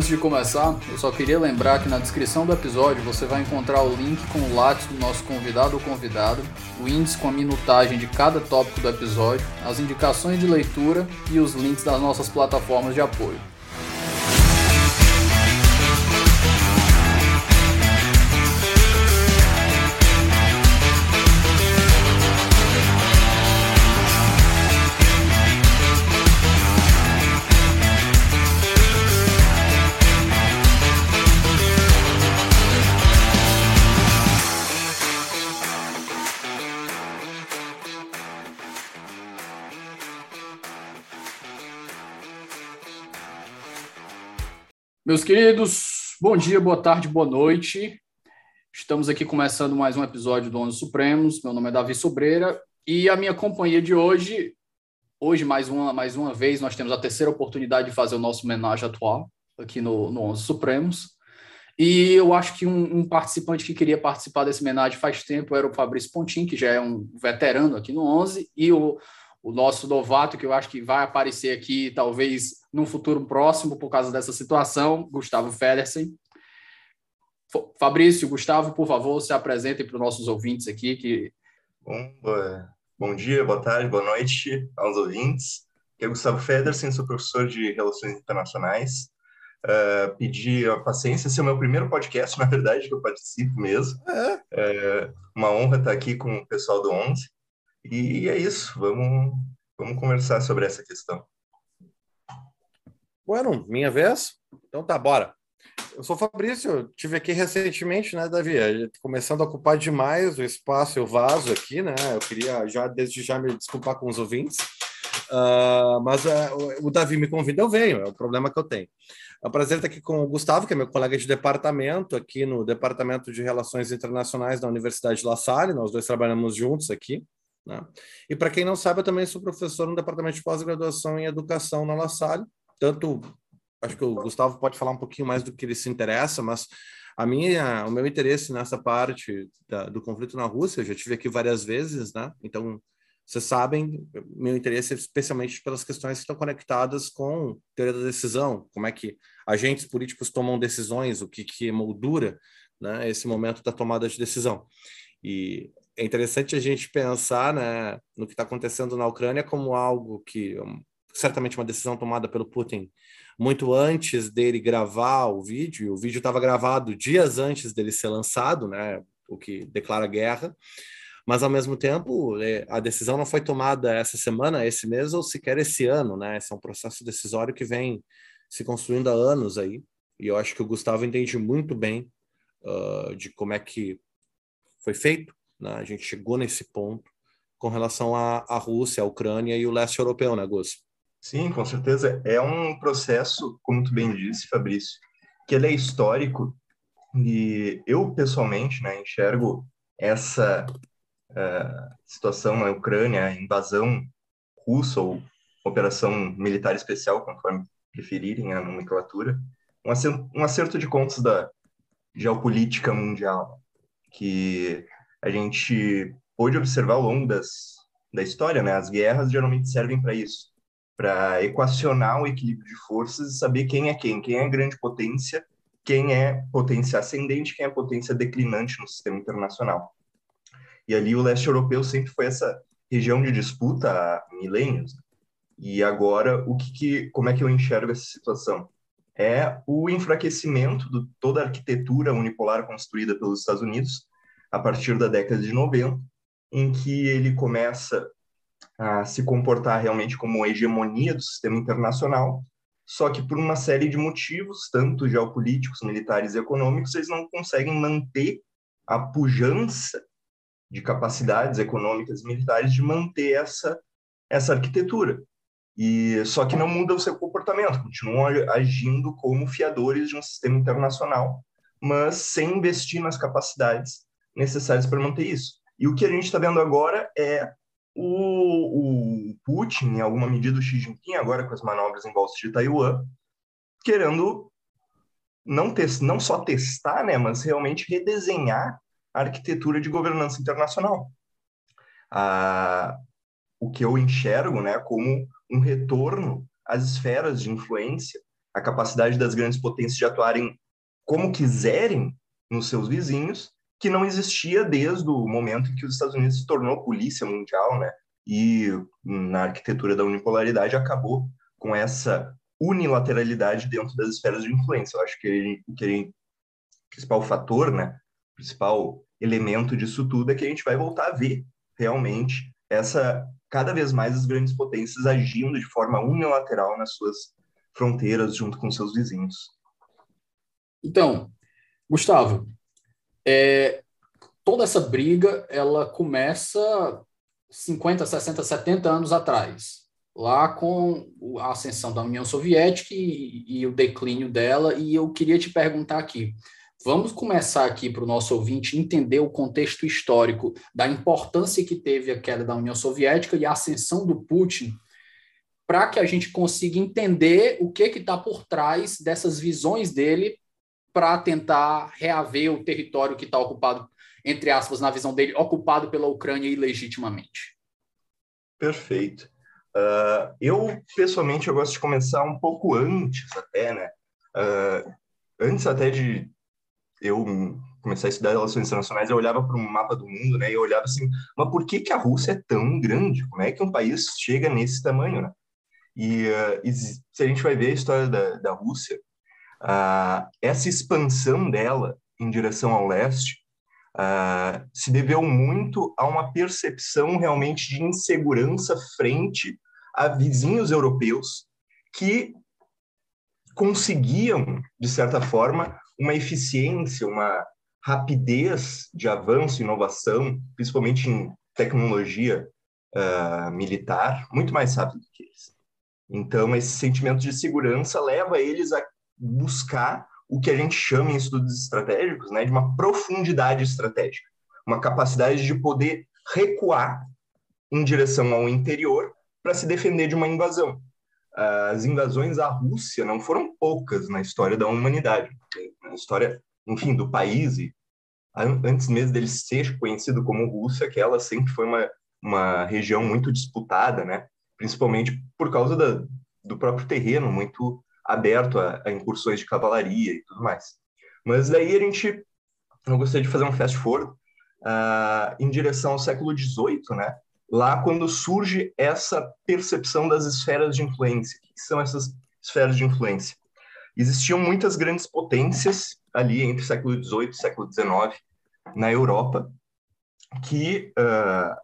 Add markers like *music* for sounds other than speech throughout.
Antes de começar, eu só queria lembrar que na descrição do episódio você vai encontrar o link com o lápis do nosso convidado ou convidada, o índice com a minutagem de cada tópico do episódio, as indicações de leitura e os links das nossas plataformas de apoio. Meus queridos, bom dia, boa tarde, boa noite. Estamos aqui começando mais um episódio do Onze Supremos. Meu nome é Davi Sobreira e a minha companhia de hoje, hoje mais uma, mais uma vez, nós temos a terceira oportunidade de fazer o nosso homenagem atual aqui no, no Onze Supremos. E eu acho que um, um, participante que queria participar desse homenagem faz tempo era o Fabrício Pontin, que já é um veterano aqui no 11, e o, o nosso novato, que eu acho que vai aparecer aqui, talvez num futuro próximo, por causa dessa situação, Gustavo Federsen. Fabrício, Gustavo, por favor, se apresentem para os nossos ouvintes aqui. Que... Bom, bom dia, boa tarde, boa noite aos ouvintes. Eu sou Gustavo Federsen, sou professor de Relações Internacionais. Uh, pedi a paciência, esse é o meu primeiro podcast, *laughs* na verdade, que eu participo mesmo. É. é uma honra estar aqui com o pessoal do 11. E é isso, vamos, vamos conversar sobre essa questão. Bueno, minha vez? Então tá, bora. Eu sou Fabrício, tive aqui recentemente, né, Davi? Começando a ocupar demais o espaço e o vaso aqui, né? Eu queria já, desde já, me desculpar com os ouvintes. Uh, mas uh, o Davi me convida, eu venho, é o problema que eu tenho. É um prazer estar aqui com o Gustavo, que é meu colega de departamento, aqui no Departamento de Relações Internacionais da Universidade de La Salle. Nós dois trabalhamos juntos aqui. Né? E para quem não sabe, eu também sou professor no Departamento de Pós-Graduação em Educação na La Salle. Tanto, acho que o Gustavo pode falar um pouquinho mais do que ele se interessa, mas a minha, o meu interesse nessa parte da, do conflito na Rússia, eu já tive aqui várias vezes, né? Então, vocês sabem, meu interesse é especialmente pelas questões que estão conectadas com teoria da decisão, como é que agentes políticos tomam decisões, o que, que moldura né, esse momento da tomada de decisão. E é interessante a gente pensar né, no que está acontecendo na Ucrânia como algo que, certamente, uma decisão tomada pelo Putin muito antes dele gravar o vídeo. O vídeo estava gravado dias antes dele ser lançado, né, o que declara guerra. Mas, ao mesmo tempo, é, a decisão não foi tomada essa semana, esse mês ou sequer esse ano. Né? Esse é um processo decisório que vem se construindo há anos aí. E eu acho que o Gustavo entende muito bem uh, de como é que foi feito né? A gente chegou nesse ponto com relação à, à Rússia, à Ucrânia e o leste europeu, né, Gus? Sim, com certeza. É um processo, como tu bem disse, Fabrício, que ele é histórico e eu, pessoalmente, né, enxergo essa uh, situação na Ucrânia, a invasão russa ou operação militar especial, conforme preferirem a nomenclatura, um acerto, um acerto de contas da geopolítica mundial, que a gente pôde observar ao longo das, da história, né? As guerras geralmente servem para isso, para equacionar o equilíbrio de forças e saber quem é quem, quem é grande potência, quem é potência ascendente, quem é potência declinante no sistema internacional. E ali o leste europeu sempre foi essa região de disputa há milênios. E agora, o que, que como é que eu enxergo essa situação? É o enfraquecimento de toda a arquitetura unipolar construída pelos Estados Unidos a partir da década de 90, em que ele começa a se comportar realmente como hegemonia do sistema internacional, só que por uma série de motivos, tanto geopolíticos, militares e econômicos, eles não conseguem manter a pujança de capacidades econômicas e militares de manter essa essa arquitetura. E só que não muda o seu comportamento, continuam agindo como fiadores de um sistema internacional, mas sem investir nas capacidades necessários para manter isso. E o que a gente está vendo agora é o, o, Putin, em alguma medida o Xi Jinping, agora com as manobras em volta de Taiwan, querendo não, test, não só testar, né, mas realmente redesenhar a arquitetura de governança internacional. Ah, o que eu enxergo né, como um retorno às esferas de influência a capacidade das grandes potências de atuarem como quiserem nos seus vizinhos, que não existia desde o momento em que os Estados Unidos se tornou polícia mundial, né? E na arquitetura da unipolaridade acabou com essa unilateralidade dentro das esferas de influência. Eu acho que o principal fator, né, principal elemento disso tudo é que a gente vai voltar a ver realmente essa cada vez mais as grandes potências agindo de forma unilateral nas suas fronteiras junto com seus vizinhos. Então, Gustavo, é, toda essa briga ela começa 50, 60, 70 anos atrás, lá com a ascensão da União Soviética e, e o declínio dela. E eu queria te perguntar aqui, Vamos começar aqui para o nosso ouvinte entender o contexto histórico da importância que teve a queda da União Soviética e a ascensão do Putin, para que a gente consiga entender o que está por trás dessas visões dele para tentar reaver o território que está ocupado, entre aspas, na visão dele, ocupado pela Ucrânia ilegitimamente. Perfeito. Uh, eu, pessoalmente, eu gosto de começar um pouco antes até, né? Uh, antes até de eu comecei a estudar relações internacionais, eu olhava para um mapa do mundo, né? E eu olhava assim, mas por que que a Rússia é tão grande? Como é que um país chega nesse tamanho, né? E, uh, se a gente vai ver a história da, da Rússia, uh, essa expansão dela em direção ao leste uh, se deveu muito a uma percepção realmente de insegurança frente a vizinhos europeus que conseguiam, de certa forma, uma eficiência, uma rapidez de avanço inovação, principalmente em tecnologia uh, militar, muito mais rápido que eles. Então, esse sentimento de segurança leva eles a buscar o que a gente chama em estudos estratégicos né, de uma profundidade estratégica, uma capacidade de poder recuar em direção ao interior para se defender de uma invasão as invasões à Rússia não foram poucas na história da humanidade, na história, enfim, do país. E antes mesmo dele ser conhecido como Rússia, que ela sempre foi uma, uma região muito disputada, né? principalmente por causa da, do próprio terreno muito aberto a, a, incursões de cavalaria e tudo mais. Mas daí a gente, eu gostaria de fazer um fast forward uh, em direção ao século XVIII, né? lá quando surge essa percepção das esferas de influência. O que são essas esferas de influência? Existiam muitas grandes potências ali entre o século XVIII e século XIX na Europa que uh,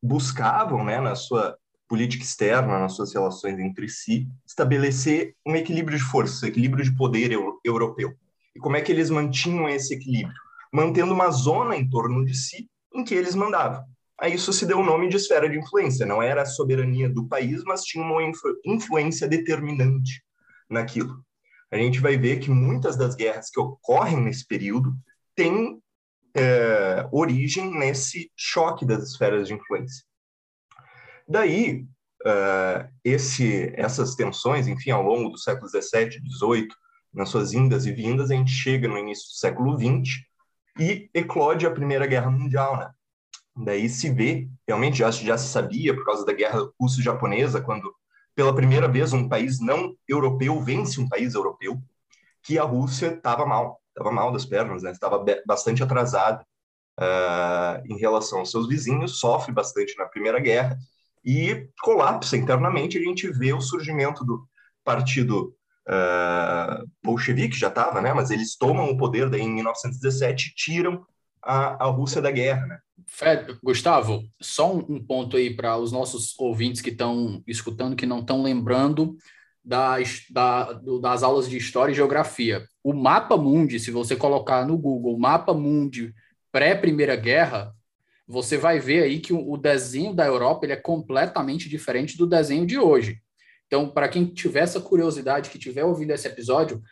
buscavam, né, na sua política externa, nas suas relações entre si, estabelecer um equilíbrio de força, um equilíbrio de poder eu, europeu. E como é que eles mantinham esse equilíbrio? Mantendo uma zona em torno de si em que eles mandavam a isso se deu o nome de esfera de influência. Não era a soberania do país, mas tinha uma influ influência determinante naquilo. A gente vai ver que muitas das guerras que ocorrem nesse período têm é, origem nesse choque das esferas de influência. Daí, uh, esse, essas tensões, enfim, ao longo do século XVII, XVIII, nas suas indas e vindas, a gente chega no início do século XX e eclode a Primeira Guerra Mundial, né? Daí se vê, realmente já, já se sabia, por causa da guerra russo-japonesa, quando pela primeira vez um país não europeu vence um país europeu, que a Rússia estava mal, estava mal das pernas, né? estava bastante atrasada uh, em relação aos seus vizinhos, sofre bastante na Primeira Guerra e colapsa internamente. A gente vê o surgimento do partido uh, bolchevique, já estava, né? mas eles tomam o poder daí em 1917 e tiram a, a Rússia da guerra. Né? Fred, Gustavo, só um, ponto aí para os nossos ouvintes que estão escutando, que não estão lembrando das, da, do, das aulas de História e Geografia. O Mapa Mundi, se você colocar no Google Mapa Mundi pré-Primeira Guerra, você vai ver aí que o, desenho da Europa ele é completamente diferente do desenho de hoje. Então, para quem tiver essa curiosidade, que tiver ouvido esse episódio,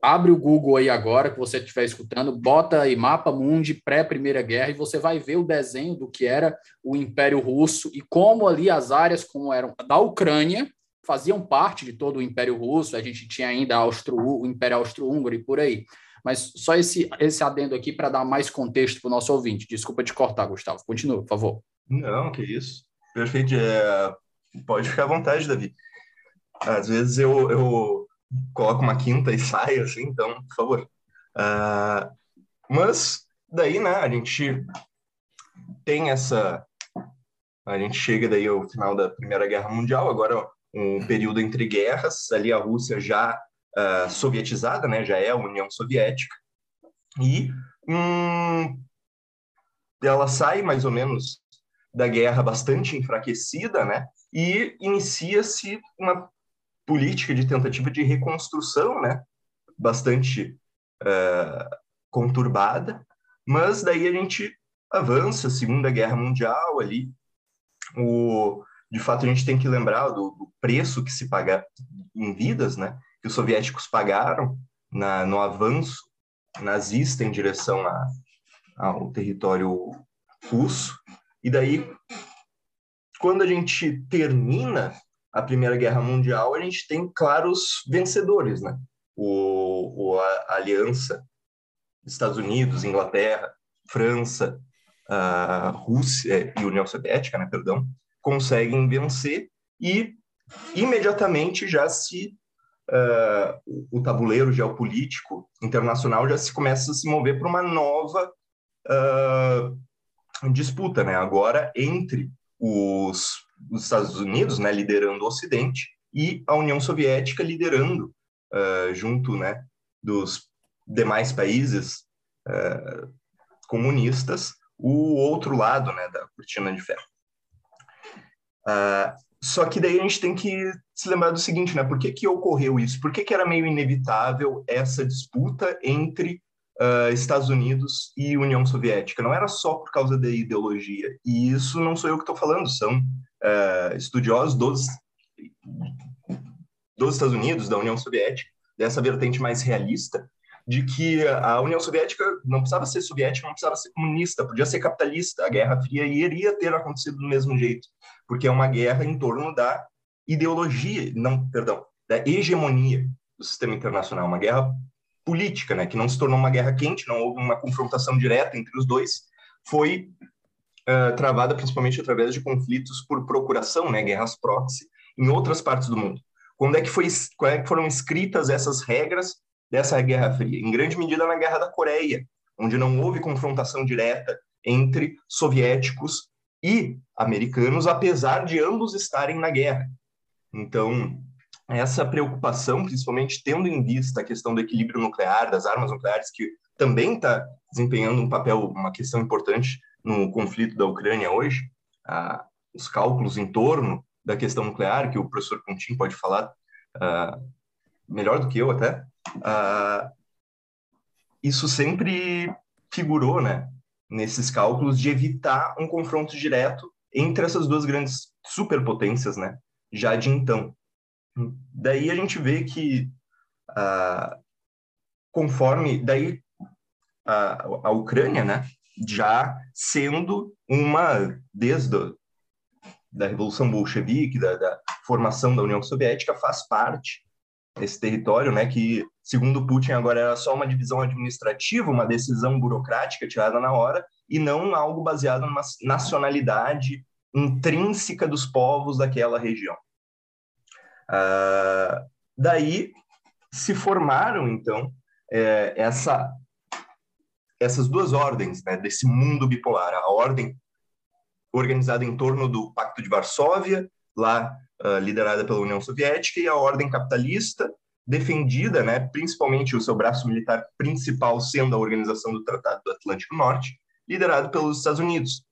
abre o Google aí agora, que você estiver escutando, bota aí Mapa Mundi pré-Primeira Guerra e você vai ver o desenho do que era o Império Russo e como ali as áreas como eram da Ucrânia faziam parte de todo o Império Russo, a gente tinha ainda Austro, o Império Austro-Húngaro e por aí. Mas só esse, esse adendo aqui para dar mais contexto para o nosso ouvinte. Desculpa te cortar, Gustavo. Continua, por favor. Não, que isso. Perfeito. É... Pode ficar à vontade, Davi. Às vezes eu, eu coloca uma quinta e sai, assim, então, por favor. Uh, mas daí, né, a gente tem essa. A gente chega daí ao final da Primeira Guerra Mundial, agora um período entre guerras, ali a Rússia já uh, sovietizada, né, já é a União Soviética, e hum, ela sai mais ou menos da guerra bastante enfraquecida, né, e inicia-se uma política de tentativa de reconstrução, né, bastante uh, conturbada, mas daí a gente avança, Segunda Guerra Mundial ali, o, de fato a gente tem que lembrar do, do preço que se paga em vidas, né, que os soviéticos pagaram na, no avanço nazista em direção a, ao território russo, e daí, quando a gente termina a Primeira Guerra Mundial, a gente tem claros vencedores, né? O, o a, a aliança Estados Unidos, Inglaterra, França, Rússia e União Soviética, né, perdão, conseguem vencer e imediatamente já se uh, o tabuleiro geopolítico internacional já se começa a se mover para uma nova uh, disputa, né? Agora entre os, os, Estados Unidos, né, liderando o Ocidente e a União Soviética liderando uh, junto, né, dos demais países comunistas o outro lado, né, da cortina de ferro. Uh, só que daí a gente tem que se lembrar do seguinte, né? Por que, que ocorreu isso? Por que, que era meio inevitável essa disputa entre uh, Estados Unidos e União Soviética? Não era só por causa da ideologia. E isso não sou eu que estou falando, são uh, estudiosos dos, dos Estados Unidos, da União Soviética, dessa vertente mais realista, de que a União Soviética não precisava ser soviética, não precisava ser comunista, podia ser capitalista. A Guerra Fria iria ter acontecido do mesmo jeito, porque é uma guerra em torno da ideologia, não, perdão, da hegemonia do sistema internacional, uma guerra política, né, que não se tornou uma guerra quente, não houve uma confrontação direta entre os dois, foi uh, travada principalmente através de conflitos por procuração, né, guerras proxy, em outras partes do mundo. Quando é que, foi, quando é que foram escritas essas regras dessa Guerra Fria? Em grande medida na Guerra da Coreia, onde não houve confrontação direta entre soviéticos e americanos, apesar de ambos estarem na guerra. Então, essa preocupação, principalmente tendo em vista a questão do equilíbrio nuclear, das armas nucleares, que também está desempenhando um papel, uma questão importante no conflito da Ucrânia hoje, ah, os cálculos em torno da questão nuclear, que o professor Pontin pode falar ah, melhor do que eu até, uh, isso sempre figurou, né, nesses cálculos de evitar um confronto direto entre essas duas grandes superpotências, né, já de então. Daí a gente vê que, uh, conforme, daí a, Ucrânia, né, já sendo uma, desde a, da Revolução Bolchevique, da, da formação da União Soviética, faz parte esse território, né, que segundo Putin agora era só uma divisão administrativa, uma decisão burocrática tirada na hora e não algo baseado numa nacionalidade intrínseca dos povos daquela região. Uh, daí se formaram então é, essa essas duas ordens né, desse mundo bipolar, a ordem organizada em torno do Pacto de Varsóvia, lá uh, liderada pela União Soviética, e a ordem capitalista, defendida, né, principalmente o seu braço militar principal sendo a Organização do Tratado do Atlântico Norte, liderado pelos Estados Unidos.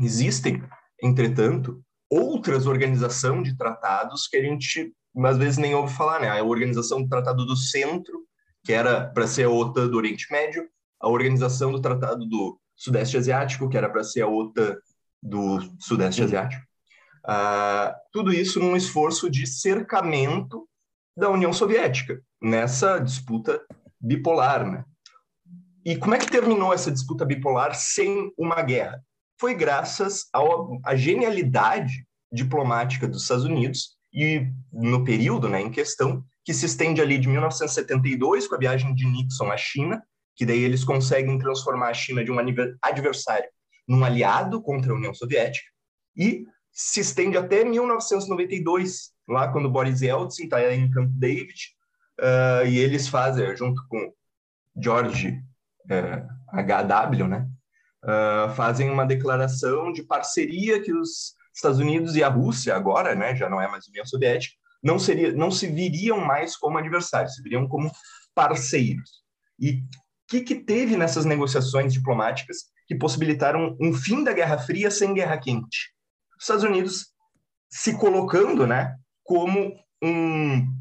Existem, entretanto, outras organizações de tratados que a gente às vezes nem ouve falar, né? A Organização do Tratado do Centro, que era para ser a OTAN do Oriente Médio, a Organização do Tratado do Sudeste Asiático, que era para ser a OTAN do Sudeste Asiático. Uh, tudo isso num esforço de cercamento da União Soviética, nessa disputa bipolar. Né? E como é que terminou essa disputa bipolar sem uma guerra? Foi graças à genialidade diplomática dos Estados Unidos e no período né, em questão, que se estende ali de 1972, com a viagem de Nixon à China, que daí eles conseguem transformar a China de um adversário num aliado contra a União Soviética, e se estende até 1992, lá quando Boris Yeltsin está em Camp David, uh, e eles fazem, junto com George uh, H.W., né, uh, fazem uma declaração de parceria que os Estados Unidos e a Rússia, agora, né, já não é mais União Soviética, não, seria, não se viriam mais como adversários, se viriam como parceiros. E o que, que teve nessas negociações diplomáticas que possibilitaram um fim da Guerra Fria sem Guerra Quente? Os Estados Unidos se colocando né, como um,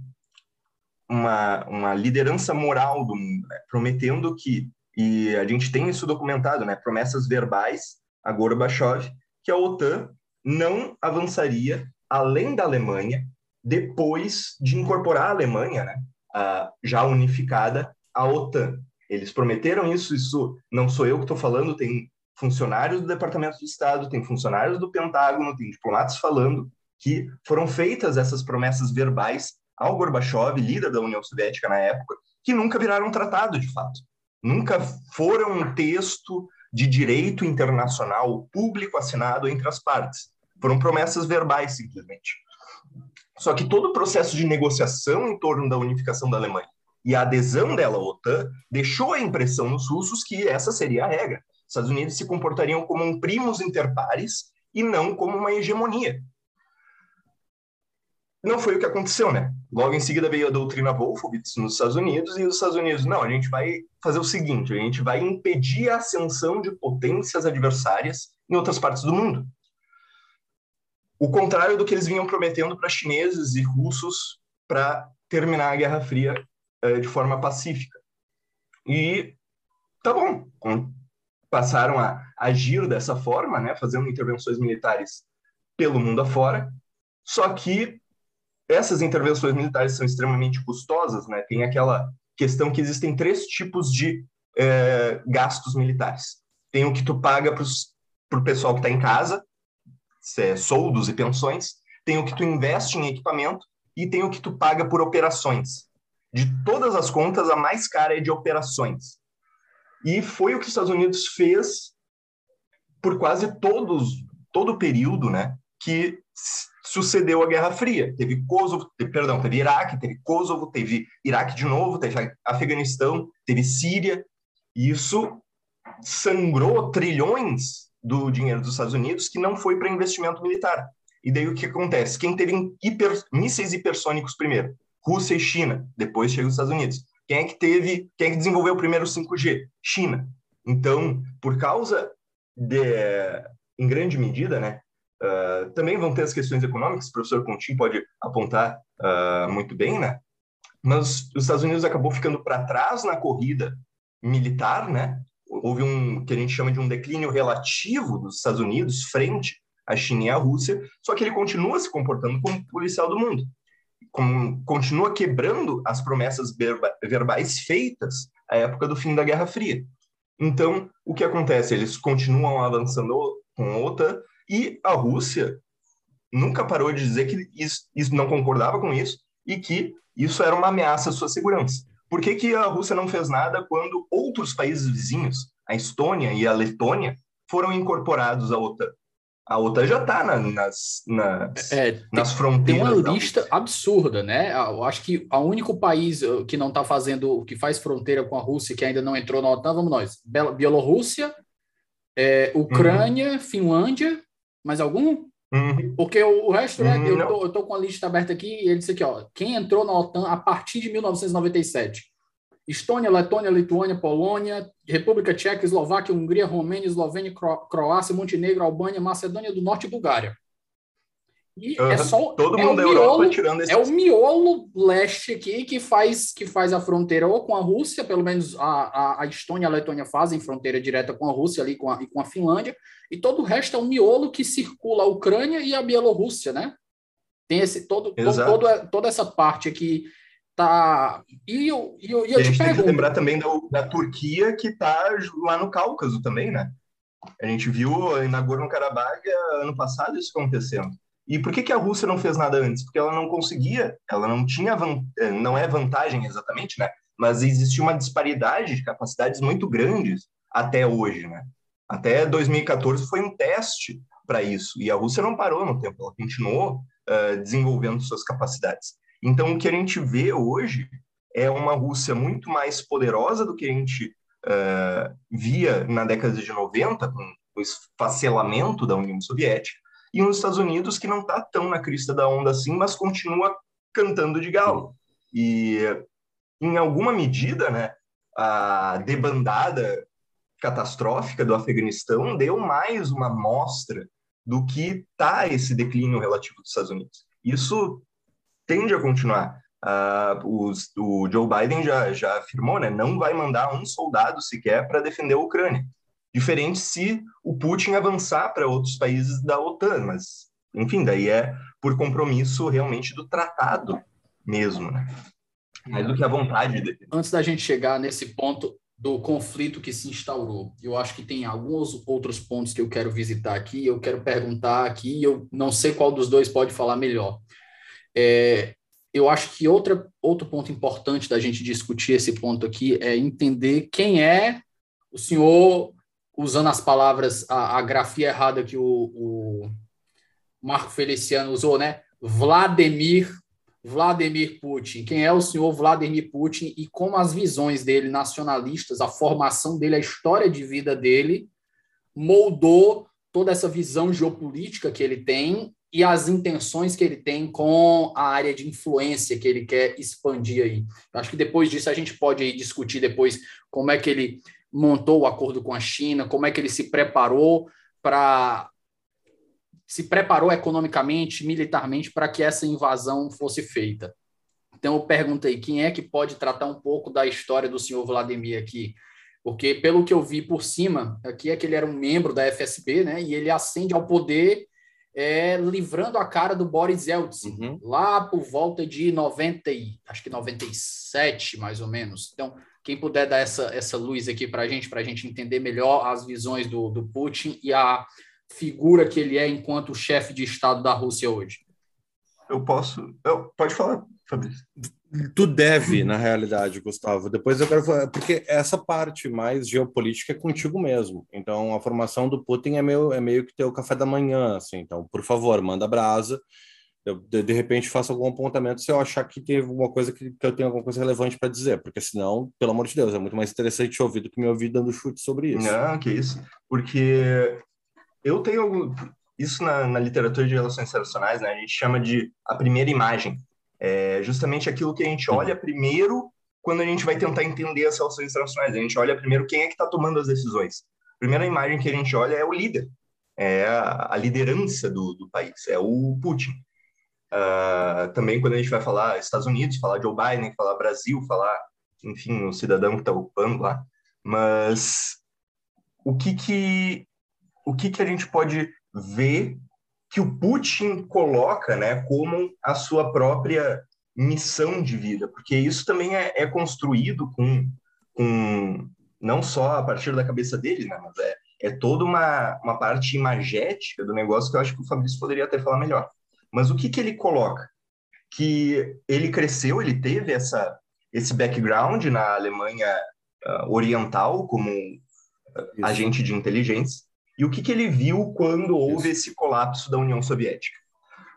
uma, uma liderança moral do mundo, né, prometendo que, e a gente tem isso documentado, né, promessas verbais a Gorbachev, que a OTAN não avançaria além da Alemanha depois de incorporar a Alemanha, né, a, já unificada, à OTAN. Eles prometeram isso, isso não sou eu que estou falando, tem funcionários do Departamento de Estado, tem funcionários do Pentágono, tem diplomatas falando que foram feitas essas promessas verbais ao Gorbachev, líder da União Soviética na época, que nunca viraram tratado de fato. Nunca foram um texto de direito internacional público assinado entre as partes. Foram promessas verbais, simplesmente. Só que todo o processo de negociação em torno da unificação da Alemanha e a adesão dela à OTAN deixou a impressão nos russos que essa seria a regra. Os Estados Unidos se comportariam como um primos inter pares e não como uma hegemonia. Não foi o que aconteceu, né? Logo em seguida veio a doutrina Wolfowitz nos Estados Unidos e os Estados Unidos, não, a gente vai fazer o seguinte, a gente vai impedir a ascensão de potências adversárias em outras partes do mundo. O contrário do que eles vinham prometendo para chineses e russos para terminar a Guerra Fria uh, de forma pacífica. E tá bom, passaram a agir dessa forma, né, fazendo intervenções militares pelo mundo afora. Só que essas intervenções militares são extremamente custosas, né? Tem aquela questão que existem três tipos de é, gastos militares. Tem o que tu paga para o pessoal que está em casa, é, soldos e pensões. Tem o que tu investe em equipamento e tem o que tu paga por operações. De todas as contas, a mais cara é de operações. E foi o que os Estados Unidos fez por quase todos todo o período, né, que sucedeu a Guerra Fria. Teve Kosovo, perdão, teve Iraque, teve Kosovo, teve Iraque de novo, teve Afeganistão, teve Síria. E isso sangrou trilhões do dinheiro dos Estados Unidos que não foi para investimento militar. E daí o que acontece? Quem teve hiper, mísseis hipersônicos primeiro? Rússia e China. Depois chega os Estados Unidos. Quem é que teve, quem é que desenvolveu o primeiro 5G? China. Então, por causa de, em grande medida, né, Uh, também vão ter as questões econômicas, o professor Contin pode apontar uh, muito bem, né? Mas os Estados Unidos acabou ficando para trás na corrida militar, né? Houve um que a gente chama de um declínio relativo dos Estados Unidos frente à China e à Rússia, só que ele continua se comportando como policial do mundo, com, continua quebrando as promessas verba, verbais feitas à época do fim da Guerra Fria. Então, o que acontece? Eles continuam avançando com a OTAN, e a Rússia nunca parou de dizer que isso, isso não concordava com isso e que isso era uma ameaça à sua segurança. Por que, que a Rússia não fez nada quando outros países vizinhos, a Estônia e a Letônia, foram incorporados à OTAN? A OTAN já está na, nas, nas, é, nas fronteiras. Tem uma lista absurda, né? Eu acho que o único país uh, que não está fazendo, que faz fronteira com a Rússia, que ainda não entrou na OTAN, vamos nós: Bielorrússia, é, Ucrânia, uhum. Finlândia mais algum? Uhum. Porque o, o resto, né? Uhum, eu, tô, eu tô com a lista aberta aqui e ele disse aqui, ó. Quem entrou na OTAN a partir de 1997? Estônia, Letônia, Lituânia, Polônia, República Tcheca, Eslováquia, Hungria, Romênia, Eslovênia, Croácia, Montenegro, Albânia, Macedônia do Norte e Bulgária. E uhum. é só todo é mundo da miolo, Europa tirando esse... É o miolo leste aqui que faz que faz a fronteira ou com a Rússia, pelo menos a, a, a Estônia e a Letônia fazem fronteira direta com a Rússia ali com a, e com a Finlândia, e todo o resto é um miolo que circula a Ucrânia e a Bielorrússia, né? Tem esse todo, todo, todo toda essa parte aqui tá e eu, e eu, e eu a gente tem que lembrar também da, da Turquia que está lá no Cáucaso também, né? A gente viu em Nagorno-Karabakh ano passado isso acontecendo. E por que, que a Rússia não fez nada antes? Porque ela não conseguia, ela não tinha, eh, não é vantagem exatamente, né? Mas existia uma disparidade de capacidades muito grandes até hoje, né? Até 2014 foi um teste para isso. E a Rússia não parou no tempo, ela continuou uh, desenvolvendo suas capacidades. Então, o que a gente vê hoje é uma Rússia muito mais poderosa do que a gente uh, via na década de 90, com o esfacelamento da União Soviética, e uns Estados Unidos que não está tão na crista da onda assim, mas continua cantando de galo. E, em alguma medida, né, a debandada catastrófica do Afeganistão deu mais uma mostra do que está esse declínio relativo dos Estados Unidos. Isso tende a continuar. Uh, os, o Joe Biden já, já afirmou, né, não vai mandar um soldado sequer para defender a Ucrânia. Diferente se o Putin avançar para outros países da OTAN, mas, enfim, daí é por compromisso realmente do tratado mesmo, né? Mais do que a vontade dele. Antes da gente chegar nesse ponto do conflito que se instaurou, eu acho que tem alguns outros pontos que eu quero visitar aqui, eu quero perguntar aqui, eu não sei qual dos dois pode falar melhor. É, eu acho que outra, outro ponto importante da gente discutir esse ponto aqui é entender quem é o senhor usando as palavras, a, a grafia errada que o, o Marco Feliciano usou, né? Vladimir Vladimir Putin. Quem é o senhor Vladimir Putin e como as visões dele nacionalistas, a formação dele, a história de vida dele moldou toda essa visão geopolítica que ele tem e as intenções que ele tem com a área de influência que ele quer expandir aí. Acho que depois disso a gente pode discutir depois como é que ele montou o acordo com a China, como é que ele se preparou para se preparou economicamente, militarmente para que essa invasão fosse feita. Então eu perguntei quem é que pode tratar um pouco da história do senhor Vladimir aqui, porque pelo que eu vi por cima, aqui é que ele era um membro da FSB, né? E ele ascende ao poder é, livrando a cara do Boris Yeltsin, uhum. lá por volta de 90, acho que 97, mais ou menos. Então, quem puder dar essa, essa luz aqui para a gente, para a gente entender melhor as visões do, do Putin e a figura que ele é enquanto chefe de Estado da Rússia hoje. Eu posso. Eu, pode falar, Fabrício. Tu deve, na realidade, Gustavo. Depois eu quero falar, porque essa parte mais geopolítica é contigo mesmo. Então, a formação do Putin é meio, é meio que ter o café da manhã, assim. Então, por favor, manda brasa eu de, de, repente faço algum apontamento se eu achar que teve alguma coisa que, que eu tenho alguma coisa relevante para dizer, porque senão, pelo amor de Deus, é muito mais interessante ouvir do que me ouvir dando chute sobre isso. Não, que isso. Porque eu tenho isso na, na literatura de relações internacionais, né? A gente chama de a primeira imagem. É justamente aquilo que a gente uhum. olha primeiro quando a gente vai tentar entender as relações internacionais. A gente olha primeiro quem é que está tomando as decisões. A primeira imagem que a gente olha é o líder, é a, a liderança do, do país, é o Putin. Uh, também quando a gente vai falar Estados Unidos, falar Joe Biden, falar Brasil, falar, enfim, o cidadão que está ocupando lá. Mas o que que o que que a gente pode ver que o Putin coloca, né, como a sua própria missão de vida? Porque isso também é, é construído com, com não só a partir da cabeça dele, né, mas é, é toda uma, uma parte imagética do negócio que eu acho que o Fabrício poderia até falar melhor. Mas o que, que ele coloca? Que ele cresceu, ele teve essa, esse background na Alemanha uh, Oriental como uh, agente de inteligência. E o que, que ele viu quando houve esse colapso da União Soviética?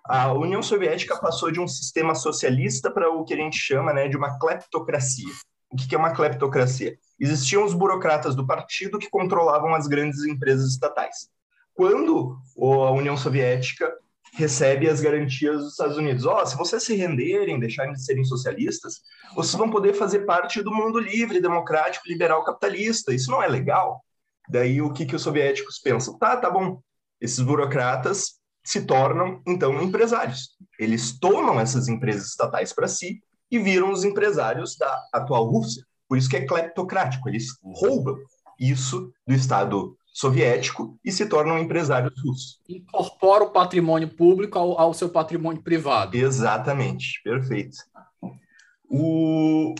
A União Soviética passou de um sistema socialista para o que a gente chama né, de uma cleptocracia. O que, que é uma cleptocracia? Existiam os burocratas do partido que controlavam as grandes empresas estatais. Quando a União Soviética recebe as garantias dos Estados Unidos. Ó, oh, se vocês se renderem, deixarem de serem socialistas, vocês vão poder fazer parte do mundo livre, democrático, liberal, capitalista. Isso não é legal. Daí o que, que os soviéticos pensam? Tá, tá bom. Esses burocratas se tornam, então, empresários. Eles tomam essas empresas estatais para si e viram os empresários da atual Rússia. Por isso que é cleptocrático. Eles roubam isso do Estado soviético e se tornam empresários russos. Incorpora o patrimônio público ao, ao seu patrimônio privado. Exatamente, perfeito. O...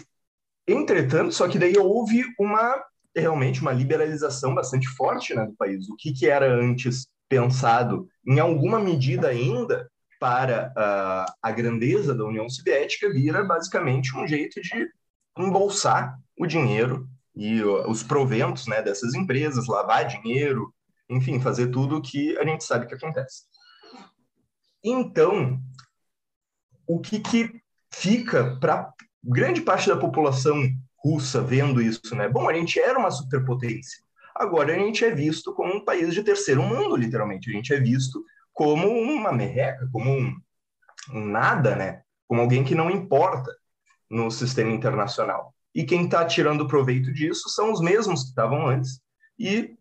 Entretanto, só que daí houve uma realmente uma liberalização bastante forte né, do país. O que, que era antes pensado, em alguma medida ainda, para uh, a grandeza da União Soviética, vira basicamente um jeito de embolsar o dinheiro e os proventos né, dessas empresas, lavar dinheiro, enfim, fazer tudo o que a gente sabe que acontece. Então, o que, que fica para grande parte da população russa vendo isso, né? Bom, a gente era uma superpotência. Agora a gente é visto como um país de terceiro mundo, literalmente. A gente é visto como uma merreca, como um, um nada, né? Como alguém que não importa no sistema internacional. E quem está tirando proveito disso são os mesmos que estavam antes. E,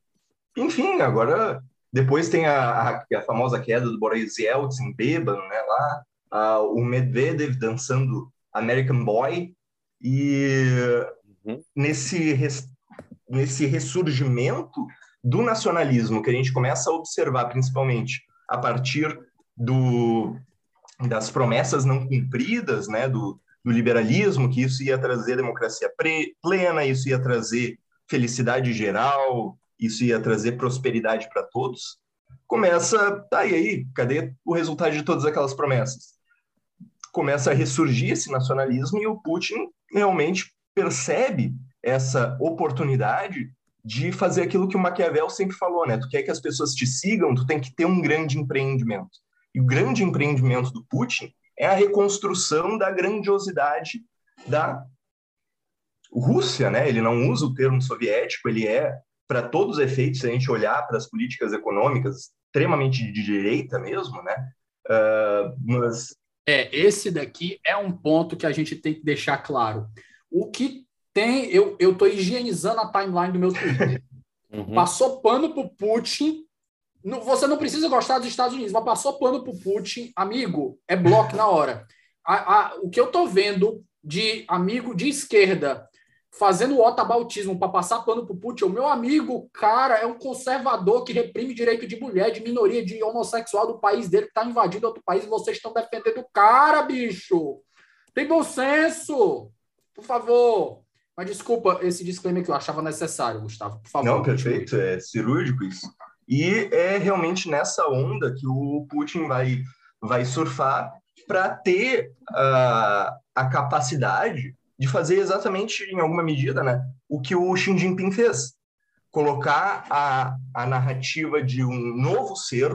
enfim, agora depois tem a, a, a famosa queda do Boris Yeltsin bêbado, né? Lá, a, o Medvedev dançando American Boy e uhum. nesse nesse ressurgimento do nacionalismo que a gente começa a observar principalmente a partir do, das promessas não cumpridas, né, do, do liberalismo, que isso ia trazer democracia plena, isso ia trazer felicidade geral, isso ia trazer prosperidade para todos, começa, tá, e aí, cadê o resultado de todas aquelas promessas? Começa a ressurgir esse nacionalismo e o Putin realmente percebe essa oportunidade de fazer aquilo que o Maquiavel sempre falou, né? Tu quer que as pessoas te sigam, tu tem que ter um grande empreendimento. E o grande empreendimento do Putin é a reconstrução da grandiosidade da Rússia, né? Ele não usa o termo soviético, ele é, para todos os efeitos, se a gente olhar para as políticas econômicas, extremamente de direita mesmo, né? Uh, mas... É, esse daqui é um ponto que a gente tem que deixar claro. O que tem, eu tô higienizando a timeline do meu Twitter. *laughs* Uhum. Passou pano pro Putin. Não, você não precisa gostar dos Estados Unidos, mas passou pano pro Putin, amigo, é bloco na hora. A, a, o que eu tô vendo de amigo de esquerda fazendo o otabautismo para passar pano pro Putin, o meu amigo, cara, é um conservador que reprime direito de mulher, de minoria, de homossexual do país dele, que está invadindo outro país e vocês estão defendendo o cara, bicho. Tem bom senso. Por favor. Mas desculpa esse disclaimer que eu achava necessário, Gustavo, por favor. Não, perfeito, é cirúrgico isso. E é realmente nessa onda que o Putin vai, vai surfar para ter uh, a capacidade de fazer exatamente, em alguma medida, né, o que o Xi Jinping fez. Colocar a, a narrativa de um novo ser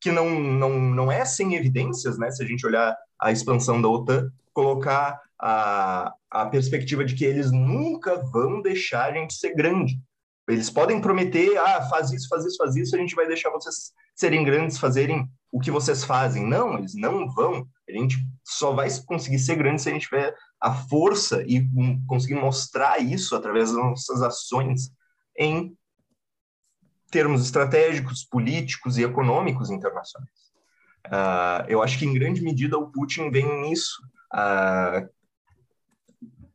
que não, não, não é sem evidências, né, se a gente olhar a expansão da OTAN, colocar a, a perspectiva de que eles nunca vão deixar a gente ser grande. Eles podem prometer, ah, faz isso, faz isso, faz isso, a gente vai deixar vocês serem grandes, fazerem o que vocês fazem. Não, eles não vão. A gente só vai conseguir ser grande se a gente tiver a força e conseguir mostrar isso através das nossas ações em termos estratégicos, políticos e econômicos internacionais. Uh, eu acho que, em grande medida, o Putin vem nisso, uh,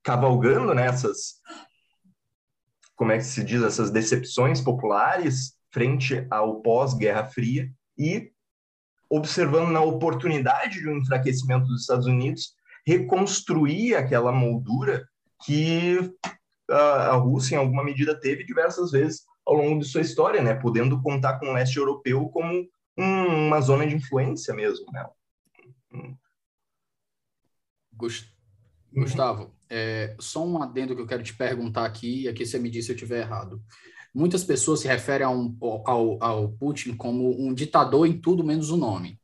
cavalgando nessas, como é que se diz, essas decepções populares frente ao pós-Guerra Fria e observando na oportunidade de um enfraquecimento dos Estados Unidos reconstruir aquela moldura que a, Rússia, em alguma medida, teve diversas vezes ao longo de sua história, né? Podendo contar com o leste europeu como um, uma zona de influência mesmo, né? Gustavo, é, só um adendo que eu quero te perguntar aqui, e aqui você me diz se eu estiver errado. Muitas pessoas se referem um, ao, ao Putin como um ditador em tudo menos o nome.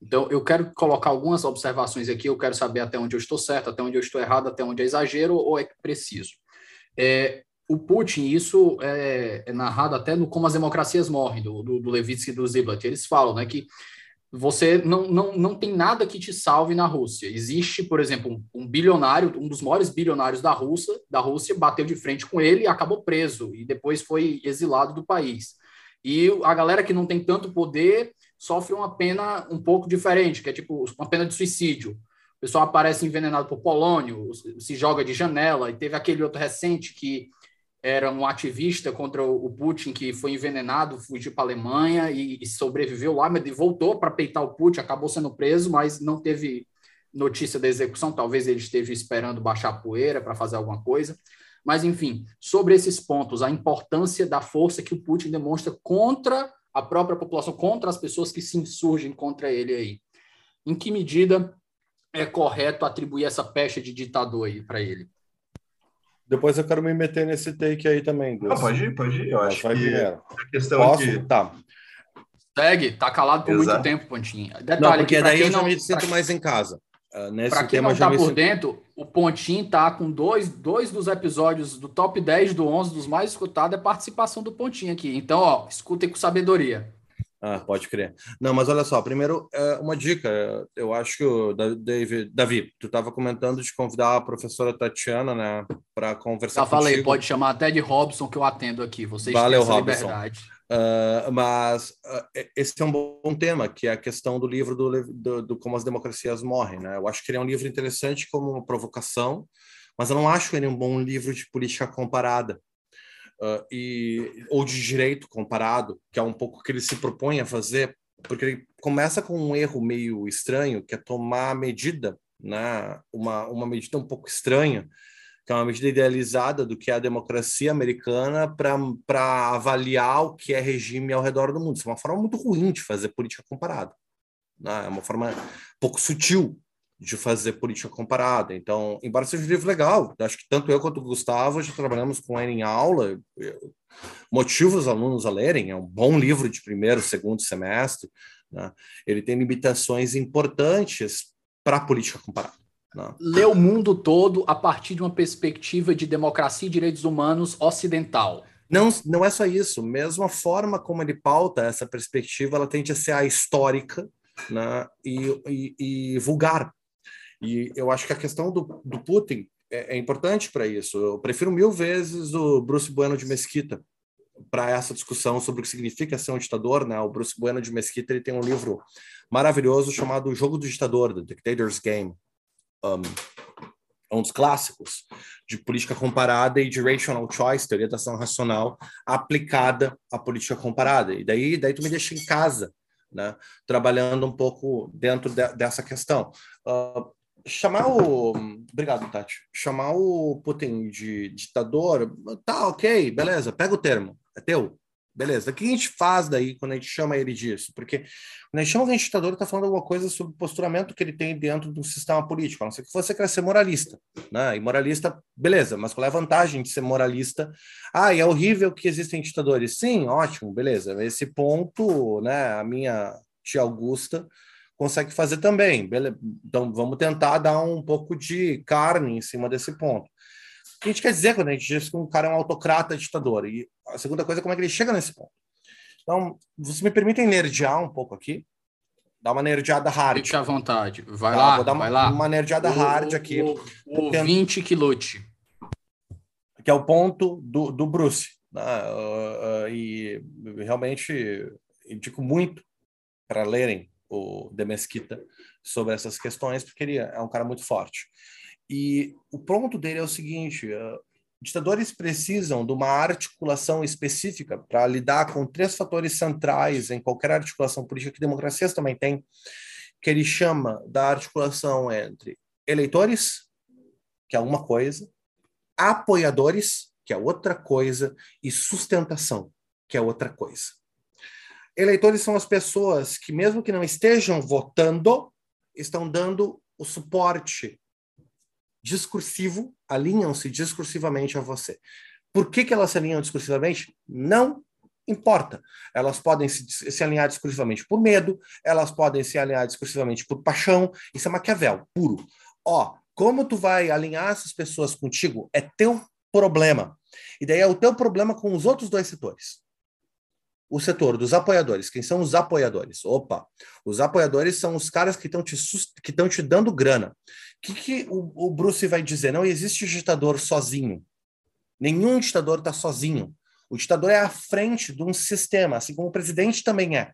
Então, eu quero colocar algumas observações aqui, eu quero saber até onde eu estou certo, até onde eu estou errado, até onde é exagero ou é preciso. É, o Putin, isso é, é, narrado até no Como as Democracias Morrem, do, do, do Levitsky e do Ziblatt. Eles falam né, que você não, não, não tem nada que te salve na Rússia. Existe, por exemplo, um, um, bilionário, um dos maiores bilionários da Rússia, da Rússia bateu de frente com ele e acabou preso, e depois foi exilado do país. E a galera que não tem tanto poder sofre uma pena um pouco diferente, que é tipo uma pena de suicídio. O pessoal aparece envenenado por polônio, se joga de janela, e teve aquele outro recente que era um ativista contra o Putin que foi envenenado, fugiu para a Alemanha e, e, sobreviveu lá, mas voltou para peitar o Putin, acabou sendo preso, mas não teve notícia da execução. Talvez ele esteja esperando baixar a poeira para fazer alguma coisa. Mas, enfim, sobre esses pontos, a importância da força que o Putin demonstra contra a própria população, contra as pessoas que se insurgem contra ele aí. Em que medida é correto atribuir essa pecha de ditador aí para ele? Depois eu quero me meter nesse take aí também. Ah, pode ir, pode ir. Eu acho que primeiro. a questão Posso? Tá. Segue, tá calado por Exato. muito tempo, Pontinha. Detalhe Não, porque daí eu já não- me sinto mais em casa. Uh, Para quem não está por dentro, o Pontinho está com dois, dois dos episódios do top 10 do 11 dos mais escutados é participação do Pontinho aqui. Então, ó, escutem com sabedoria. Ah, pode crer. Não, mas olha só, primeiro, é, uma dica. Eu acho que o David, Davi, tu estava comentando de convidar a professora Tatiana, né, para conversar. Já falei, pode chamar até de Robson que eu atendo aqui. Vocês Valeu, têm essa Robson. liberdade. Uh, mas uh, esse é um bom tema, que é a questão do livro do, do, do, Como as Democracias Morrem. Né? Eu acho que ele é um livro interessante como uma provocação, mas eu não acho ele um bom livro de política comparada. Uh, e, ou de direito comparado, que é um pouco o que ele se propõe a fazer, porque ele começa com um erro meio estranho, que é tomar medida, né? uma, uma medida um pouco estranha, que é uma medida idealizada do que é a democracia americana para avaliar o que é regime ao redor do mundo. Isso é uma forma muito ruim de fazer política comparada. Né? É uma forma pouco sutil de fazer política comparada. Então, embora seja um livro legal, acho que tanto eu quanto o Gustavo já trabalhamos com ele em aula, motiva os alunos a lerem, é um bom livro de primeiro, segundo semestre, né? ele tem limitações importantes para a política comparada. Não. Lê o mundo todo a partir de uma perspectiva de democracia e direitos humanos ocidental. Não, não é só isso. Mesmo a forma como ele pauta essa perspectiva, ela tende a ser a histórica né, e, e, e vulgar. E eu acho que a questão do, do Putin é, é importante para isso. Eu prefiro mil vezes o Bruce Bueno de Mesquita para essa discussão sobre o que significa ser um ditador. Né? O Bruce Bueno de Mesquita ele tem um livro maravilhoso chamado O Jogo do Ditador, The Dictator's Game um, um dos clássicos de política comparada e de rational choice, teoria da ação racional, aplicada à política comparada. E daí, daí tu me deixa em casa, né, trabalhando um pouco dentro de, dessa questão. Uh, chamar o. Obrigado, Tati. Chamar o Putin de ditador, tá ok, beleza, pega o termo, é teu. Beleza. O que a gente faz daí quando a gente chama ele disso? Porque quando a gente chama alguém de ditador, está falando alguma coisa sobre o posturamento que ele tem dentro do sistema político. A não ser que você quer ser moralista. Né? E moralista, beleza, mas qual é a vantagem de ser moralista? Ah, e é horrível que existem ditadores. Sim, ótimo, beleza. Esse ponto, né, a minha tia Augusta consegue fazer também. Beleza? Então vamos tentar dar um pouco de carne em cima desse ponto. O que a gente quer dizer quando a gente diz que um cara é um autocrata ditador? E a segunda coisa é como é que ele chega nesse ponto. Então, vocês me permitem nerdear um pouco aqui? Dar uma nerdeada hard. Fique à vontade. Vai tá, lá, vou dar vai uma, lá. uma nerdeada o, hard aqui. O, o ouvinte que lute. Que é o ponto do, do Bruce. Né? Uh, uh, e realmente indico muito para lerem o De Mesquita sobre essas questões, porque ele é um cara muito forte. E o ponto dele é o seguinte: uh, ditadores precisam de uma articulação específica para lidar com três fatores centrais em qualquer articulação política que democracias também têm, que ele chama da articulação entre eleitores, que é uma coisa, apoiadores, que é outra coisa, e sustentação, que é outra coisa. Eleitores são as pessoas que, mesmo que não estejam votando, estão dando o suporte discursivo, alinham-se discursivamente a você. Por que, que elas se alinham discursivamente? Não importa. Elas podem se, se alinhar discursivamente por medo, elas podem se alinhar discursivamente por paixão. Isso é Maquiavel, puro. Ó, como tu vai alinhar essas pessoas contigo é teu problema. E daí é o teu problema com os outros dois setores o setor dos apoiadores. Quem são os apoiadores? Opa, os apoiadores são os caras que estão te, que te dando grana. O que, que o, o Bruce vai dizer? Não existe ditador sozinho. Nenhum ditador está sozinho. O ditador é à frente de um sistema, assim como o presidente também é.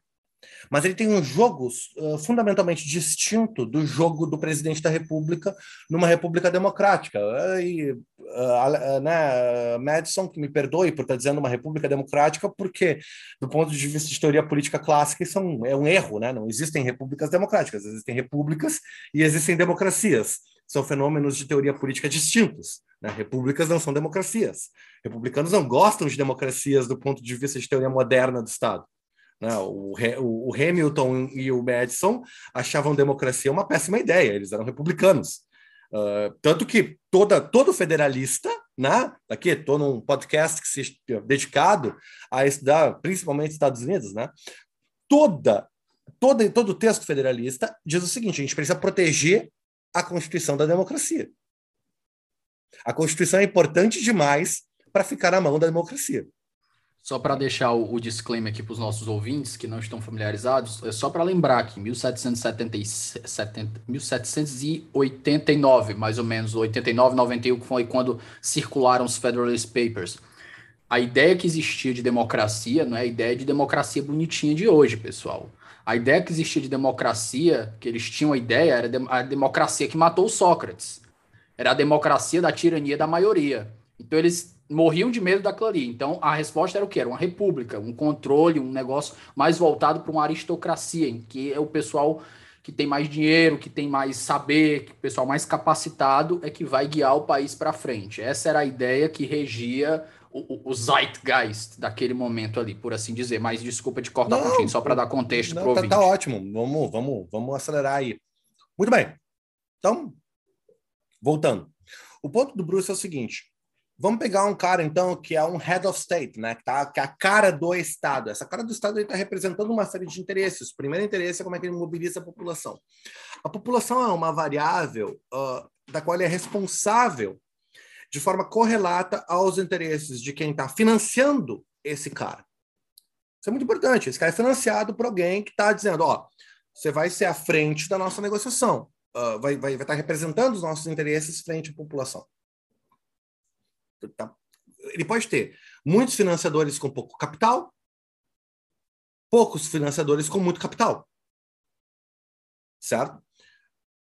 Mas ele tem um jogo uh, fundamentalmente distinto do jogo do presidente da República numa república democrática. E, uh, uh, né, Madison, que me perdoe por estar dizendo uma república democrática, porque, do ponto de vista de teoria política clássica, isso é um, é um erro. Né? Não existem repúblicas democráticas, existem repúblicas e existem democracias. São fenômenos de teoria política distintos. Né? Repúblicas não são democracias. Republicanos não gostam de democracias do ponto de vista de teoria moderna do Estado. Né? O, o, Hamilton e o Madison achavam democracia uma péssima ideia, eles eram republicanos. Uh, tanto que toda, todo federalista, né? Aqui estou num podcast que se dedicado a estudar principalmente Estados Unidos, né? Toda, toda, todo texto federalista diz o seguinte: a gente precisa proteger a constituição da democracia. A Constituição é importante demais para ficar na mão da democracia. Só para deixar o, o, disclaimer aqui para os nossos ouvintes que não estão familiarizados, é só para lembrar que 1789, mais ou menos, 89, 91, foi quando circularam os Federalist Papers. A ideia que existia de democracia não é a ideia de democracia bonitinha de hoje, pessoal. A ideia que existia de democracia, que eles tinham a ideia, era a democracia que matou Sócrates. Era a democracia da tirania da maioria. Então eles morriam de medo daquilo ali. Então a resposta era o que? Era uma república, um controle, um negócio mais voltado para uma aristocracia, em que é o pessoal que tem mais dinheiro, que tem mais saber, que o pessoal mais capacitado é que vai guiar o país para frente. Essa era a ideia que regia o, o, zeitgeist daquele momento ali, por assim dizer. Mas desculpa de cortar não, um pouquinho, só para dar contexto para o tá, tá ótimo, vamos, vamos, vamos acelerar aí. Muito bem. Então, voltando. O ponto do Bruce é o seguinte: Vamos pegar um cara, então, que é um head of state, né? Que, tá, que é a cara do Estado. Essa cara do Estado está representando uma série de interesses. O primeiro interesse é como é que ele mobiliza a população. A população é uma variável uh, da qual ele é responsável de forma correlata aos interesses de quem está financiando esse cara. Isso é muito importante. Esse cara é financiado por alguém que está dizendo: ó, você vai ser à frente da nossa negociação, uh, vai, vai, vai estar tá representando os nossos interesses frente à população. Tá? Ele pode ter muitos financiadores com pouco capital, poucos financiadores com muito capital. Certo?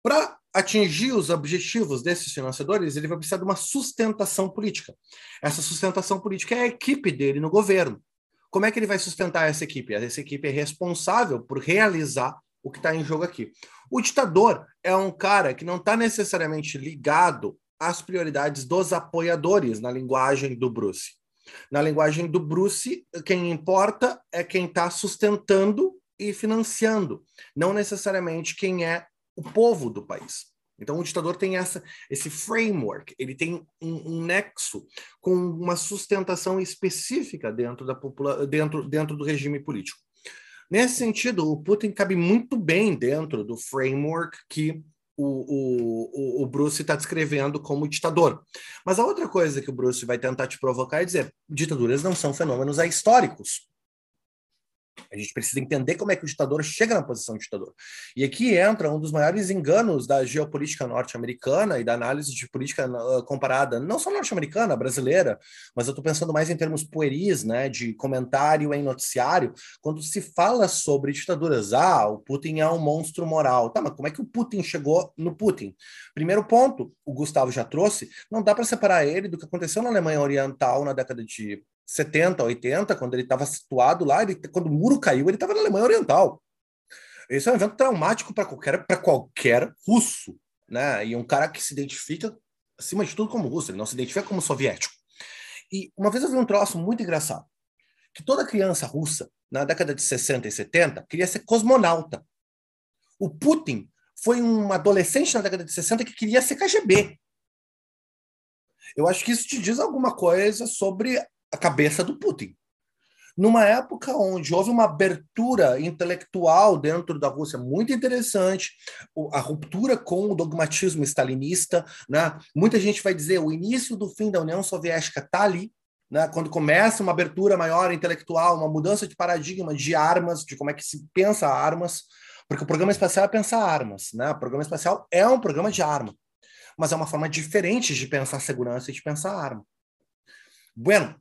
Para atingir os objetivos desses financiadores, ele vai precisar de uma sustentação política. Essa sustentação política é a equipe dele no governo. Como é que ele vai sustentar essa equipe? Essa equipe é responsável por realizar o que está em jogo aqui. O ditador é um cara que não está necessariamente ligado as prioridades dos apoiadores na linguagem do Bruce. Na linguagem do Bruce, quem importa é quem está sustentando e financiando, não necessariamente quem é o povo do país. Então, o ditador tem essa, esse framework, ele tem um, um nexo com uma sustentação específica dentro, da popula dentro, dentro do regime político. Nesse sentido, o Putin cabe muito bem dentro do framework que o, o, o Bruce está descrevendo como ditador. Mas a outra coisa que o Bruce vai tentar te provocar é dizer: ditaduras não são fenômenos ahistóricos. A gente precisa entender como é que o ditador chega na posição de ditador. E aqui entra um dos maiores enganos da geopolítica norte-americana e da análise de política uh, comparada, não só norte-americana, brasileira, mas eu estou pensando mais em termos pueris, né, de comentário em noticiário, quando se fala sobre ditaduras. Ah, o Putin é um monstro moral. Tá, mas como é que o Putin chegou no Putin? Primeiro ponto, o Gustavo já trouxe, não dá para separar ele do que aconteceu na Alemanha Oriental na década de 70, 80, quando ele estava situado lá, ele, quando o muro caiu, ele estava na Alemanha Oriental. Esse é um evento traumático para qualquer, qualquer russo, né? E um cara que se identifica, acima de tudo, como russo, ele não se identifica como soviético. E uma vez eu vi um troço muito engraçado, que toda criança russa, na década de 60 e 70, queria ser cosmonauta. O Putin foi um adolescente na década de 60 que queria ser KGB. Eu acho que isso te diz alguma coisa sobre a cabeça do Putin. Numa época onde houve uma abertura intelectual dentro da Rússia muito interessante, a ruptura com o dogmatismo stalinista, né? muita gente vai dizer o início do fim da União Soviética está ali, né? quando começa uma abertura maior intelectual, uma mudança de paradigma de armas, de como é que se pensa armas, porque o programa espacial é pensar armas, né? O programa espacial é um programa de arma, mas é uma forma diferente de pensar segurança e de pensar arma. Bueno,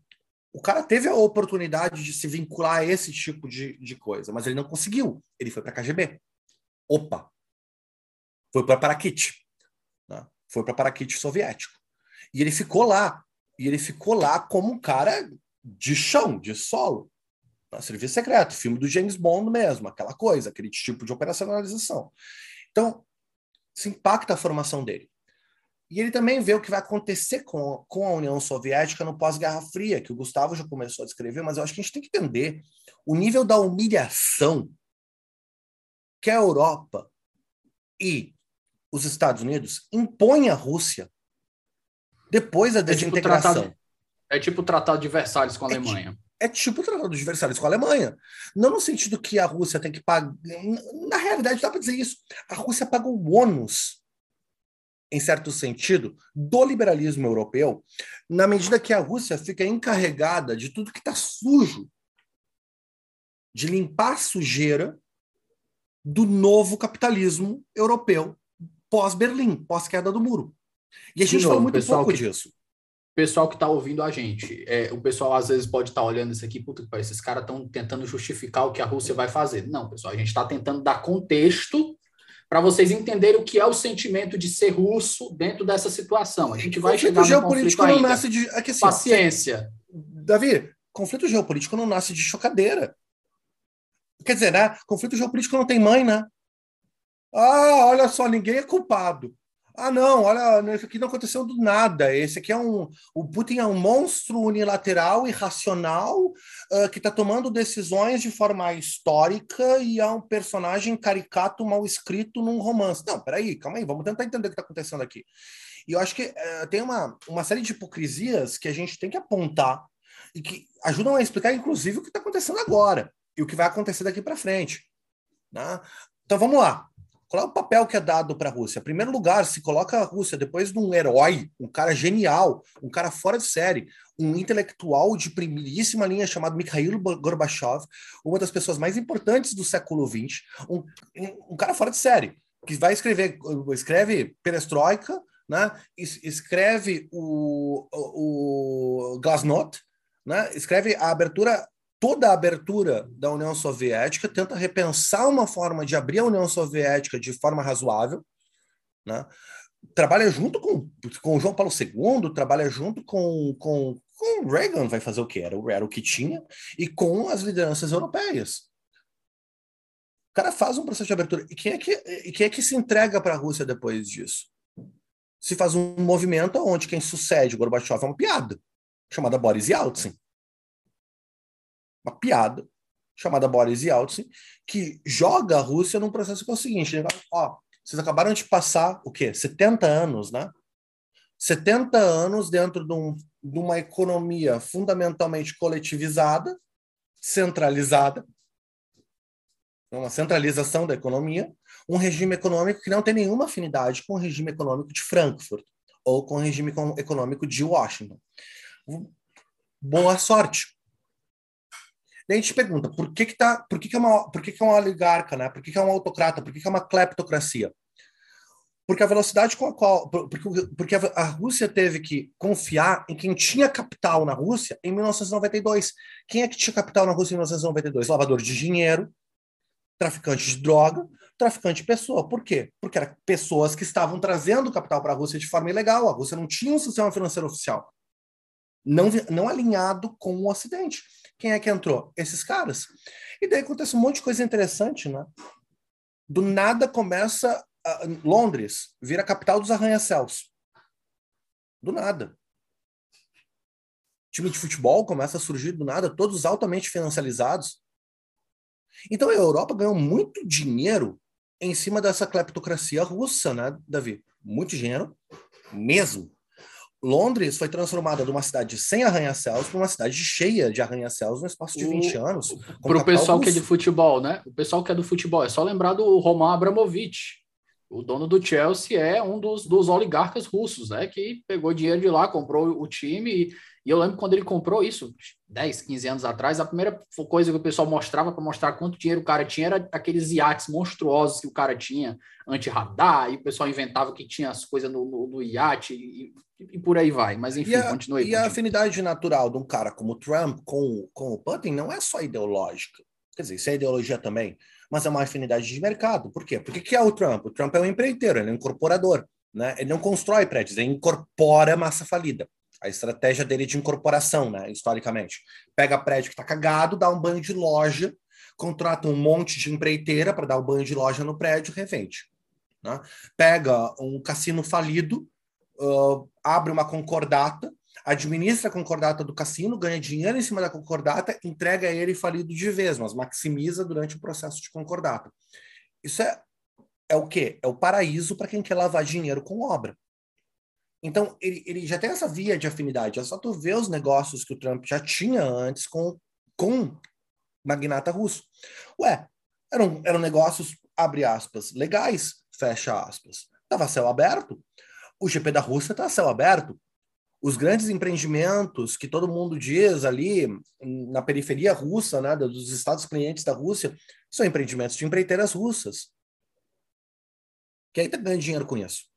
o cara teve a oportunidade de se vincular a esse tipo de, de coisa, mas ele não conseguiu. Ele foi para a KGB. Opa! Foi para Parakit. Né? Foi para Parakit soviético. E ele ficou lá. E ele ficou lá como um cara de chão, de solo. Né? Serviço secreto, filme do James Bond mesmo, aquela coisa, aquele tipo de operacionalização. Então, isso impacta a formação dele. E ele também vê o que vai acontecer com, com a União Soviética no pós-Guerra Fria, que o Gustavo já começou a descrever, mas eu acho que a gente tem que entender o nível da humilhação que a Europa e os Estados Unidos impõem à Rússia depois da desintegração. É tipo o tratado, é tipo o tratado de Versalhes com a é Alemanha. É tipo o tratado de Versalhes com a Alemanha. Não no sentido que a Rússia tem que pagar. Na realidade, dá para dizer isso. A Rússia paga o ônus em certo sentido, do liberalismo europeu, na medida que a Rússia fica encarregada de tudo que está sujo, de limpar a sujeira do novo capitalismo europeu pós-Berlim, pós-queda do muro. E a gente fala muito pouco que, disso. Pessoal que está ouvindo a gente, é, o pessoal às vezes pode estar tá olhando isso aqui, puta, esses caras estão tentando justificar o que a Rússia vai fazer. Não, pessoal, a gente está tentando dar contexto para vocês entenderem o que é o sentimento de ser russo dentro dessa situação. A gente vai conflito chegar no conflito não nasce de é que, assim, paciência. Davi, conflito geopolítico não nasce de chocadeira. Quer dizer, né? Conflito geopolítico não tem mãe, né? Ah, olha só, ninguém é culpado. Ah, não, olha, isso aqui não aconteceu do nada. Esse aqui é um. O Putin é um monstro unilateral, irracional, uh, que está tomando decisões de forma histórica e é um personagem caricato mal escrito num romance. Não, peraí, calma aí, vamos tentar entender o que está acontecendo aqui. E eu acho que uh, tem uma, uma série de hipocrisias que a gente tem que apontar e que ajudam a explicar, inclusive, o que está acontecendo agora e o que vai acontecer daqui para frente. Né? Então vamos lá. Qual é o papel que é dado para a Rússia? Em primeiro lugar, se coloca a Rússia depois de um herói, um cara genial, um cara fora de série, um intelectual de primeiríssima linha chamado Mikhail Gorbachev, uma das pessoas mais importantes do século XX, um, um cara fora de série, que vai escrever, escreve Perestroika, né? escreve o, o, o Glasnost, né? escreve a abertura toda a abertura da União Soviética, tenta repensar uma forma de abrir a União Soviética de forma razoável, né? trabalha junto com, com João Paulo II, trabalha junto com, com, com Reagan, vai fazer o que? Era, era o que tinha, e com as lideranças europeias. O cara faz um processo de abertura. E quem é que, e quem é que se entrega para a Rússia depois disso? Se faz um movimento onde quem sucede o Gorbachev é uma piada, chamada Boris Yeltsin uma piada chamada Boris Yeltsin, que joga a Rússia num processo que é o seguinte: né? ó, vocês acabaram de passar o quê? 70 anos, né? 70 anos dentro de, um, de uma economia fundamentalmente coletivizada, centralizada, uma centralização da economia, um regime econômico que não tem nenhuma afinidade com o regime econômico de Frankfurt ou com o regime econômico de Washington. Boa sorte. Daí a gente pergunta, por que que tá, por que que é uma, por que que é uma oligarca, né? Por que que é uma autocrata? Por que que é uma cleptocracia? Porque a velocidade com a qual, porque, porque a Rússia teve que confiar em quem tinha capital na Rússia em 1992. Quem é que tinha capital na Rússia em 1992? Lavador de dinheiro, traficante de droga, traficante de pessoa. Por quê? Porque eram pessoas que estavam trazendo capital para a Rússia de forma ilegal. A Rússia não tinha um sistema financeiro oficial, não, não alinhado com o Ocidente. Quem é que entrou? Esses caras. E daí acontece um monte de coisa interessante, né? Do nada começa. Uh, Londres vira a capital dos arranha-céus. Do nada. Time de futebol começa a surgir do nada, todos altamente financiarizados. Então a Europa ganhou muito dinheiro em cima dessa cleptocracia russa, né, Davi? Muito dinheiro mesmo. Londres foi transformada de uma cidade sem arranha-céus para uma cidade cheia de arranha-céus no espaço de 20 o, anos. Para o pessoal russo. que é de futebol, né? O pessoal que é do futebol, é só lembrar do Roman Abramovich. O dono do Chelsea é um dos, dos oligarcas russos, né? Que pegou dinheiro de lá, comprou o time. E, e eu lembro quando ele comprou isso, 10, 15 anos atrás, a primeira coisa que o pessoal mostrava para mostrar quanto dinheiro o cara tinha era aqueles iates monstruosos que o cara tinha, anti-radar, e o pessoal inventava que tinha as coisas no, no, no iate. E, e por aí vai. Mas enfim, e a, continue. E continue. a afinidade natural de um cara como Trump com, com o Putin não é só ideológica. Quer dizer, isso é ideologia também, mas é uma afinidade de mercado. Por quê? Porque que é o Trump? O Trump é um empreiteiro, ele é um incorporador. Né? Ele não constrói prédios, ele incorpora massa falida. A estratégia dele é de incorporação, né, historicamente. Pega prédio que está cagado, dá um banho de loja, contrata um monte de empreiteira para dar um banho de loja no prédio, revende. Né? Pega um cassino falido, uh, abre uma concordata, administra a concordata do cassino, ganha dinheiro em cima da concordata, entrega ele falido de vez, mas maximiza durante o processo de concordata. Isso é, é o quê? É o paraíso para quem quer lavar dinheiro com obra. Então, ele, ele já tem essa via de afinidade. É só tu ver os negócios que o Trump já tinha antes com, com magnata russo. Ué, eram, eram negócios, abre aspas, legais, fecha aspas. Tava céu aberto. o GP da Rússia está céu aberto. Os grandes empreendimentos que todo mundo diz ali na periferia russa, né, dos estados clientes da Rússia, são empreendimentos de empreiteiras russas. Quem está ganhando dinheiro com isso?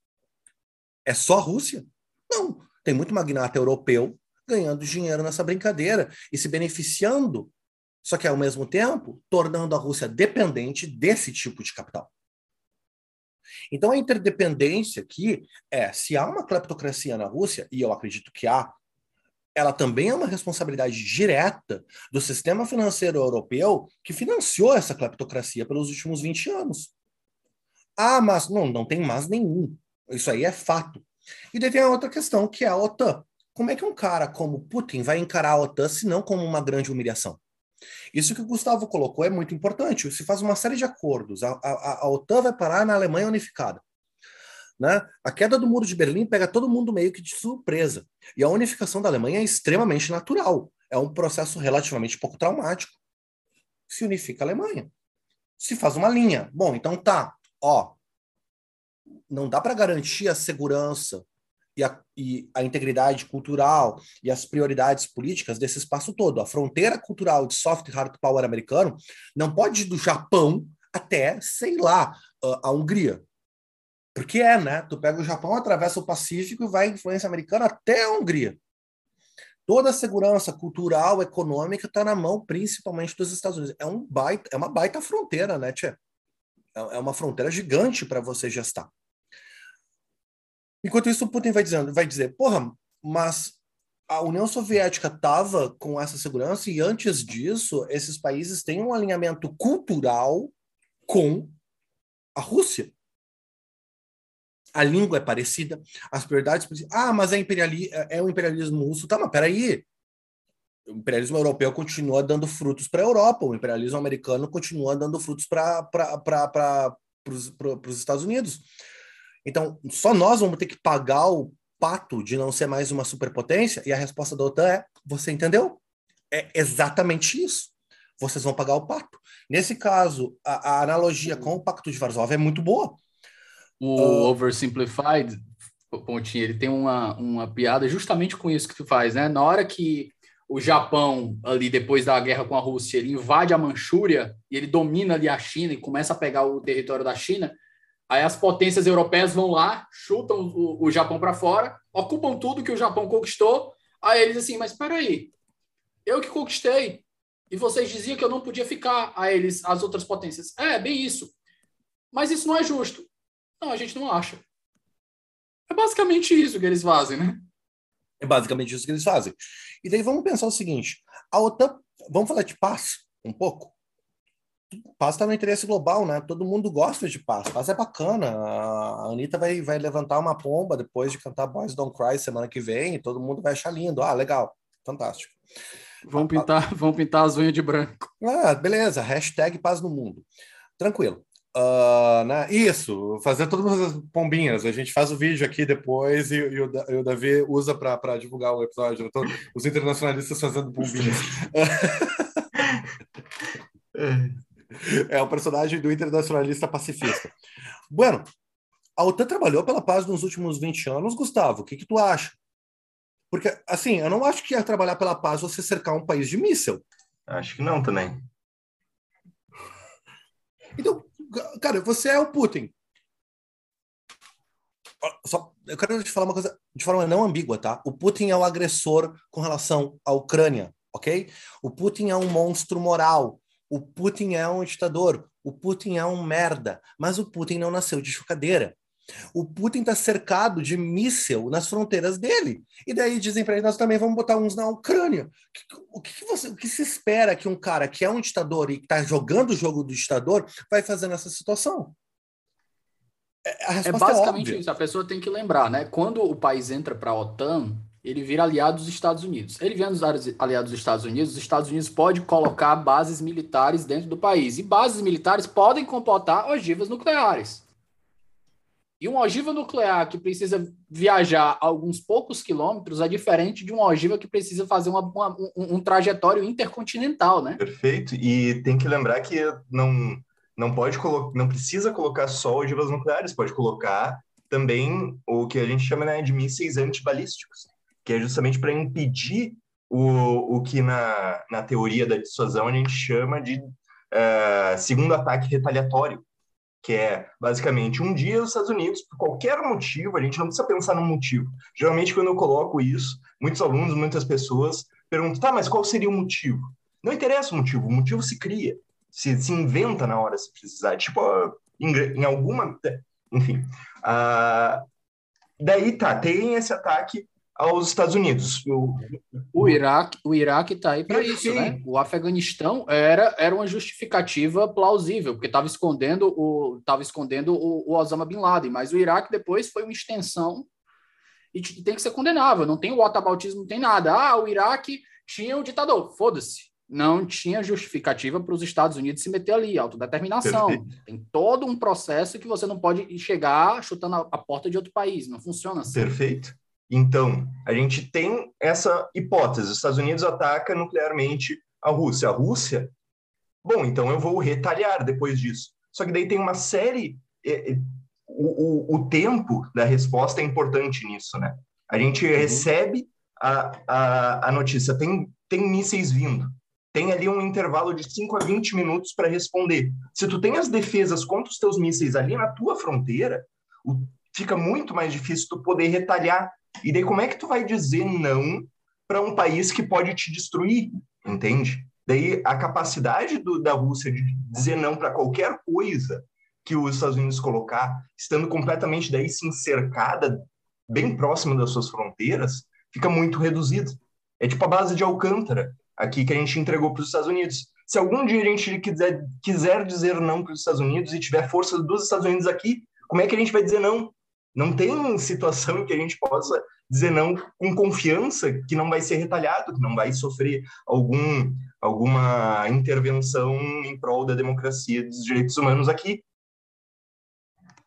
É só a Rússia? Não. Tem muito magnata europeu ganhando dinheiro nessa brincadeira e se beneficiando, só que ao mesmo tempo tornando a Rússia dependente desse tipo de capital. Então a interdependência aqui é, se há uma cleptocracia na Rússia, e eu acredito que há, ela também é uma responsabilidade direta do sistema financeiro europeu que financiou essa cleptocracia pelos últimos 20 anos. Ah, mas não, não tem mais nenhum. Isso aí é fato. E daí tem a outra questão, que é a OTAN. Como é que um cara como Putin vai encarar a OTAN se não como uma grande humilhação? Isso que o Gustavo colocou é muito importante. Se faz uma série de acordos. A, a, a OTAN vai parar na Alemanha unificada. Né? A queda do muro de Berlim pega todo mundo meio que de surpresa. E a unificação da Alemanha é extremamente natural. É um processo relativamente pouco traumático. Se unifica a Alemanha. Se faz uma linha. Bom, então tá. Ó, não dá para garantir a segurança e a, e a, integridade cultural e as prioridades políticas desse espaço todo. A fronteira cultural de soft hard power americano não pode ir do Japão até, sei lá, a Hungria. Porque é, né? Tu pega o Japão, atravessa o Pacífico e vai influência americana até a Hungria. Toda a segurança cultural, econômica está na mão, principalmente dos Estados Unidos. É, um baita, é uma baita fronteira, né, Tia? É, é uma fronteira gigante para você gestar. Enquanto isso, o Putin vai dizendo, vai dizer, porra, mas a União Soviética estava com essa segurança e antes disso, esses países têm um alinhamento cultural com a Rússia. A língua é parecida, as prioridades. Ah, mas é, imperiali é o imperialismo russo. Tá, mas peraí. O imperialismo europeu continua dando frutos para a Europa, o imperialismo americano continua dando frutos para os Estados Unidos. Então, só nós vamos ter que pagar o pato de não ser mais uma superpotência? E a resposta da OTAN é: você entendeu? É exatamente isso. Vocês vão pagar o pato. Nesse caso, a, a analogia com o Pacto de Varsóvia é muito boa. O uh, Oversimplified, Pontinho, ele tem uma, uma piada justamente com isso que tu faz, né? Na hora que o Japão, ali depois da guerra com a Rússia, ele invade a Manchúria e ele domina ali a China e começa a pegar o território da China, Aí as potências europeias vão lá, chutam o, o Japão para fora, ocupam tudo que o Japão conquistou. Aí eles assim, mas espera aí, eu que conquistei e vocês diziam que eu não podia ficar. A eles, as outras potências, é bem isso. Mas isso não é justo. Não, a gente não acha. É basicamente isso que eles fazem, né? É basicamente isso que eles fazem. E daí vamos pensar o seguinte: a OTAN, vamos falar de paz um pouco paz está no interesse global, né? Todo mundo gosta de paz. Paz é bacana. A Anitta vai, vai levantar uma pomba depois de cantar Boys Don't Cry semana que vem todo mundo vai achar lindo. Ah, legal. Fantástico. Vão pintar, vão pintar as unhas de branco. Ah, beleza. Hashtag paz no mundo. Tranquilo. Uh, né? Isso, fazer todas as pombinhas. A gente faz o vídeo aqui depois e, e, o, e o, Davi usa para divulgar o episódio. Né? Os internacionalistas fazendo pombinhas. *laughs* *laughs* *laughs* é. O personagem do internacionalista pacifista. Bueno, a OTAN trabalhou pela paz nos últimos 20 anos, Gustavo. O que, que tu acha? Porque, assim, eu não acho que é trabalhar pela paz você cercar um país de míssel. Acho que não também. Então, cara, você é o Putin. Só, eu quero te falar uma coisa de forma não ambígua, tá? O Putin é o agressor com relação à Ucrânia, ok? O Putin é um monstro moral. O Putin é um ditador, o Putin é um merda, mas o Putin não nasceu de chocadeira. O Putin está cercado de míssel nas fronteiras dele. E daí dizem para ele: nós também vamos botar uns na Ucrânia. O que, que, você, o que se espera que um cara que é um ditador e está jogando o jogo do ditador vai fazer nessa situação? É, é basicamente é isso. A pessoa tem que lembrar, né? Quando o país entra para a OTAN, ele vira aliado dos Estados Unidos. Ele vira aliado dos Estados Unidos, os Estados Unidos pode colocar bases militares dentro do país. E bases militares podem comportar ogivas nucleares. E uma ogiva nuclear que precisa viajar alguns poucos quilômetros é diferente de uma ogiva que precisa fazer uma, uma, um, um trajetório intercontinental, né? Perfeito. E tem que lembrar que não, não pode não precisa colocar só ogivas nucleares, pode colocar também o que a gente chama né, de mísseis antibalísticos, que é justamente para impedir o, o que na, na teoria da dissuasão a gente chama de uh, segundo ataque retaliatório, que é basicamente um dia os Estados Unidos, por qualquer motivo, a gente não precisa pensar no motivo. Geralmente, quando eu coloco isso, muitos alunos, muitas pessoas perguntam, tá, mas qual seria o motivo? Não interessa o motivo, o motivo se cria, se, se inventa na hora se precisar. Tipo, em, em alguma. Enfim. Uh, daí tá, tem esse ataque aos Estados Unidos. O, o Iraque o Iraque está aí para isso, né? O Afeganistão era, era uma justificativa plausível, porque estava escondendo o estava escondendo o, o, Osama bin Laden, mas o Iraque depois foi uma extensão e tem que ser condenável. Não tem o whataboutismo, não tem nada. Ah, o Iraque tinha o ditador, foda-se. Não tinha justificativa para os Estados Unidos se meter ali, autodeterminação. Perfeito. Tem todo um processo que você não pode chegar chutando a, a porta de outro país. Não funciona assim. Perfeito. Então, a gente tem essa hipótese: os Estados Unidos ataca nuclearmente a Rússia. A Rússia, bom, então eu vou retaliar depois disso. Só que daí tem uma série. É, é, o, o, o tempo da resposta é importante nisso, né? A gente uhum. recebe a, a, a notícia, tem, tem mísseis vindo. Tem ali um intervalo de 5 a 20 minutos para responder. Se tu tem as defesas contra os teus mísseis ali na tua fronteira, o, fica muito mais difícil tu poder retalhar e daí como é que tu vai dizer não para um país que pode te destruir, entende? Daí a capacidade do, da Rússia de dizer não para qualquer coisa que os Estados Unidos colocar, estando completamente daí cercada, bem próxima das suas fronteiras, fica muito reduzida. É tipo a base de Alcântara, aqui que a gente entregou para os Estados Unidos. Se algum dia a gente quiser, quiser dizer não para os Estados Unidos e tiver força dos Estados Unidos aqui, como é que a gente vai dizer não? Não tem situação que a gente possa dizer não com confiança que não vai ser retalhado, que não vai sofrer algum, alguma intervenção em prol da democracia e dos direitos humanos aqui.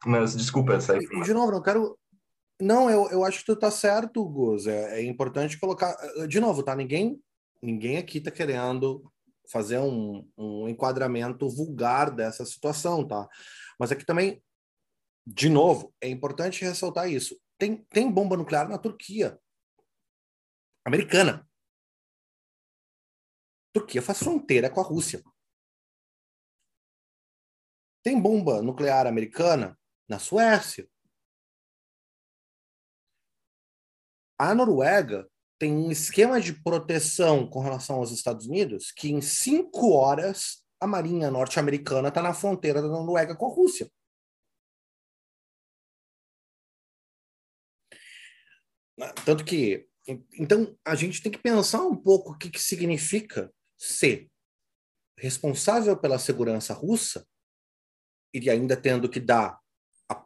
Mas, desculpa, essa é... De novo, não quero... Não, eu, eu acho que tu tá certo, Gus. É, é importante colocar... De novo, tá? Ninguém, ninguém aqui tá querendo fazer um, um enquadramento vulgar dessa situação, tá? Mas aqui também de novo, é importante ressaltar isso. Tem, tem bomba nuclear na Turquia. Americana. Turquia faz fronteira com a Rússia. Tem bomba nuclear americana na Suécia. A Noruega tem um esquema de proteção com relação aos Estados Unidos que em cinco horas a Marinha norte-americana está na fronteira da Noruega com a Rússia. Tanto que, então, a gente tem que pensar um pouco o que, que significa ser responsável pela segurança russa e ainda tendo que dar a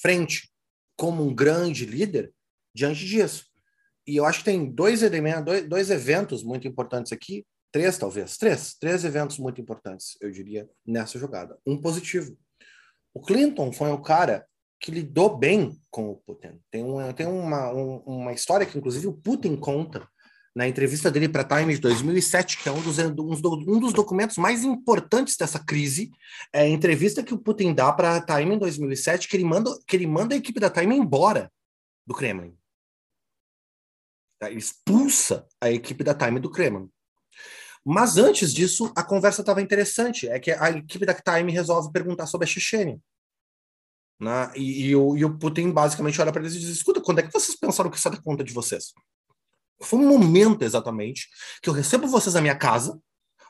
frente como um grande líder diante disso. E eu acho que tem dois, dois, dois eventos muito importantes aqui, três talvez, três, três eventos muito importantes, eu diria, nessa jogada. Um positivo. O Clinton foi o cara que lidou bem com o Putin. Tem uma, tem uma, um, uma história que, inclusive, o Putin conta na entrevista dele para Time de 2007, que é um dos, um dos documentos mais importantes dessa crise, é a entrevista que o Putin dá para a Time em 2007, que ele, manda, que ele manda a equipe da Time embora do Kremlin. Ele expulsa a equipe da Time do Kremlin. Mas antes disso, a conversa estava interessante. É que a equipe da Time resolve perguntar sobre a Chechênia. Né? E, e, o, e o Putin basicamente olha para eles e diz: escuta, quando é que vocês pensaram que isso é da conta de vocês? Foi um momento exatamente que eu recebo vocês na minha casa,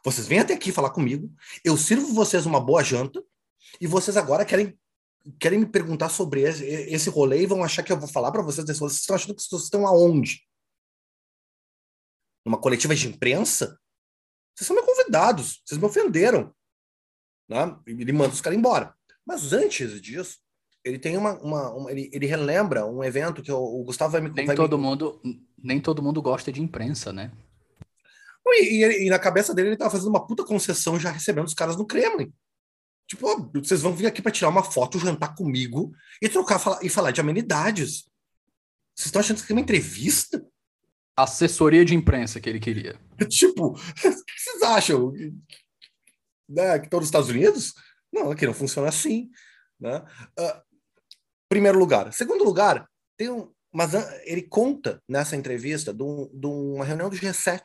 vocês vêm até aqui falar comigo, eu sirvo vocês uma boa janta, e vocês agora querem querem me perguntar sobre esse, esse rolê e vão achar que eu vou falar para vocês desse rolê. Vocês estão achando que vocês estão aonde? Numa coletiva de imprensa? Vocês são meus convidados, vocês me ofenderam. Né? Ele manda os caras embora. Mas antes disso, ele tem uma, uma, uma ele, ele, relembra um evento que o, o Gustavo vai me nem vai todo me... mundo nem todo mundo gosta de imprensa né? E, e, e, na cabeça dele ele tava fazendo uma puta concessão já recebendo os caras no Kremlin. Tipo vocês vão vir aqui para tirar uma foto jantar comigo e trocar falar, e falar de amenidades. Vocês estão achando que é uma entrevista? Assessoria de imprensa que ele queria. *laughs* Tipo *laughs* o que vocês acham? Né, que estão nos Estados Unidos? Não aqui não funciona assim né? Uh, Primeiro lugar. Segundo lugar, tem um, mas ele conta nessa entrevista de, um, de uma reunião do G7,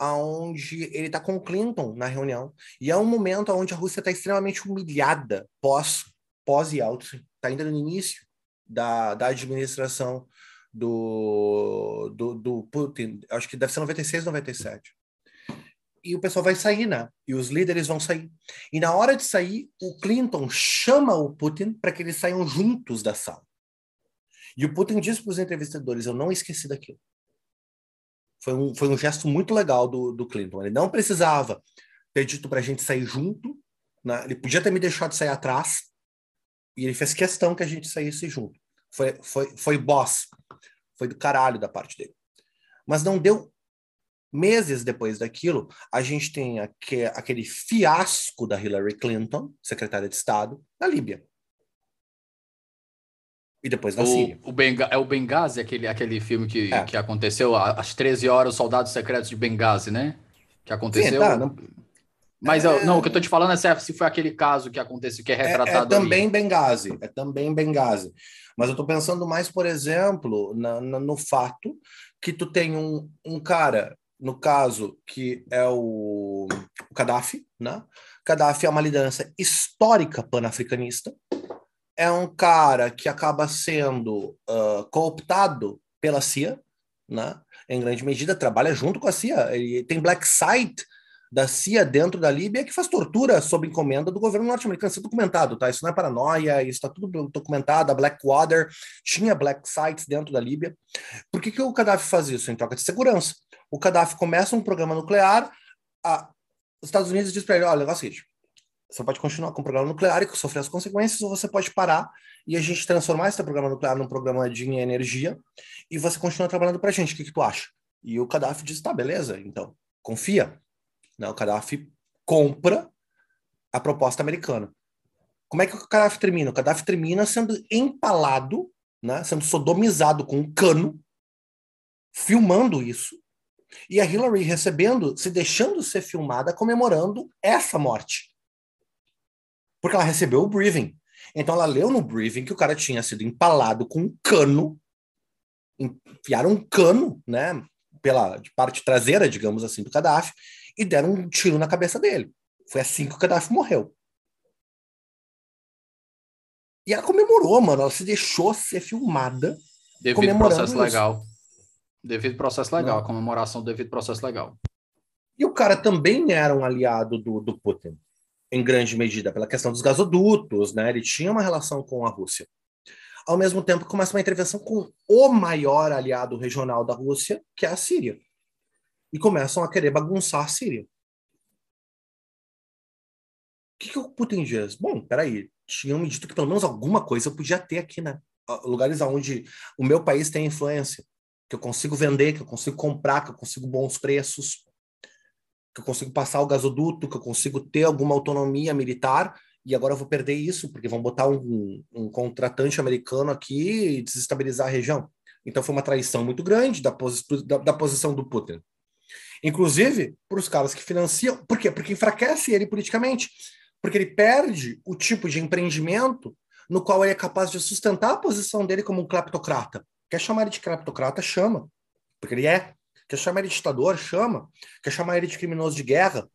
onde ele está com o Clinton na reunião, e é um momento onde a Rússia está extremamente humilhada pós, pós Yeltsin, está ainda no início da, da administração do, do, do Putin, acho que deve ser 96, 97 e o pessoal vai sair, né? E os líderes vão sair. E na hora de sair, o Clinton chama o Putin para que eles saiam juntos da sala. E o Putin disse para os entrevistadores: Eu não esqueci daquilo. Foi um, foi um gesto muito legal do, do Clinton. Ele não precisava ter dito para a gente sair junto, né? ele podia ter me deixado sair atrás, e ele fez questão que a gente saísse junto. Foi, foi, foi boss, foi do caralho da parte dele. Mas não deu Meses depois daquilo, a gente tem aquele fiasco da Hillary Clinton, secretária de Estado, na Líbia. E depois na o, Síria. O Benga, é o Benghazi, aquele, aquele filme que, é. que aconteceu às 13 horas, os soldados secretos de Benghazi, né? Que aconteceu. Sim, tá, não... Mas é... não, o que eu tô te falando é se foi aquele caso que aconteceu, que é retratado. É, é também ali. Benghazi, é também Benghazi. Mas eu tô pensando mais, por exemplo, na, na, no fato que tu tem um, um cara no caso, que é o, o Gaddafi, né? Gaddafi é uma liderança histórica panafricanista, é um cara que acaba sendo uh, cooptado pela CIA, né? em grande medida, trabalha junto com a CIA. Ele tem black site da CIA dentro da Líbia que faz tortura sob encomenda do governo norte-americano. Isso é documentado, tá? Isso não é paranoia, isso está tudo documentado. A Blackwater tinha black sites dentro da Líbia. Por que, que o Gaddafi faz isso? Em troca de segurança o Gaddafi começa um programa nuclear, a, os Estados Unidos diz para ele, olha, negócio é o seguinte, você pode continuar com o programa nuclear e sofrer as consequências, ou você pode parar e a gente transformar esse programa nuclear num programa de energia e você continua trabalhando para a gente. O que, que tu acha? E o Gaddafi diz, tá, beleza, então, confia. Né? O Gaddafi compra a proposta americana. Como é que o Gaddafi termina? O Gaddafi termina sendo empalado, né? sendo sodomizado com um cano, filmando isso, e a Hillary recebendo, se deixando ser filmada, comemorando essa morte. Porque ela recebeu o briefing. Então ela leu no briefing que o cara tinha sido empalado com um cano, enfiaram um cano, né, pela parte traseira, digamos assim, do Gaddafi, e deram um tiro na cabeça dele. Foi assim que o Gaddafi morreu. E ela comemorou, mano. Ela se deixou ser filmada. Devido ao processo isso. legal. Devido processo legal, Não. a comemoração devido processo legal. E o cara também era um aliado do, do Putin, em grande medida, pela questão dos gasodutos, né? Ele tinha uma relação com a Rússia. Ao mesmo tempo, começa uma intervenção com o maior aliado regional da Rússia, que é a Síria. E começam a querer bagunçar a Síria. O que, que o Putin diz? Bom, peraí, tinham me dito que pelo menos alguma coisa eu podia ter aqui, né? Lugares onde o meu país tem influência que eu consigo vender, que eu consigo comprar, que eu consigo bons preços, que eu consigo passar o gasoduto, que eu consigo ter alguma autonomia militar, e agora eu vou perder isso, porque vão botar um, um contratante americano aqui e desestabilizar a região. Então foi uma traição muito grande da, posi da, da posição do Putin. Inclusive, para os caras que financiam. Por quê? Porque enfraquece ele politicamente. Porque ele perde o tipo de empreendimento no qual ele é capaz de sustentar a posição dele como um cleptocrata. Quer chamar ele de craptocrata? Chama. Porque ele é. Quer chamar ele de ditador? Chama. Quer chamar ele de criminoso de guerra?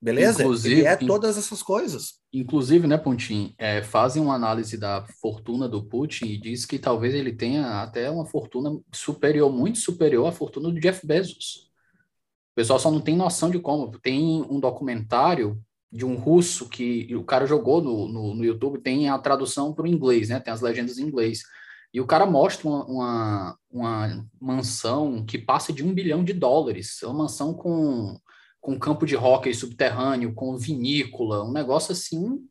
Beleza? Inclusive, ele é todas essas coisas. Inclusive, né, Pontinho, é, fazem uma análise da fortuna do Putin e diz que talvez ele tenha até uma fortuna superior, muito superior à fortuna do Jeff Bezos. Pessoal só não tem noção de como. Tem um documentário de um russo que o cara jogou no, no, no YouTube, tem a tradução para o inglês, né? Tem as legendas em inglês e o cara mostra uma, uma, uma, mansão que passa de um bilhão de dólares. É uma mansão com, com campo de hóquei subterrâneo, com vinícola, um negócio assim.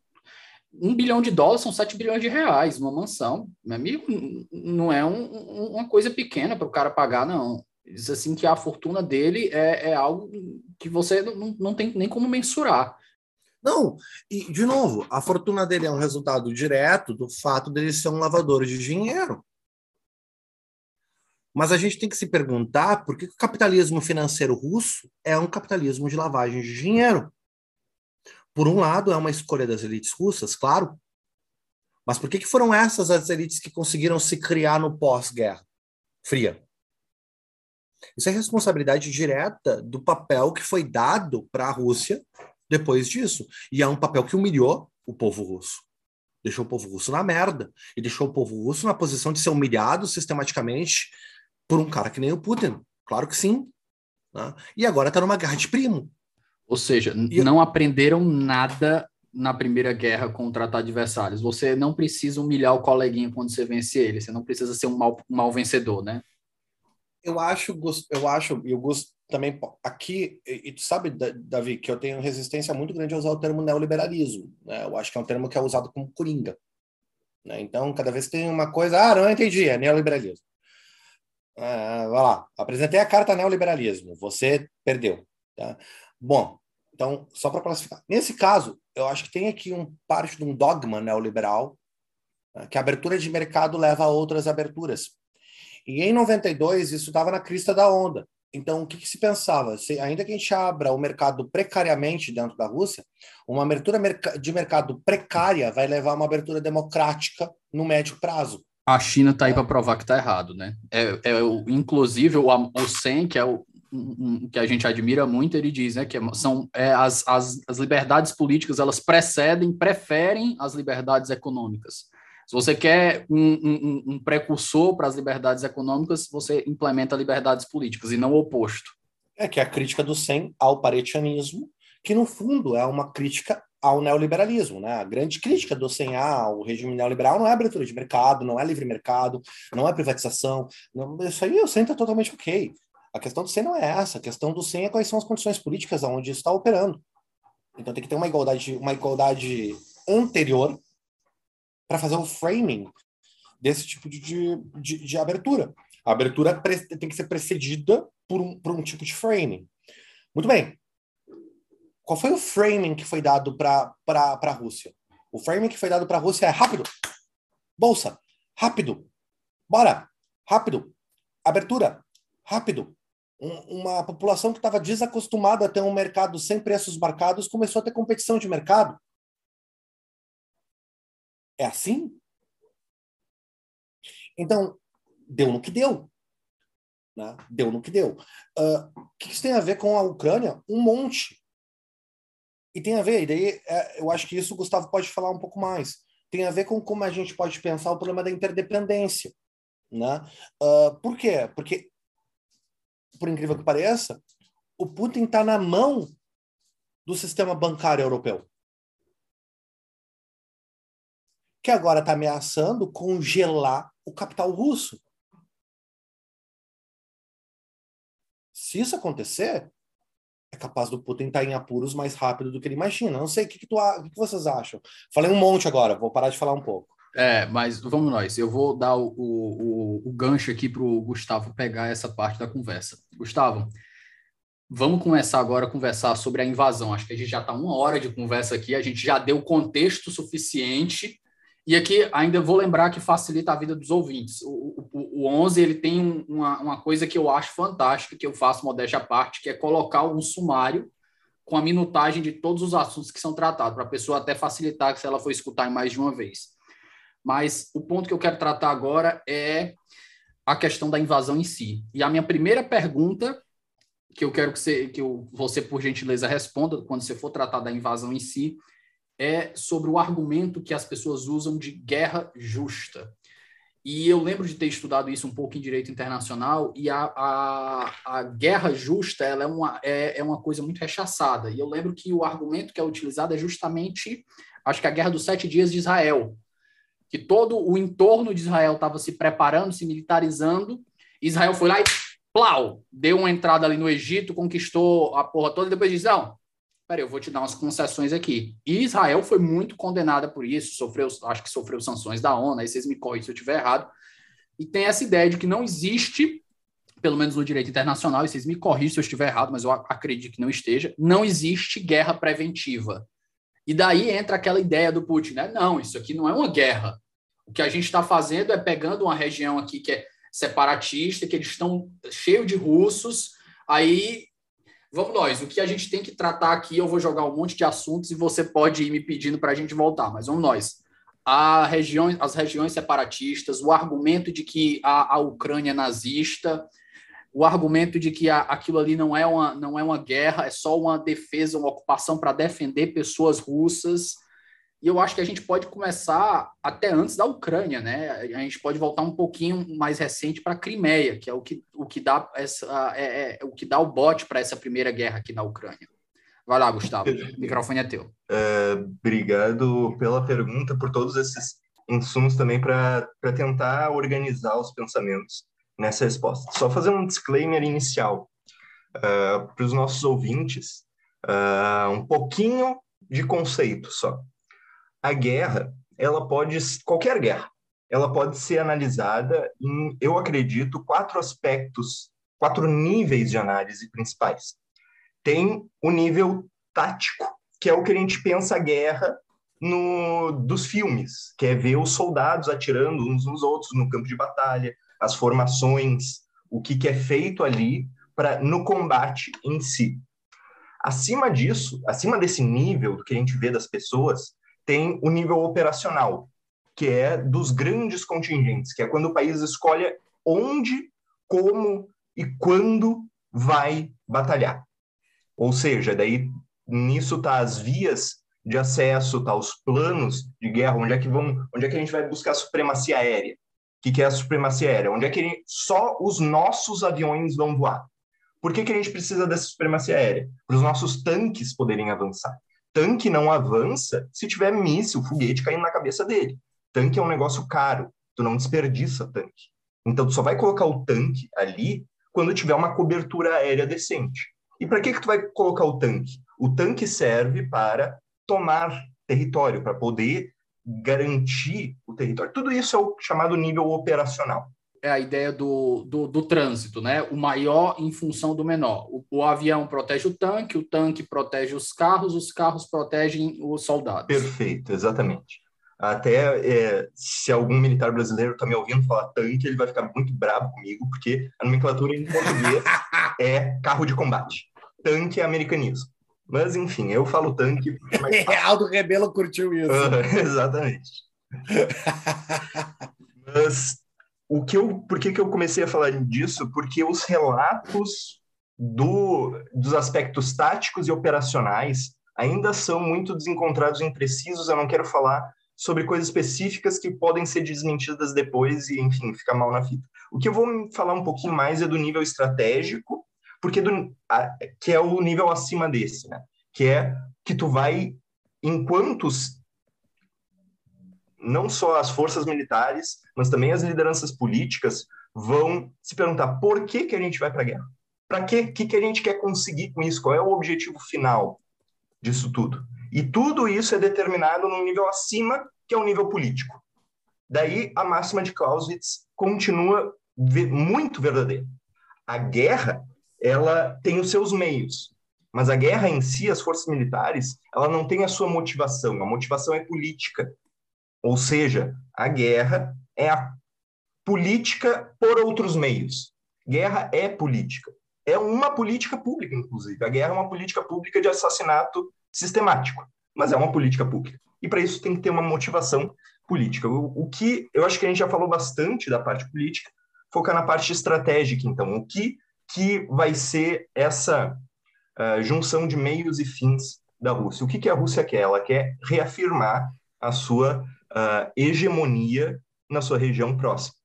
Um bilhão de dólares são sete bilhões de reais, uma mansão. Meu amigo, não é um, uma coisa pequena para o cara pagar, não. Diz assim que a fortuna dele é, é algo que você não, não tem nem como mensurar. Não, e de novo, a fortuna dele é um resultado direto do fato dele ser um lavador de dinheiro. Mas a gente tem que se perguntar por que o capitalismo financeiro russo é um capitalismo de lavagem de dinheiro. Por um lado, é uma escolha das elites russas, claro, Mas por que, que foram essas as elites que conseguiram se criar no pós-guerra fria? Isso é responsabilidade direta do papel que foi dado para a Rússia depois disso. E é um papel que humilhou o povo russo. Deixou o povo russo na merda. E deixou o povo russo na posição de ser humilhado sistematicamente por um cara que nem o Putin. Claro que sim. Né? E agora está numa guerra de primo. Ou seja, e... não aprenderam nada na Primeira Guerra contra adversários. Você não precisa humilhar o coleguinha quando você vence ele. Você não precisa ser um mal, um mal vencedor, né? Eu acho, eu acho, e o Gus também aqui, e, tu sabe, Davi, que eu tenho resistência muito grande a usar o termo neoliberalismo. Né? Eu acho que é um termo que é usado como coringa. Né? Então, cada vez que tem uma coisa, ah, não entendi, é neoliberalismo. Ah, vai lá, apresentei a carta neoliberalismo, você perdeu. Tá? Bom, então, só para classificar. Nesse caso, eu acho que tem aqui um parte de um dogma neoliberal, né, que a abertura de mercado leva a outras aberturas. E em 92, isso estava na crista da onda. Então, o que, que, se pensava? Se, ainda que a gente abra o mercado precariamente dentro da Rússia, uma abertura de mercado precária vai levar a uma abertura democrática no médio prazo. A China está aí para provar que está errado, né? É, é o, inclusive o, o Sen, que é o que a gente admira muito, ele diz, né, que é, são é, as, as, as liberdades políticas elas precedem, preferem as liberdades econômicas. Se você quer um, um, um precursor para as liberdades econômicas, você implementa liberdades políticas e não o oposto. É que é a crítica do SEM ao paretianismo, que no fundo é uma crítica ao neoliberalismo, né? A grande crítica do SEM ao regime neoliberal não é abertura de mercado, não é livre mercado, não é privatização. Não, isso aí o SEM está totalmente ok. A questão do SEM não é essa. A questão do SEM é quais são as condições políticas onde está operando. Então tem que ter uma igualdade, uma igualdade anterior para fazer o framing desse tipo de, de, de abertura. A abertura tem que ser precedida por um, por um tipo de framing. Muito bem. Qual foi o framing que foi dado para a Rússia? O framing que foi dado para a Rússia é rápido. Bolsa. Rápido. Bora. Rápido. Abertura. Rápido. Um, uma população que estava desacostumada a ter um mercado sem preços marcados começou a ter competição de mercado. É assim? Então, deu no que deu. Né? Deu no que deu. Uh, o que isso tem a ver com a Ucrânia? Um monte. E tem a ver, e daí é, eu acho que isso o Gustavo pode falar um pouco mais. Tem a ver com como a gente pode pensar o problema da interdependência. Né? Uh, por quê? Porque, por incrível que pareça, o Putin está na mão do sistema bancário europeu. Que agora está ameaçando congelar o capital russo. Se isso acontecer, é capaz do Putin estar tá em apuros mais rápido do que ele imagina. Não sei o que, que, tu, o que, que vocês acham. Falei um monte agora, vou parar de falar um pouco. É, mas vamos nós. Eu vou dar o, o, o gancho aqui para o Gustavo pegar essa parte da conversa. Gustavo, vamos começar agora a conversar sobre a invasão. Acho que a gente já está uma hora de conversa aqui, a gente já deu contexto suficiente e aqui ainda vou lembrar que facilita a vida dos ouvintes. O, o, o 11 ele tem uma, uma coisa que eu acho fantástica, que eu faço modéstia à parte, que é colocar um sumário com a minutagem de todos os assuntos que são tratados, para a pessoa até facilitar se ela for escutar em mais de uma vez. Mas o ponto que eu quero tratar agora é a questão da invasão em si. E a minha primeira pergunta, que eu quero que você, que eu, você por gentileza, responda quando você for tratar da invasão em si, é sobre o argumento que as pessoas usam de guerra justa. E eu lembro de ter estudado isso um pouco em direito internacional, e a, a, a guerra justa ela é, uma, é, é uma coisa muito rechaçada. E eu lembro que o argumento que é utilizado é justamente, acho que a guerra dos sete dias de Israel, que todo o entorno de Israel estava se preparando, se militarizando, Israel foi lá e plau, deu uma entrada ali no Egito, conquistou a porra toda, e depois diz, não, peraí, eu vou te dar umas concessões aqui. E Israel foi muito condenada por isso, sofreu, acho que sofreu sanções da ONU, aí vocês me correm se eu estiver errado. E tem essa ideia de que não existe, pelo menos no direito internacional, e vocês me corrigem se eu estiver errado, mas eu acredito que não esteja, não existe guerra preventiva. E daí entra aquela ideia do Putin, né? Não, isso aqui não é uma guerra. O que a gente está fazendo é pegando uma região aqui que é separatista, que eles estão cheio de russos, aí Vamos nós, o que a gente tem que tratar aqui, eu vou jogar um monte de assuntos e você pode ir me pedindo para a gente voltar, mas vamos nós. a região, as regiões separatistas, o argumento de que a, a Ucrânia é nazista, o argumento de que a, aquilo ali não é, uma, não é uma guerra, é só uma defesa, uma ocupação para defender pessoas russas. E eu acho que a gente pode começar até antes da Ucrânia, né? A gente pode voltar um pouquinho mais recente para a Crimeia, que é o que, o que dá essa, é, é o que dá o bote para essa primeira guerra aqui na Ucrânia. Vai lá, Gustavo. O microfone é teu. É, obrigado pela pergunta, por todos esses insumos também para tentar organizar os pensamentos nessa resposta. Só fazer um disclaimer inicial uh, para os nossos ouvintes, uh, um pouquinho de conceito só a guerra, ela pode, qualquer guerra, ela pode ser analisada em, eu acredito, quatro aspectos, quatro níveis de análise principais. Tem o nível tático, que é o que a gente pensa a guerra no, dos filmes, que é ver os soldados atirando uns nos outros no campo de batalha, as formações, o que, que é feito ali para no combate em si. Acima disso, acima desse nível do que a gente vê das pessoas, tem o nível operacional, que é dos grandes contingentes, que é quando o país escolhe onde, como e quando vai batalhar. Ou seja, daí nisso tá as vias de acesso, tá os planos de guerra, onde é que vão, onde é que a gente vai buscar a supremacia aérea? O que, que é a supremacia aérea? Onde é que gente, só os nossos aviões vão voar? Por que, que a gente precisa dessa supremacia aérea? Para os nossos tanques poderem avançar tanque não avança se tiver míssil, foguete caindo na cabeça dele. Tanque é um negócio caro, tu não desperdiça tanque. Então tu só vai colocar o tanque ali quando tiver uma cobertura aérea decente. E para que que tu vai colocar o tanque? O tanque serve para tomar território, para poder garantir o território. Tudo isso é o chamado nível operacional é a ideia do, do, do, trânsito, né? O maior em função do menor. O, o, avião protege o tanque, o tanque protege os carros, os carros protegem os soldados. Perfeito, exatamente. Até é, se algum militar brasileiro está me ouvindo falar tanque, ele vai ficar muito bravo comigo, porque a nomenclatura em português *laughs* é carro de combate. Tanque é americanismo. Mas, enfim, eu falo tanque. É, *laughs* Aldo Rebelo curtiu isso. Uh, *laughs* exatamente. Mas o que eu, por que, que eu comecei a falar disso? Porque os relatos do, dos aspectos táticos e operacionais ainda são muito desencontrados e imprecisos. Eu não quero falar sobre coisas específicas que podem ser desmentidas depois e, enfim, ficar mal na fita. O que eu vou falar um pouquinho mais é do nível estratégico, porque do, a, que é o nível acima desse, né? Que é que tu vai, enquanto não só as forças militares, mas também as lideranças políticas vão se perguntar por que, que a gente vai para a guerra? Para quê? O que, que a gente quer conseguir com isso? Qual é o objetivo final disso tudo? E tudo isso é determinado num nível acima, que é o nível político. Daí a máxima de Clausewitz continua muito verdadeira. A guerra, ela tem os seus meios, mas a guerra em si, as forças militares, ela não tem a sua motivação. A motivação é política. Ou seja, a guerra é a política por outros meios. Guerra é política. É uma política pública, inclusive. A guerra é uma política pública de assassinato sistemático, mas é uma política pública. E para isso tem que ter uma motivação política. O, o, que eu acho que a gente já falou bastante da parte política, focar na parte estratégica, então. O que, que vai ser essa uh, junção de meios e fins da Rússia? O que, que a Rússia quer? Ela quer reafirmar a sua uh, hegemonia na sua região próxima.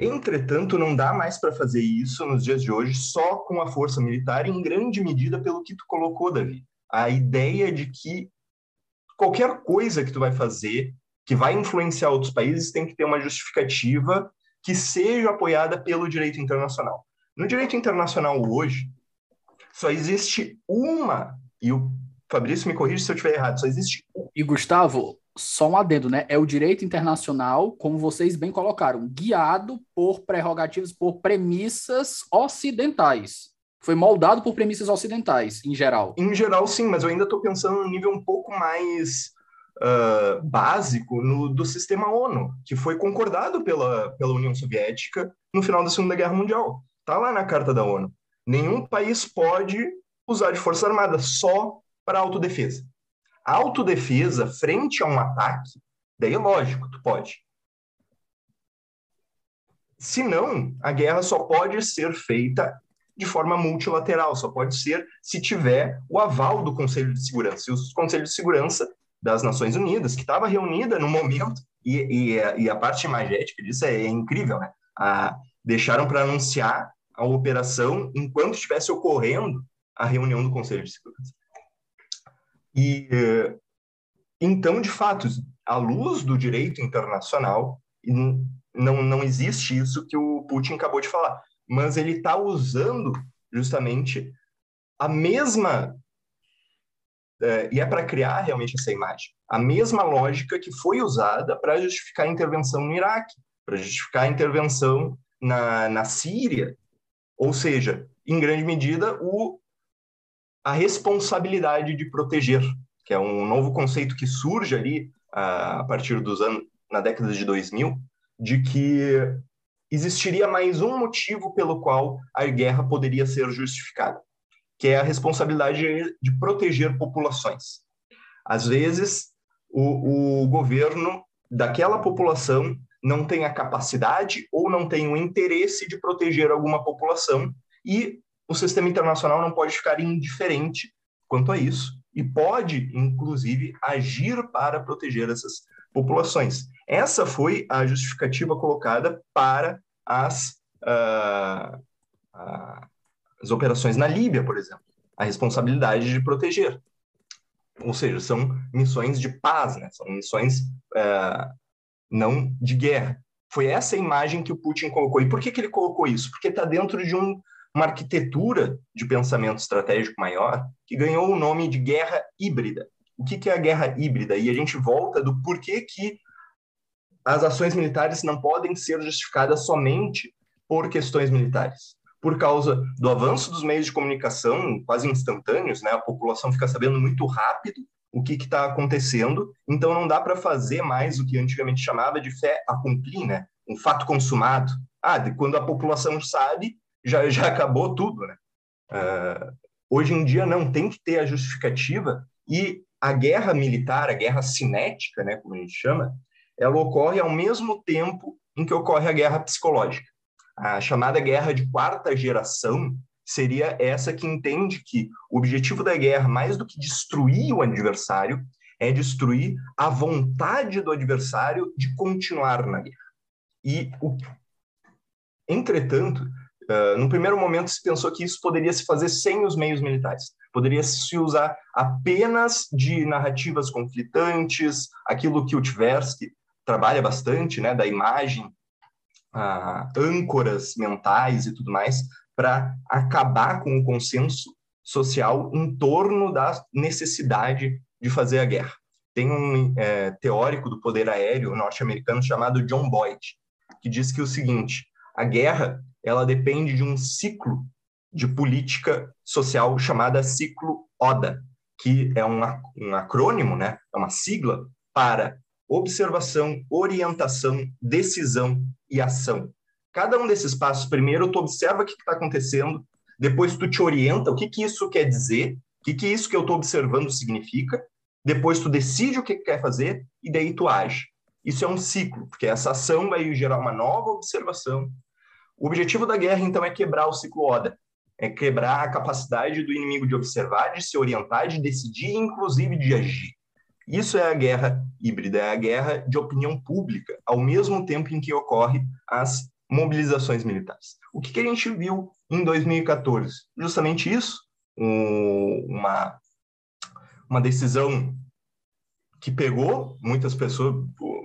Entretanto, não dá mais para fazer isso nos dias de hoje só com a força militar, em grande medida pelo que tu colocou, Davi. A ideia de que qualquer coisa que tu vai fazer que vai influenciar outros países tem que ter uma justificativa que seja apoiada pelo direito internacional. No direito internacional hoje, só existe uma, e o Fabrício me corrige se eu estiver errado, só existe. E Gustavo, só um adendo, né? É o direito internacional, como vocês bem colocaram, guiado por prerrogativas, por premissas ocidentais. Foi moldado por premissas ocidentais, em geral. Em geral, sim, mas eu ainda estou pensando no nível um pouco mais uh, básico no, do sistema ONU, que foi concordado pela, pela União Soviética no final da Segunda Guerra Mundial. Está lá na Carta da ONU. Nenhum país pode usar de força armada, só para autodefesa. Autodefesa frente a um ataque Daí, lógico, tu pode. Se não, a guerra só pode ser feita de forma multilateral, só pode ser se tiver o aval do Conselho de Segurança. E o Conselho de Segurança das Nações Unidas, que estava reunida no momento, e, e, e, a parte imagética disso é, é incrível, né? A, deixaram para anunciar a operação enquanto estivesse ocorrendo a reunião do Conselho de Segurança. E então, de fato, à luz do direito internacional, não, não existe isso que o Putin acabou de falar, mas ele está usando justamente a mesma é, e é para criar realmente essa imagem. A mesma lógica que foi usada para justificar a intervenção no Iraque, para justificar a intervenção na, na Síria, ou seja, em grande medida, o, a responsabilidade de proteger, que é um novo conceito que surge ali a, a partir dos anos, na década de 2000, de que existiria mais um motivo pelo qual a guerra poderia ser justificada que é a responsabilidade de proteger populações. Às vezes, o, o governo daquela população não tem a capacidade ou não tem o interesse de proteger alguma população e o sistema internacional não pode ficar indiferente quanto a isso e pode, inclusive, agir para proteger essas populações. Essa foi a justificativa colocada para as, uh, uh, as operações na Líbia, por exemplo, a responsabilidade de proteger. Ou seja, são missões de paz, né? são missões é, não de guerra. Foi essa imagem que o Putin colocou. E por que, que ele colocou isso? Porque está dentro de um, uma arquitetura de pensamento estratégico maior que ganhou o nome de guerra híbrida. O que, é a guerra híbrida? E a gente volta do porquê que as ações militares não podem ser justificadas somente por questões militares por causa do avanço dos meios de comunicação quase instantâneos, né? A população fica sabendo muito rápido o que está acontecendo, então não dá para fazer mais o que antigamente chamava de fé accompli, né? Um fato consumado. Ah, quando a população sabe, já, já acabou tudo, né? Uh, hoje em dia não tem que ter a justificativa e a guerra militar, a guerra cinética, né, como a gente chama, ela ocorre ao mesmo tempo em que ocorre a guerra psicológica. A chamada guerra de quarta geração seria essa que entende que o objetivo da guerra, mais do que destruir o adversário, é destruir a vontade do adversário de continuar na guerra. E, o... entretanto, uh, no primeiro momento se pensou que isso poderia se fazer sem os meios militares. Poderia se usar apenas de narrativas conflitantes, aquilo que o Tversky trabalha bastante, né, da imagem ah, âncoras mentais e tudo mais para acabar com o consenso social em torno da necessidade de fazer a guerra. Tem um é, teórico do poder aéreo norte-americano chamado John Boyd, que diz que o seguinte: a guerra ela depende de um ciclo de política social chamada ciclo ODA, que é um, um acrônimo, né? é uma sigla para observação, orientação, decisão e ação. Cada um desses passos, primeiro tu observa o que está acontecendo, depois tu te orienta, o que, que isso quer dizer, o que, que isso que eu estou observando significa, depois tu decide o que, que quer fazer e daí tu age. Isso é um ciclo, porque essa ação vai gerar uma nova observação. O objetivo da guerra, então, é quebrar o ciclo Oda, é quebrar a capacidade do inimigo de observar, de se orientar, de decidir, inclusive de agir. Isso é a guerra híbrida, é a guerra de opinião pública, ao mesmo tempo em que ocorre as mobilizações militares. O que, que a gente viu em 2014? Justamente isso, um, uma, uma decisão que pegou muitas pessoas,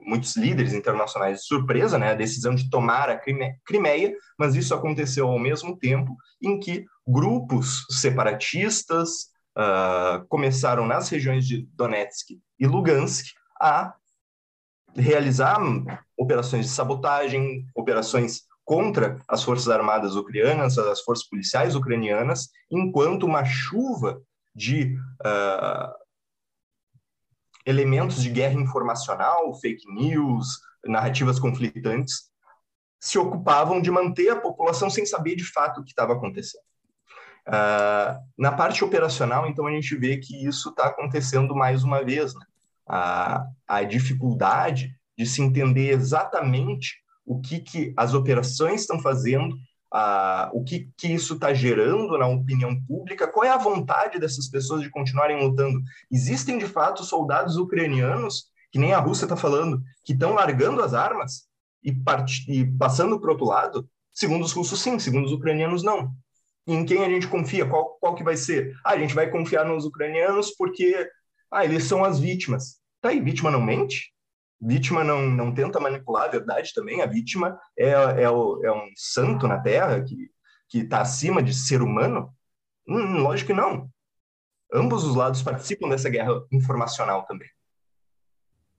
muitos líderes internacionais de surpresa, né, a decisão de tomar a Crimeia, mas isso aconteceu ao mesmo tempo em que grupos separatistas uh, começaram nas regiões de Donetsk e Lugansk a realizar operações de sabotagem, operações contra as forças armadas ucranianas, as forças policiais ucranianas, enquanto uma chuva de uh, elementos de guerra informacional, fake news, narrativas conflitantes, se ocupavam de manter a população sem saber de fato o que estava acontecendo. Uh, na parte operacional, então, a gente vê que isso está acontecendo mais uma vez. Né? a, a dificuldade de se entender exatamente o que, que as operações estão fazendo, a, o que, que isso está gerando na opinião pública, qual é a vontade dessas pessoas de continuarem lutando. Existem, de fato, soldados ucranianos, que nem a Rússia está falando, que estão largando as armas e, e passando para o outro lado? Segundo os russos, sim, segundo os ucranianos, não. E em quem a gente confia? Qual, qual que vai ser? Ah, a gente vai confiar nos ucranianos porque ah, eles são as vítimas. Tá aí, vítima não mente? Vítima não, não tenta manipular a verdade também? A vítima é, é, o, é um santo na Terra que está acima de ser humano? Hum, lógico que não. Ambos os lados participam dessa guerra informacional também.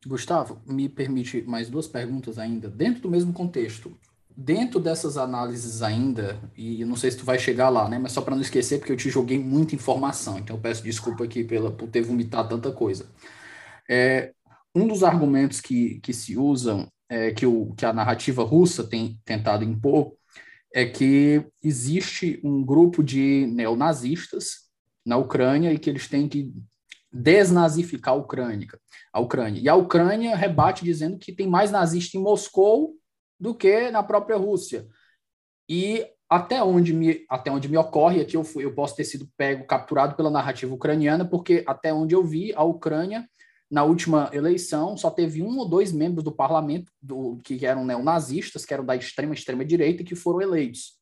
Gustavo, me permite mais duas perguntas ainda, dentro do mesmo contexto. Dentro dessas análises ainda, e não sei se tu vai chegar lá, né? Mas só para não esquecer, porque eu te joguei muita informação, então eu peço desculpa aqui pela, por ter vomitado tanta coisa. É, um dos argumentos que, que se usam, é, que, o, que a narrativa russa tem tentado impor, é que existe um grupo de neonazistas na Ucrânia e que eles têm que desnazificar a Ucrânia, a Ucrânia. E a Ucrânia rebate dizendo que tem mais nazista em Moscou do que na própria Rússia. E até onde me, até onde me ocorre, aqui eu, fui, eu posso ter sido pego, capturado pela narrativa ucraniana, porque até onde eu vi, a Ucrânia, na última eleição, só teve um ou dois membros do parlamento do, que eram neonazistas, que eram da extrema, extrema direita, que foram eleitos.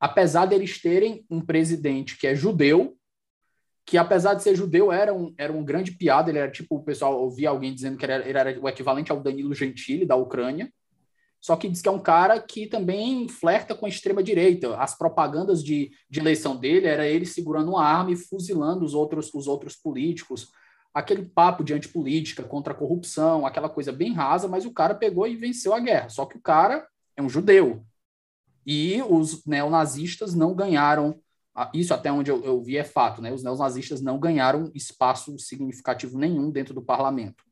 Apesar deles terem um presidente que é judeu, que apesar de ser judeu, era um, era um grande piada, ele era tipo, o pessoal ouvia alguém dizendo que ele era, ele era o equivalente ao Danilo Gentili, da Ucrânia, só que diz que é um cara que também flerta com a extrema-direita. As propagandas de, de eleição dele era ele segurando uma arma e fuzilando os outros, os outros políticos. Aquele papo de antipolítica, contra a corrupção, aquela coisa bem rasa, mas o cara pegou e venceu a guerra. Só que o cara é um judeu. E os neonazistas não ganharam isso até onde eu, eu vi é fato, né? Os neonazistas não ganharam espaço significativo nenhum dentro do parlamento.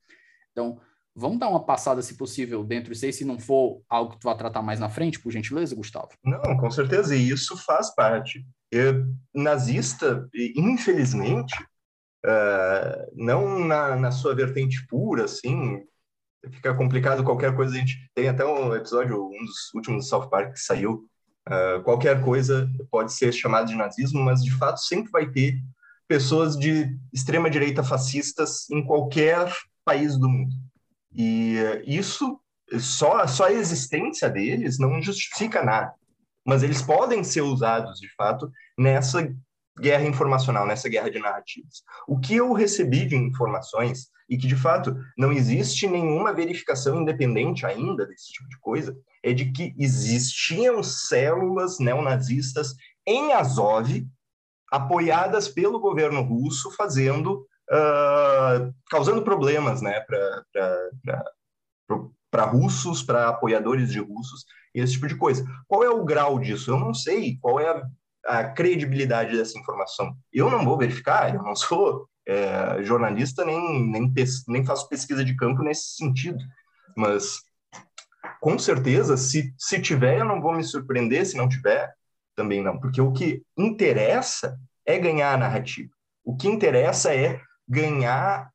Então, vamos dar uma passada, se possível, dentro disso aí, se não for algo que tu vai tratar mais na frente, por gentileza, Gustavo? Não, com certeza, e isso faz parte. Eu, nazista, infelizmente, uh, não na, na sua vertente pura, assim, fica complicado qualquer coisa. A gente tem até um episódio, um dos últimos do South Park que saiu, Uh, qualquer coisa pode ser chamada de nazismo, mas de fato sempre vai ter pessoas de extrema direita fascistas em qualquer país do mundo. E uh, isso só só a existência deles não justifica nada, mas eles podem ser usados de fato nessa guerra informacional, nessa guerra de narrativas. O que eu recebi de informações e que de fato não existe nenhuma verificação independente ainda desse tipo de coisa, é de que existiam células neonazistas em Azov, apoiadas pelo governo russo, fazendo, uh, causando problemas né, para russos, para apoiadores de russos, esse tipo de coisa. Qual é o grau disso? Eu não sei. Qual é a, a credibilidade dessa informação? Eu não vou verificar, eu não sou é, jornalista, nem, nem, nem faço pesquisa de campo nesse sentido. Mas com certeza, se, se tiver, eu não vou me surpreender, se não tiver, também não. Porque o que interessa é ganhar a narrativa. O que interessa é ganhar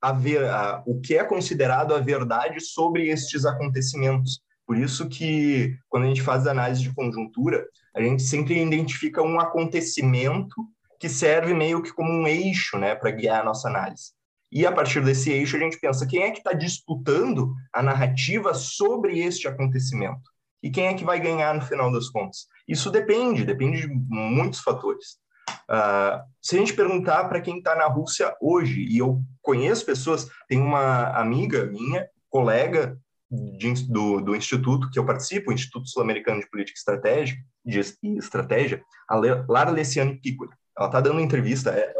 a ver, a, o que é considerado a verdade sobre estes acontecimentos. Por isso que, quando a gente faz análise de conjuntura, a gente sempre identifica um acontecimento que serve meio que como um eixo né, para guiar a nossa análise. E a partir desse eixo, a gente pensa quem é que está disputando a narrativa sobre este acontecimento? E quem é que vai ganhar no final das contas? Isso depende, depende de muitos fatores. Uh, se a gente perguntar para quem está na Rússia hoje, e eu conheço pessoas, tem uma amiga minha, colega de, do, do instituto que eu participo, o Instituto Sul-Americano de Política Estratégica, de Estratégia, a Lara Leciane Piccoli. Ela está dando entrevista, é,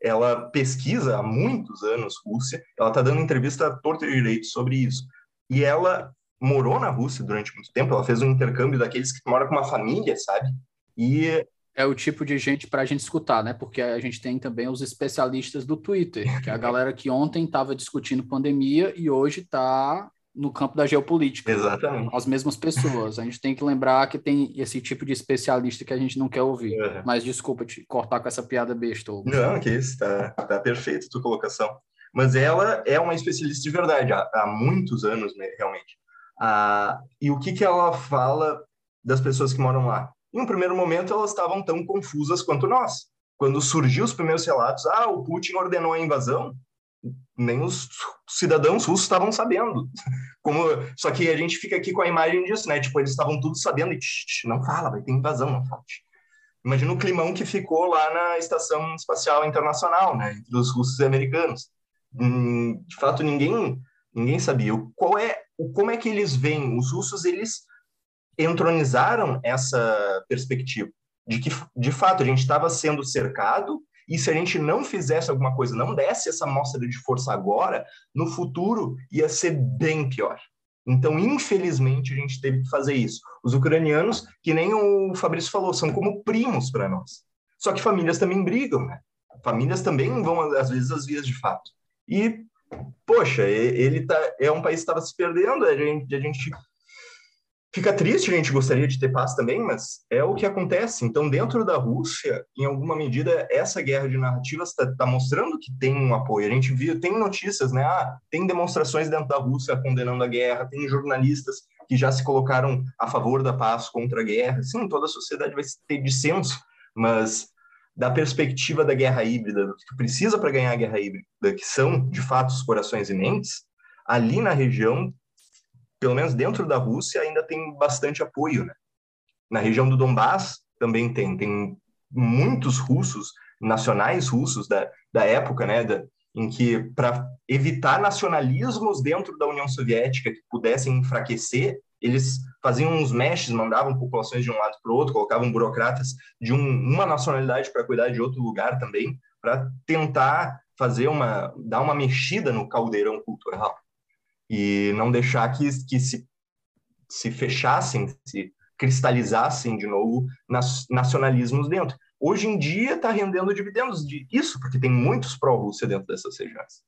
ela pesquisa há muitos anos Rússia, ela está dando entrevista a torto e direito sobre isso. E ela morou na Rússia durante muito tempo, ela fez um intercâmbio daqueles que moram com uma família, sabe? E é o tipo de gente para a gente escutar, né? Porque a gente tem também os especialistas do Twitter, que é a galera que ontem estava discutindo pandemia e hoje está no campo da geopolítica. Exatamente. As mesmas pessoas. A gente tem que lembrar que tem esse tipo de especialista que a gente não quer ouvir. Uhum. Mas desculpa te cortar com essa piada besta. Não, que isso, tá, tá perfeito a tua colocação. Mas ela é uma especialista de verdade, há, há muitos anos, né, realmente. Ah, e o que, que ela fala das pessoas que moram lá? Em um primeiro momento, elas estavam tão confusas quanto nós. Quando surgiu os primeiros relatos, ah, o Putin ordenou a invasão, nem os cidadãos russos estavam sabendo. *laughs* Como, só que a gente fica aqui com a imagem disso, né? Tipo, eles estavam tudo sabendo e tch, não fala, vai ter invasão, não fala. Imagina o climão que ficou lá na Estação Espacial Internacional, né? Entre os russos e americanos. Hum, de fato, ninguém ninguém sabia. Qual é, como é que eles veem? Os russos, eles entronizaram essa perspectiva de que, de fato, a gente estava sendo cercado e se a gente não fizesse alguma coisa, não desse essa mostra de força agora, no futuro ia ser bem pior. Então, infelizmente, a gente teve que fazer isso. Os ucranianos, que nem o Fabrício falou, são como primos para nós. Só que famílias também brigam, né? Famílias também vão, às vezes, às vias de fato. E, poxa, ele tá, é um país que estava se perdendo, a gente, a gente Fica triste, a gente gostaria de ter paz também, mas é o que acontece. Então, dentro da Rússia, em alguma medida, essa guerra de narrativas está tá mostrando que tem um apoio. A gente viu, tem notícias, né? Ah, tem demonstrações dentro da Rússia condenando a guerra, tem jornalistas que já se colocaram a favor da paz contra a guerra. Sim, toda a sociedade vai ter dissenso, mas da perspectiva da guerra híbrida, do que precisa para ganhar a guerra híbrida, que são, de fato, os corações e mentes, ali na região pelo menos dentro da Rússia, ainda tem bastante apoio. Né? Na região do Donbass também tem, tem muitos russos, nacionais russos da, da época, né, da, em que, para evitar nacionalismos dentro da União Soviética que pudessem enfraquecer, eles faziam uns meshes, mandavam populações de um lado para o outro, colocavam burocratas de um, uma nacionalidade para cuidar de outro lugar também, para tentar fazer uma dar uma mexida no caldeirão cultural e não deixar que, que se, se fechassem, se cristalizassem de novo nas, nacionalismos dentro. Hoje em dia está rendendo dividendos disso, porque tem muitos pró-Rússia dentro dessas regiões.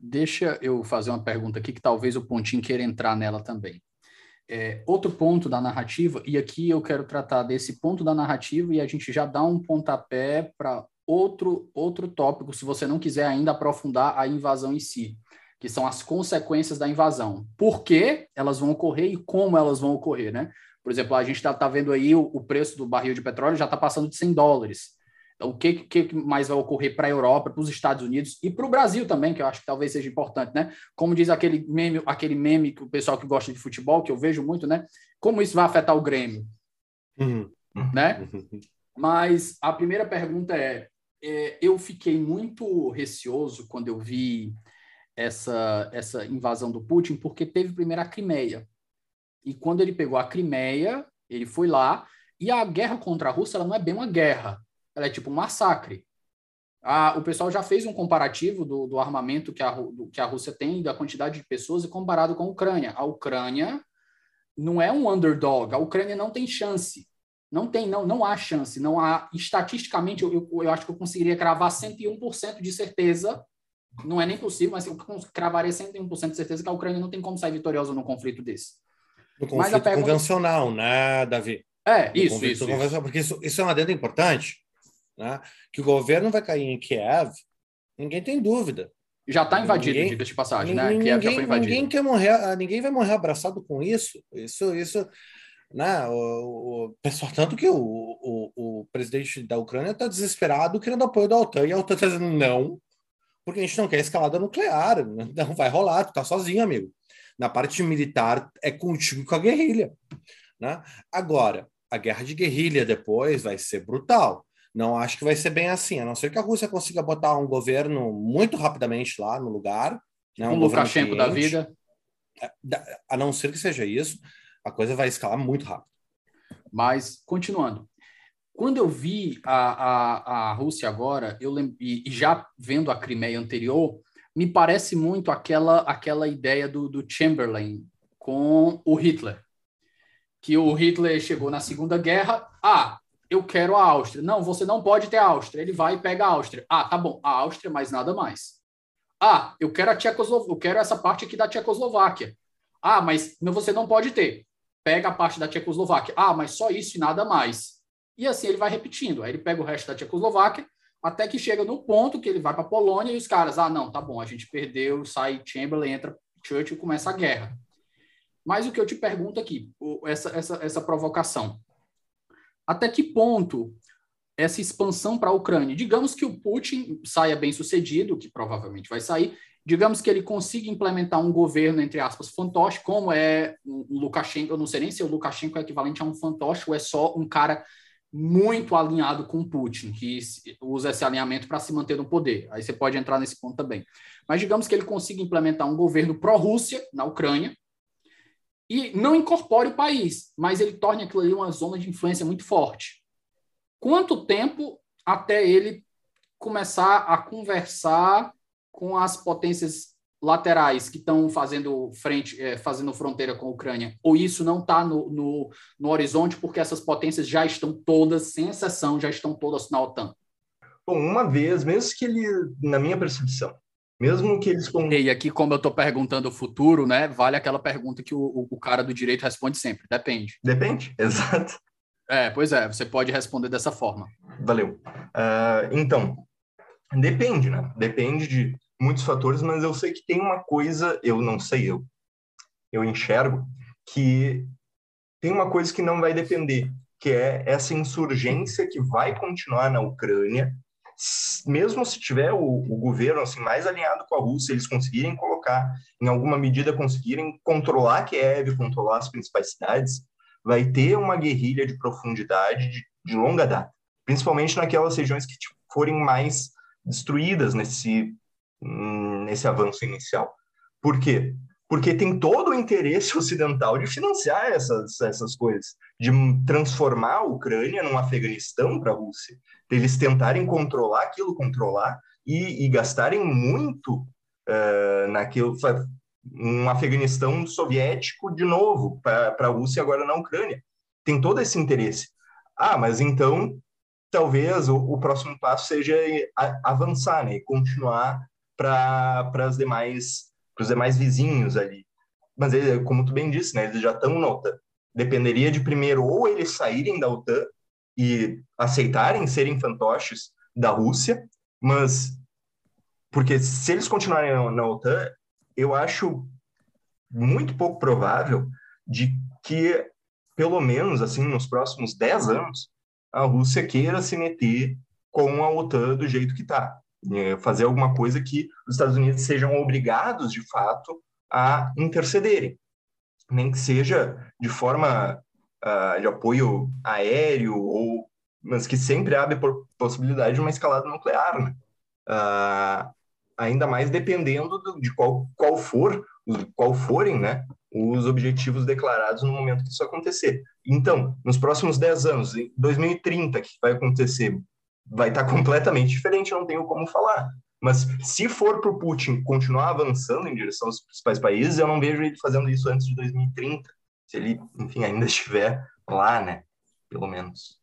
Deixa eu fazer uma pergunta aqui que talvez o Pontinho queira entrar nela também. É, outro ponto da narrativa, e aqui eu quero tratar desse ponto da narrativa e a gente já dá um pontapé para outro, outro tópico, se você não quiser ainda aprofundar a invasão em si que são as consequências da invasão. Por que elas vão ocorrer e como elas vão ocorrer, né? Por exemplo, a gente está tá vendo aí o, o, preço do barril de petróleo já está passando de 100 dólares. Então, o que, que mais vai ocorrer para a Europa, para os Estados Unidos e para o Brasil também, que eu acho que talvez seja importante, né? Como diz aquele meme, aquele meme que o pessoal que gosta de futebol, que eu vejo muito, né? Como isso vai afetar o Grêmio, uhum. né? Uhum. Mas a primeira pergunta é, é, eu fiquei muito receoso quando eu vi essa, essa invasão do Putin, porque teve primeiro a Crimeia. E quando ele pegou a Crimeia, ele foi lá, e a guerra contra a Rússia ela não é bem uma guerra, ela é tipo um massacre. A, o pessoal já fez um comparativo do, do armamento que a, do, que a Rússia tem, da quantidade de pessoas, e comparado com a Ucrânia. A Ucrânia não é um underdog, a Ucrânia não tem chance. Não tem, não, não há chance, não há. Estatisticamente, eu, eu, eu acho que eu conseguiria cravar 101% de certeza não é nem possível, mas eu cravaria 101% de certeza que a Ucrânia não tem como sair vitoriosa num conflito desse. No conflito pergunta... convencional, né, Davi? É, isso, isso, isso. Porque isso, isso é uma adendo importante, né? Que o governo vai cair em Kiev, ninguém tem dúvida. Já está invadido, diga de passagem, né? Ninguém, Kiev já foi invadido. Ninguém, quer morrer, ah, ninguém vai morrer abraçado com isso. Isso, isso, né? O pessoal, tanto que o, o, o presidente da Ucrânia está desesperado querendo apoio da OTAN, e a OTAN está dizendo não, porque a gente não quer escalada nuclear, *laughs* não vai rolar, tu tá sozinho, amigo. Na parte militar é contigo com a guerrilha, né? Agora, a guerra de guerrilha depois vai ser brutal. Não acho que vai ser bem assim, a não ser que a Rússia consiga botar um governo muito rapidamente lá no lugar, né? Um, um Lukashenko da vida. É, a não ser que seja isso, a coisa vai escalar muito rápido. Mas, continuando, quando eu vi a, a, a Rússia agora, eu e, e já vendo a Crimeia anterior, me parece muito aquela, aquela ideia do, do Chamberlain com o Hitler. Que o Hitler chegou na Segunda Guerra, ah, eu quero a Áustria. Não, você não pode ter a Áustria. Ele vai e pega a Áustria. Ah, tá bom, a Áustria, mas nada mais. Ah, eu quero a Tchecoslováquia, eu quero essa parte aqui da Tchecoslováquia. Ah, mas você não pode ter. Pega a parte da Tchecoslováquia. Ah, mas só isso e nada mais. E assim ele vai repetindo. Aí ele pega o resto da Tchecoslováquia. até que chega no ponto que ele vai para a Polônia e os caras, ah, não, tá bom, a gente perdeu, sai Chamberlain, entra Churchill e começa a guerra. Mas o que eu te pergunto aqui, essa, essa, essa provocação, até que ponto essa expansão para a Ucrânia, digamos que o Putin saia bem sucedido, que provavelmente vai sair, digamos que ele consiga implementar um governo, entre aspas, fantoche, como é o Lukashenko, eu não sei nem se o Lukashenko é equivalente a um fantoche ou é só um cara muito alinhado com Putin, que usa esse alinhamento para se manter no poder. Aí você pode entrar nesse ponto também. Mas digamos que ele consiga implementar um governo pró-Rússia na Ucrânia e não incorpore o país, mas ele torne aquilo ali uma zona de influência muito forte. Quanto tempo até ele começar a conversar com as potências laterais que estão fazendo frente, é, fazendo fronteira com a Ucrânia, ou isso não está no, no, no, horizonte porque essas potências já estão todas, sem exceção, já estão todas na OTAN? Bom, uma vez, mesmo que ele, na minha percepção, mesmo que eles... E aqui, como eu estou perguntando o futuro, né, vale aquela pergunta que o, o cara do direito responde sempre, depende. Depende, *laughs* exato. É, pois é, você pode responder dessa forma. Valeu. Uh, então, depende, né? Depende de muitos fatores, mas eu sei que tem uma coisa, eu não sei, eu, eu enxergo que tem uma coisa que não vai depender, que é essa insurgência que vai continuar na Ucrânia, mesmo se tiver o, o, governo assim mais alinhado com a Rússia, eles conseguirem colocar, em alguma medida, conseguirem controlar Kiev, controlar as principais cidades, vai ter uma guerrilha de profundidade de, de longa data, principalmente naquelas regiões que tipo, forem mais destruídas nesse nesse avanço inicial. Por quê? Porque tem todo o interesse *laughs* ocidental de financiar essas, essas coisas, de transformar a Ucrânia num Afeganistão para a Rússia, eles tentarem controlar aquilo, controlar e, e gastarem muito uh, naquilo, um Afeganistão soviético de novo para a Rússia agora na Ucrânia. Tem todo esse interesse. Ah, mas então talvez o, o próximo passo seja avançar, né, e continuar para as demais para os demais vizinhos ali. Mas ele, como tu bem disse, né, eles já estão na OTAN. Dependeria de primeiro ou eles saírem da OTAN e aceitarem serem fantoches da Rússia, mas porque se eles continuarem na OTAN, eu acho muito pouco provável de que pelo menos assim nos próximos 10 anos a Rússia queira se meter com a OTAN do jeito que está. É, fazer alguma coisa que os Estados Unidos sejam obrigados, de fato, a intercederem, nem que seja de forma uh, de apoio aéreo, ou, mas que sempre abre possibilidade de uma escalada nuclear, né? uh, ainda mais dependendo do, de qual, qual for qual forem né, os objetivos declarados no momento que isso acontecer. Então, nos próximos 10 anos, em 2030, que vai acontecer? Vai estar tá completamente diferente, não tenho como falar. Mas se for para o Putin continuar avançando em direção aos principais países, eu não vejo ele fazendo isso antes de 2030. Se ele, enfim, ainda *laughs* estiver lá, né? Pelo menos.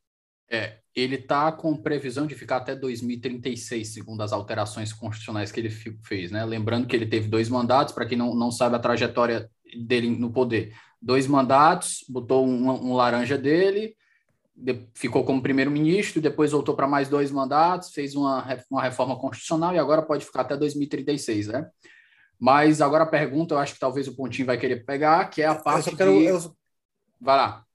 É, ele está com previsão de ficar até 2036, segundo as alterações constitucionais que ele fez, né? Lembrando que ele teve dois mandatos, para quem não, não sabe a trajetória dele no poder. Dois mandatos, botou um, um laranja dele, ficou como primeiro-ministro, depois voltou para mais dois mandatos, fez uma, uma reforma constitucional e agora pode ficar até 2036, né? Mas agora a pergunta, eu acho que talvez o Pontinho vai querer pegar, que é a parte eu só quero, de... eu... Vai lá.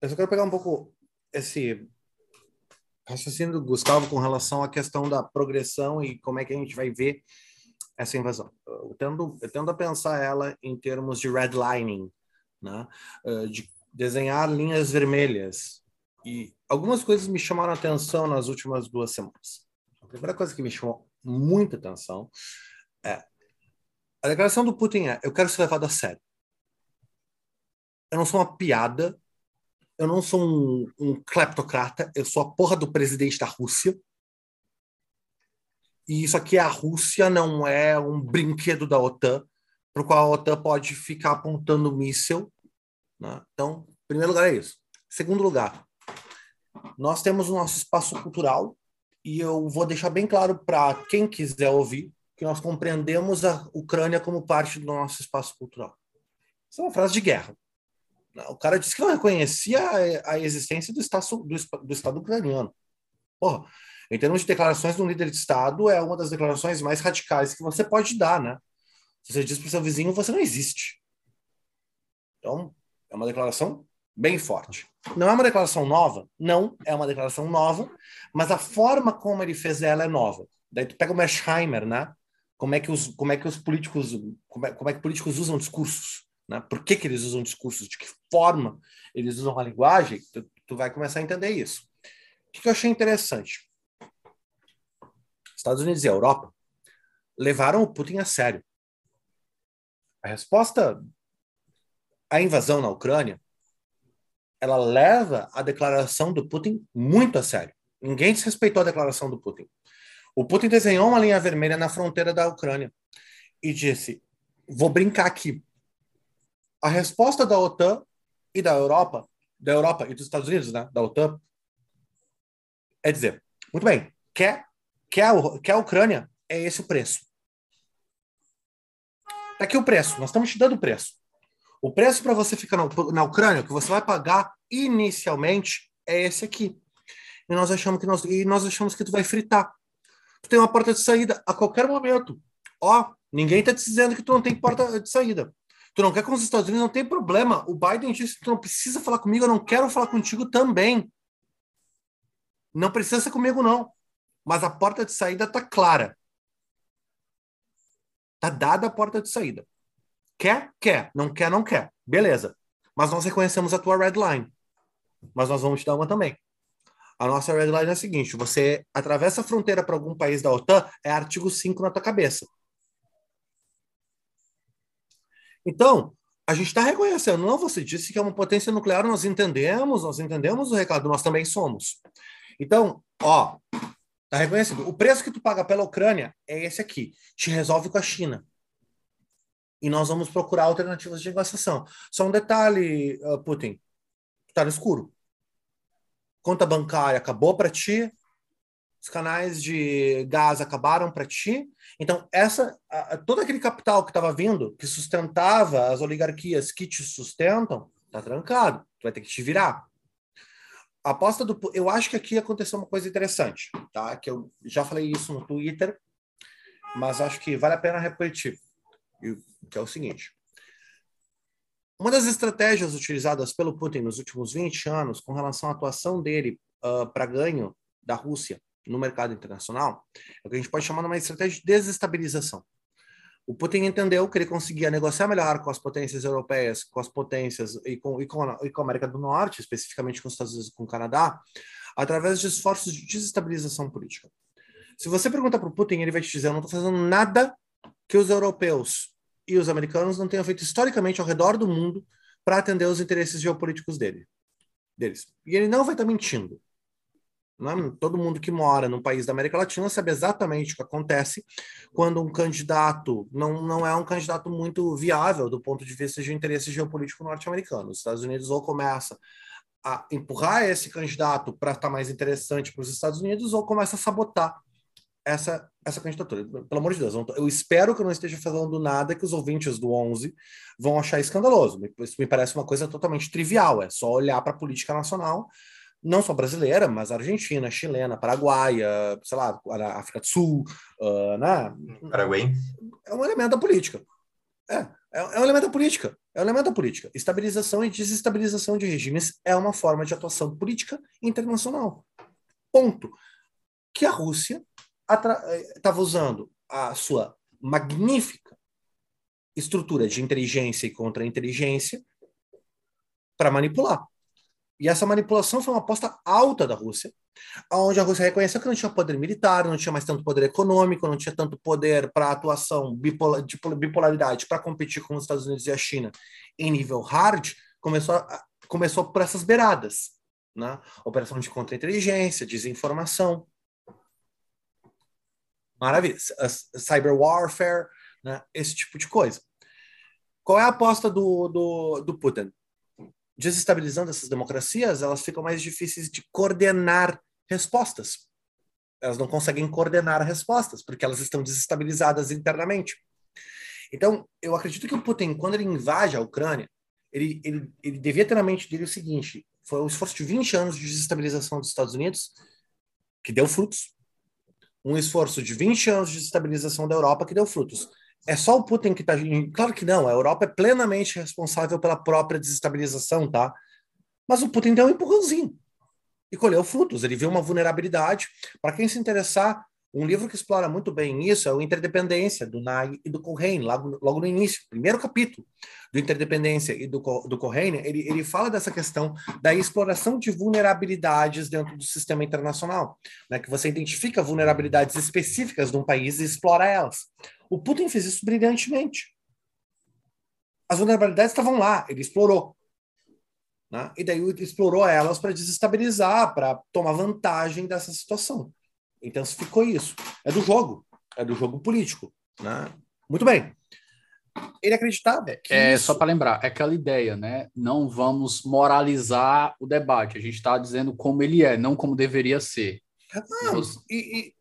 Eu só quero pegar um pouco esse raciocínio do Gustavo com relação à questão da progressão e como é que a gente vai ver essa invasão. Eu tendo, eu tendo a pensar ela em termos de redlining, né? de desenhar linhas vermelhas, e algumas coisas me chamaram atenção nas últimas duas semanas. A primeira coisa que me chamou muita atenção é a declaração do Putin é: eu quero ser levado a sério. Eu não sou uma piada, eu não sou um, um kleptocrata, eu sou a porra do presidente da Rússia. E isso aqui, a Rússia não é um brinquedo da OTAN, para o qual a OTAN pode ficar apontando míssil. Né? Então, primeiro lugar, é isso. Segundo lugar, nós temos o nosso espaço cultural e eu vou deixar bem claro para quem quiser ouvir que nós compreendemos a Ucrânia como parte do nosso espaço cultural. Isso é uma frase de guerra. O cara disse que não reconhecia a, existência do Estado, do, do Estado ucraniano. Porra, Em termos de declarações de um líder de Estado, é uma das declarações mais radicais que você pode dar, né? Você diz para o seu vizinho, você não existe. Então, é uma declaração bem forte. Não é uma declaração nova? Não, é uma declaração nova, mas a forma como ele fez ela é nova. Daí tu pega o Mersheimer, né? Como é que os, como é que os políticos, como é, como é que políticos usam discursos, né? Por que, que eles usam discursos? De que forma eles usam a linguagem? Tu, tu vai começar a entender isso. O que, que eu achei interessante? Estados Unidos e Europa levaram o Putin a sério. A resposta à invasão na Ucrânia, ela leva a declaração do Putin muito a sério. Ninguém desrespeitou a declaração do Putin. O Putin desenhou uma linha vermelha na fronteira da Ucrânia e disse: vou brincar aqui. A resposta da OTAN e da Europa, da Europa e dos Estados Unidos, né, da OTAN, é dizer: muito bem, quer, quer, quer a Ucrânia? É esse o preço. Tá aqui o preço, nós estamos te dando o preço. O preço para você ficar na, Ucrânia, que você vai pagar inicialmente, é esse aqui. E nós achamos que nós, e nós achamos que tu vai fritar tu tem uma porta de saída a qualquer momento. Ó, ninguém está te dizendo que tu não tem porta de saída. Tu não quer com os Estados Unidos, não tem problema. O Biden disse que tu não precisa falar comigo, eu não quero falar contigo também. Não precisa ser comigo, não. Mas a porta de saída está clara. Está dada a porta de saída. Quer? Quer. Não quer? Não quer. Beleza. Mas nós reconhecemos a tua red line. Mas nós vamos te dar uma também. A nossa red line é a seguinte: você atravessa a fronteira para algum país da OTAN, é artigo 5 na tua cabeça. Então, a gente está reconhecendo, não, você disse que é uma potência nuclear, nós entendemos, nós entendemos o recado, nós também somos. Então, ó, tá reconhecido. O preço que tu paga pela Ucrânia é esse aqui. Te resolve com a China. E nós vamos procurar alternativas de negociação. Só um detalhe, uh, Putin. Tá no escuro conta bancária acabou para ti, os canais de gás acabaram para ti. Então, essa todo aquele capital que estava vindo, que sustentava as oligarquias que te sustentam, tá trancado. Tu vai ter que te virar. A aposta do eu acho que aqui aconteceu uma coisa interessante, tá? Que eu já falei isso no Twitter, mas acho que vale a pena repetir. Que é o seguinte: uma das estratégias utilizadas pelo Putin nos últimos 20 anos com relação à atuação dele uh, para ganho da Rússia no mercado internacional é o que a gente pode chamar de uma estratégia de desestabilização. O Putin entendeu que ele conseguia negociar melhor com as potências europeias, com as potências e com, e com, e com a América do Norte, especificamente com os Estados Unidos e com o Canadá, através de esforços de desestabilização política. Se você pergunta para o Putin, ele vai te dizer: eu não estou fazendo nada que os europeus e os americanos não tenham feito historicamente ao redor do mundo para atender os interesses geopolíticos dele, deles. E ele não vai estar tá mentindo. É? Todo mundo que mora num país da América Latina sabe exatamente o que acontece quando um candidato não, não é um candidato muito viável do ponto de vista de interesse geopolítico norte-americano. Os Estados Unidos ou começa a empurrar esse candidato para estar tá mais interessante para os Estados Unidos ou começa a sabotar essa, essa candidatura. Pelo amor de Deus, eu espero que eu não esteja falando nada que os ouvintes do 11 vão achar escandaloso. Isso me parece uma coisa totalmente trivial. É só olhar para a política nacional, não só brasileira, mas argentina, chilena, paraguaia, sei lá, África do Sul, uh, né? Paraguai. É um elemento da política. É, é, é um elemento da política. É um elemento da política. Estabilização e desestabilização de regimes é uma forma de atuação política internacional. Ponto. Que a Rússia estava usando a sua magnífica estrutura de inteligência e contra-inteligência para manipular. E essa manipulação foi uma aposta alta da Rússia, onde a Rússia reconheceu que não tinha poder militar, não tinha mais tanto poder econômico, não tinha tanto poder para atuação bipolar, de bipolaridade para competir com os Estados Unidos e a China em nível hard, começou, começou por essas beiradas. Né? Operação de contra-inteligência, desinformação. Maravilha. Cyber warfare, né? esse tipo de coisa. Qual é a aposta do, do, do Putin? Desestabilizando essas democracias, elas ficam mais difíceis de coordenar respostas. Elas não conseguem coordenar respostas, porque elas estão desestabilizadas internamente. Então, eu acredito que o Putin, quando ele invade a Ucrânia, ele, ele, ele devia ter na mente dele o seguinte: foi um esforço de 20 anos de desestabilização dos Estados Unidos, que deu frutos, um esforço de 20 anos de estabilização da Europa que deu frutos. É só o Putin que está. Claro que não, a Europa é plenamente responsável pela própria desestabilização, tá? Mas o Putin deu um empurrãozinho e colheu frutos. Ele viu uma vulnerabilidade. Para quem se interessar, um livro que explora muito bem isso é o Interdependência, do Nag e do Correin, logo, logo no início, primeiro capítulo do Interdependência e do, do ele, ele fala dessa questão da exploração de vulnerabilidades dentro do sistema internacional, né, que você identifica vulnerabilidades específicas de um país e explora elas. O Putin fez isso brilhantemente. As vulnerabilidades estavam lá, ele explorou. Né? E daí explorou elas para desestabilizar, para tomar vantagem dessa situação. Intensificou isso. É do jogo, é do jogo político. Né? Muito bem. Ele acreditava. é isso... só para lembrar, é aquela ideia, né? Não vamos moralizar o debate. A gente está dizendo como ele é, não como deveria ser. Ah, e,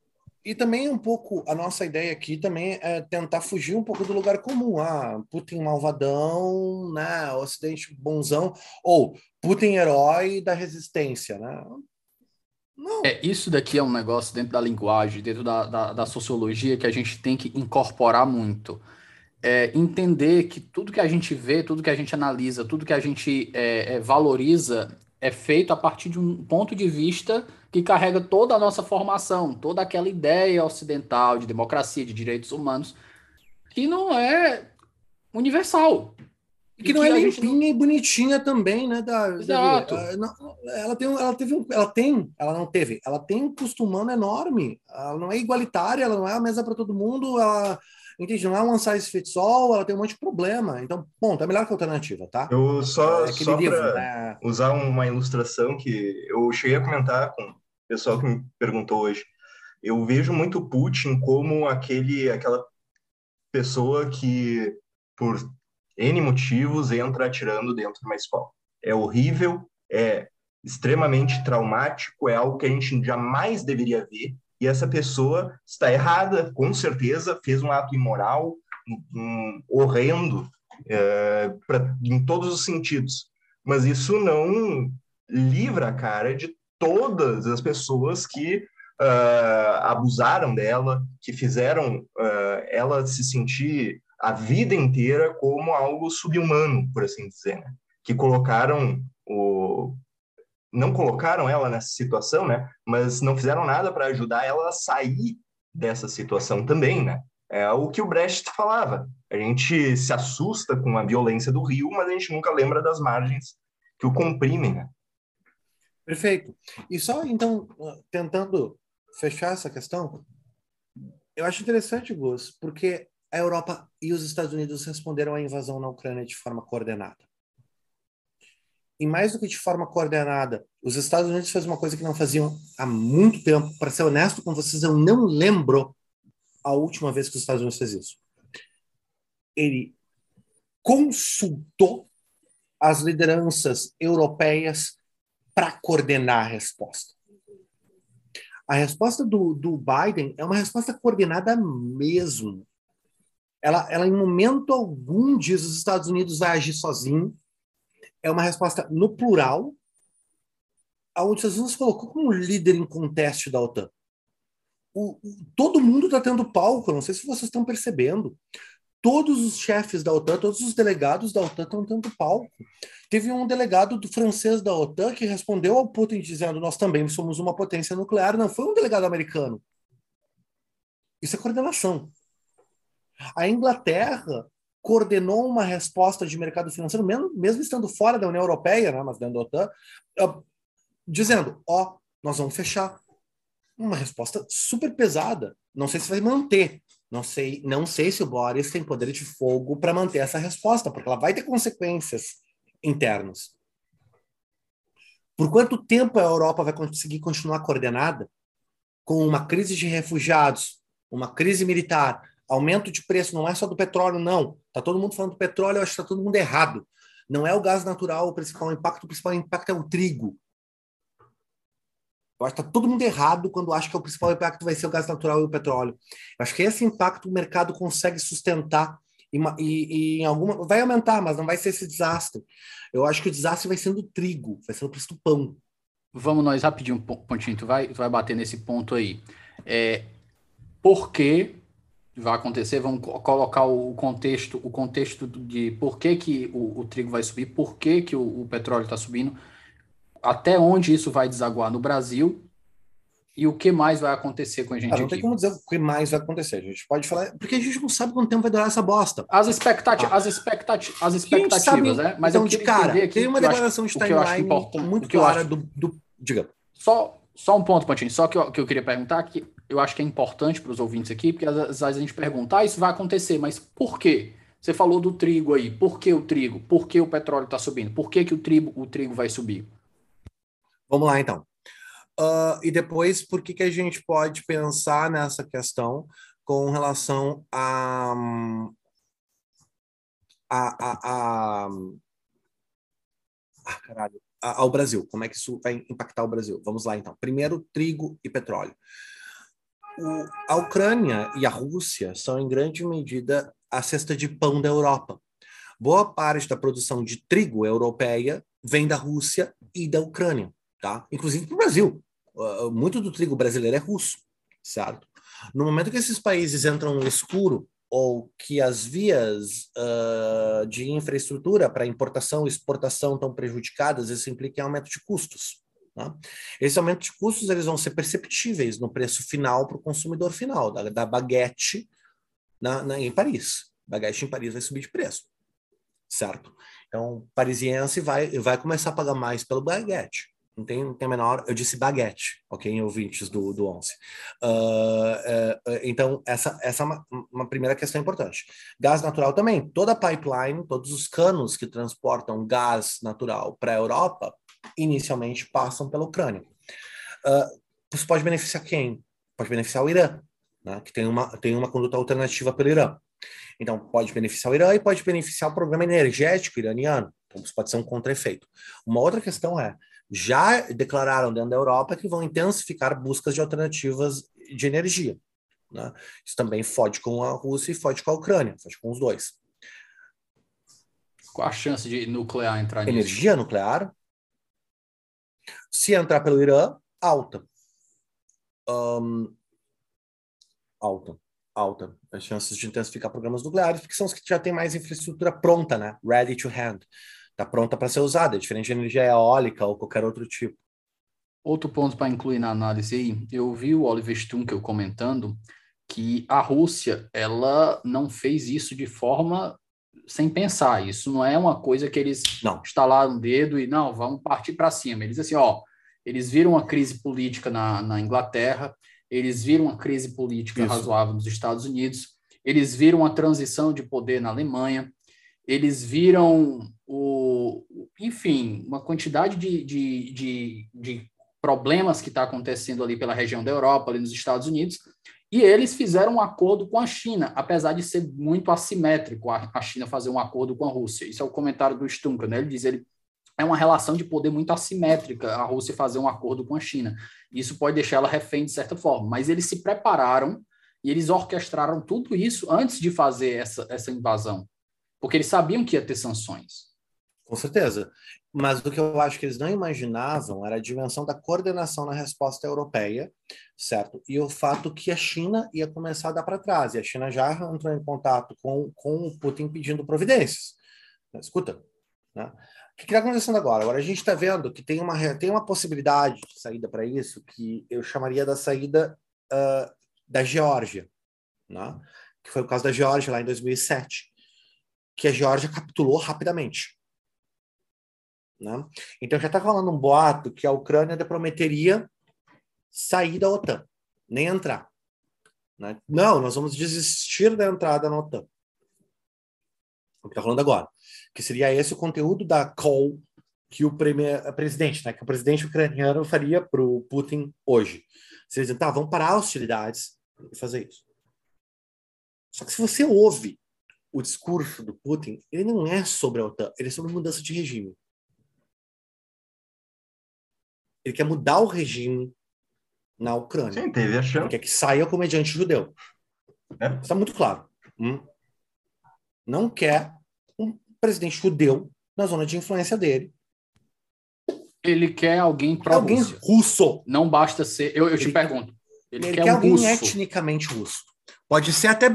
e, e, também um pouco a nossa ideia aqui também é tentar fugir um pouco do lugar comum. Ah, Putin malvadão, né? Ocidente bonzão, ou Putin herói da resistência, né? Não. É, isso daqui é um negócio dentro da linguagem, dentro da, da, da sociologia, que a gente tem que incorporar muito. É, entender que tudo que a gente vê, tudo que a gente analisa, tudo que a gente é, é, valoriza é feito a partir de um ponto de vista que carrega toda a nossa formação, toda aquela ideia ocidental de democracia, de direitos humanos, que não é universal. E que, não é limpinha não... e bonitinha também, né? Da, Exato. Ela, tem, ela teve um, ela tem, ela não teve, ela tem um custo humano enorme. Ela não é igualitária, ela não é a mesa para todo mundo, ela entende? Não é um one size fits all, ela tem um monte de problema. Então, bom, tá melhor que a alternativa, tá? Eu só, é só para né? usar uma ilustração que eu cheguei a comentar com o pessoal que me perguntou hoje. Eu vejo muito Putin como aquele, aquela pessoa que, por N motivos, entra atirando dentro de uma escola. É horrível, é extremamente traumático, é algo que a gente jamais deveria ver, e essa pessoa está errada, com certeza, fez um ato imoral, um, um, horrendo, é, pra, em todos os sentidos. Mas isso não livra a cara de todas as pessoas que uh, abusaram dela, que fizeram uh, ela se sentir a vida inteira como algo subhumano, por assim dizer, né? que colocaram o não colocaram ela nessa situação, né? Mas não fizeram nada para ajudar ela a sair dessa situação também, né? É o que o Brecht falava. A gente se assusta com a violência do rio, mas a gente nunca lembra das margens que o comprimem, né? Perfeito. E só então tentando fechar essa questão, eu acho interessante, Gus, porque a Europa e os Estados Unidos responderam à invasão na Ucrânia de forma coordenada. E mais do que de forma coordenada, os Estados Unidos fez uma coisa que não faziam há muito tempo. Para ser honesto com vocês, eu não lembro a última vez que os Estados Unidos fez isso. Ele consultou as lideranças europeias para coordenar a resposta. A resposta do, do Biden é uma resposta coordenada mesmo ela, ela em momento algum diz os Estados Unidos vai agir sozinho. É uma resposta no plural, aonde os Estados Unidos colocou como líder em conteste da OTAN. O, todo mundo está tendo palco, não sei se vocês estão percebendo. Todos os chefes da OTAN, todos os delegados da OTAN estão tendo palco. Teve um delegado do francês da OTAN que respondeu ao Putin dizendo: Nós também somos uma potência nuclear. Não foi um delegado americano. Isso é coordenação. A Inglaterra coordenou uma resposta de mercado financeiro, mesmo, mesmo estando fora da União Europeia, né, mas dentro da OTAN, uh, dizendo: ó, oh, nós vamos fechar. Uma resposta super pesada. Não sei se vai manter. Não sei, não sei se o Boris tem poder de fogo para manter essa resposta, porque ela vai ter consequências internas. Por quanto tempo a Europa vai conseguir continuar coordenada com uma crise de refugiados, uma crise militar, Aumento de preço não é só do petróleo, não. Tá todo mundo falando do petróleo, eu acho que está todo mundo errado. Não é o gás natural o principal impacto, o principal impacto é o trigo. Eu acho que está todo mundo errado quando acha que o principal impacto vai ser o gás natural e o petróleo. Eu acho que esse impacto o mercado consegue sustentar e, e, e, em alguma vai aumentar, mas não vai ser esse desastre. Eu acho que o desastre vai sendo o trigo, vai ser o preço do pão. Vamos nós rapidinho, Pontinho, tu vai, tu vai bater nesse ponto aí. É, por que vai acontecer, vamos colocar o contexto, o contexto de por que, que o, o trigo vai subir, por que, que o, o petróleo está subindo, até onde isso vai desaguar no Brasil e o que mais vai acontecer com a gente Ah, não aqui. tem como dizer o que mais vai acontecer. A gente pode falar, porque a gente não sabe quanto tempo vai durar essa bosta. As, expectati as, expectati as expectativas, sabe, né? Mas então, eu de cara, aqui tem uma o que eu acho- declaração de o que eu acho timeline importante- muito o que eu clara acho- do, do. Diga. Só, só um ponto, Pantinho, só que eu, que eu queria perguntar, que eu acho que é importante para os ouvintes aqui, porque às vezes a gente pergunta, ah, isso vai acontecer, mas por quê? Você falou do trigo aí, por que o trigo? Por que o petróleo está subindo? Por que, que o, trigo, o trigo vai subir? Vamos lá, então. Ah, e depois, por que, que a gente pode pensar nessa questão com relação a, a, a, a- caralho, ao Brasil? Como é que isso vai impactar o Brasil? Vamos lá, então. Primeiro, trigo e petróleo. O- a Ucrânia e a Rússia são, em grande medida, a cesta de pão da Europa. Boa parte da produção de trigo europeia vem da Rússia e da Ucrânia, tá? Inclusive para o Brasil. Uh, muito do trigo brasileiro é russo, certo? No momento que esses países entram no escuro ou que as vias uh, de infraestrutura para importação e exportação estão prejudicadas, isso implica em aumento de custos. Tá? Esse aumento de custos eles vão ser perceptíveis no preço final para o consumidor final, da, da baguete na, na- em Paris. Baguete em Paris vai subir de preço, certo? Então, parisiense vai, vai começar a pagar mais pelo baguete. Não tem, não tem a menor. Eu disse baguete, ok? Ouvintes do, do 11. Ah, é, é, então, essa, essa é uma, uma primeira questão importante. Gás natural também. Toda pipeline, todos os canos que transportam gás natural para a Europa, inicialmente passam pela Ucrânia. Ah, isso pode beneficiar quem? Pode beneficiar o Irã, né? que tem uma, tem uma conduta alternativa pelo Irã. Então, pode beneficiar o Irã e pode beneficiar o programa energético iraniano. Então, isso pode ser um contra-efeito. Uma outra questão é, já declararam dentro da Europa que vão intensificar buscas de alternativas de energia. né? Isso também fode com a Rússia e fode com a Ucrânia, fode com os dois. Qual a chance de nuclear entrar nisso? Energia nuclear, se entrar pelo Irã, alta. Ahn, alta, alta. As chances de intensificar programas nucleares, porque são os que já têm mais infraestrutura pronta, né? Ready to hand. Está pronta para ser usada, é diferente de energia eólica ou qualquer outro tipo. Outro ponto para incluir na análise aí, eu vi o Oliver Stunkel comentando que a Rússia ela não fez isso de forma sem pensar. Isso não é uma coisa que eles Não. estalaram o dedo e não, vamos partir para cima. Eles assim, ó, eles viram uma crise política na, na Inglaterra, eles viram uma crise política Isso. razoável nos Estados Unidos, eles viram uma transição de poder na Alemanha, eles viram o, enfim, uma quantidade de, de, de, de problemas que está acontecendo ali pela região da Europa, ali nos Estados Unidos, e eles fizeram um acordo com a China, apesar de ser muito assimétrico a, a China fazer um acordo com a Rússia. Isso é o comentário do Stunka, né? Ele diz ele é uma relação de poder muito assimétrica a Rússia fazer um acordo com a China. Isso pode deixar ela refém de certa forma, mas eles se prepararam e eles orquestraram tudo isso antes de fazer essa, essa invasão, porque eles sabiam que ia ter sanções. Com certeza. Mas o que eu acho que eles não imaginavam era a dimensão da coordenação na resposta europeia, certo? E o fato que a China ia começar a dar para trás. E a China já entrou em contato com, com o Putin pedindo providências. Escuta, né? O que está acontecendo agora? Agora a gente está vendo que tem uma, tem uma possibilidade de saída para isso que eu chamaria da saída ah, da Geórgia, né? que foi o caso da Geórgia lá em 2007, que a Geórgia capitulou rapidamente. Né? Então já está rolando um boato que a Ucrânia prometeria sair da OTAN, nem entrar. né? Não, nós vamos desistir da entrada na OTAN. O que está rolando agora. Que seria esse o conteúdo da call que o premier, presidente, né, que o presidente ucraniano faria para o Putin hoje. Se eles dizem, tá, vamos parar hostilidades e fazer isso. Só que se você ouve o discurso do Putin, ele não é sobre a OTAN, ele é sobre mudança de regime. Ele quer mudar o regime na Ucrânia. Sim, teve a Ele chance. quer que saia o comediante judeu. É. Está muito claro. Hum? Não quer presidente judeu na zona de influência dele. Ele quer alguém Quer alguém russo. Não basta ser. Eu, eu te Ele- pergunto, Ele, ele quer, quer um alguém russo. etnicamente russo. Pode ser até.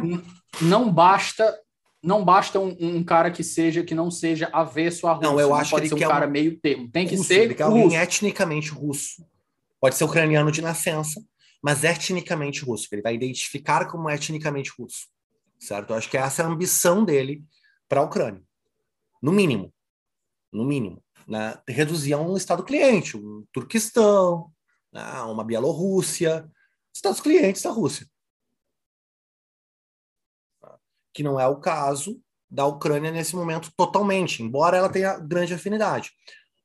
Não basta. Não basta um, um, cara que seja que não seja avesso à Rússia. Não, eu acho pode que ele ser um cara meio termo. Tem que russo, ser ele quer russo. alguém etnicamente russo. Pode ser ucraniano de nascença, mas etnicamente russo. Ele vai identificar como etnicamente russo, certo? Eu acho que essa é a ambição dele para a Ucrânia, no mínimo, no mínimo, né? reduzir a um estado cliente, um Turquistão, né? uma Bielorrússia, estados clientes da Rússia que não é o caso da Ucrânia nesse momento totalmente, embora ela tenha grande afinidade.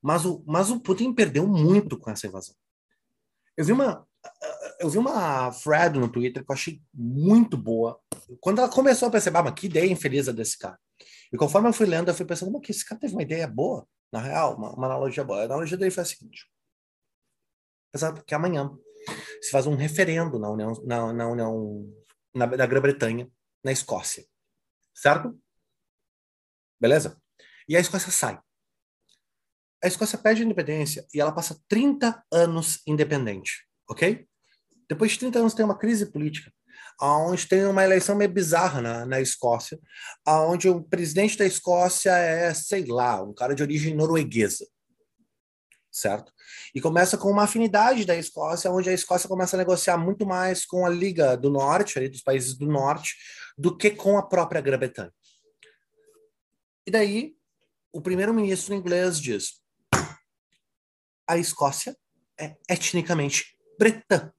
Mas o, mas o Putin perdeu muito com essa invasão. Eu vi uma eu vi uma thread no Twitter que eu achei muito boa. Quando ela começou a perceber, ah, mas que ideia infeliz é desse cara. E conforme eu fui lendo, eu fui pensando, mas que esse cara teve uma ideia boa, na real, uma, uma analogia boa. A analogia dele foi a seguinte: apesar que amanhã se faz um referendo na União, na, na União, na, na Grã-Bretanha, na Escócia certo? Beleza? E a Escócia sai. A Escócia pede independência e ela passa 30 anos independente, ok? Depois de 30 anos tem uma crise política, onde tem uma eleição meio bizarra na, na Escócia, onde o presidente da Escócia é, sei lá, um cara de origem norueguesa, certo? E começa com uma afinidade da Escócia, onde a Escócia começa a negociar muito mais com a Liga do Norte, ali dos países do Norte, do que com a própria Grã-Bretanha. E daí, o primeiro-ministro inglês diz: a Escócia é etnicamente bretã.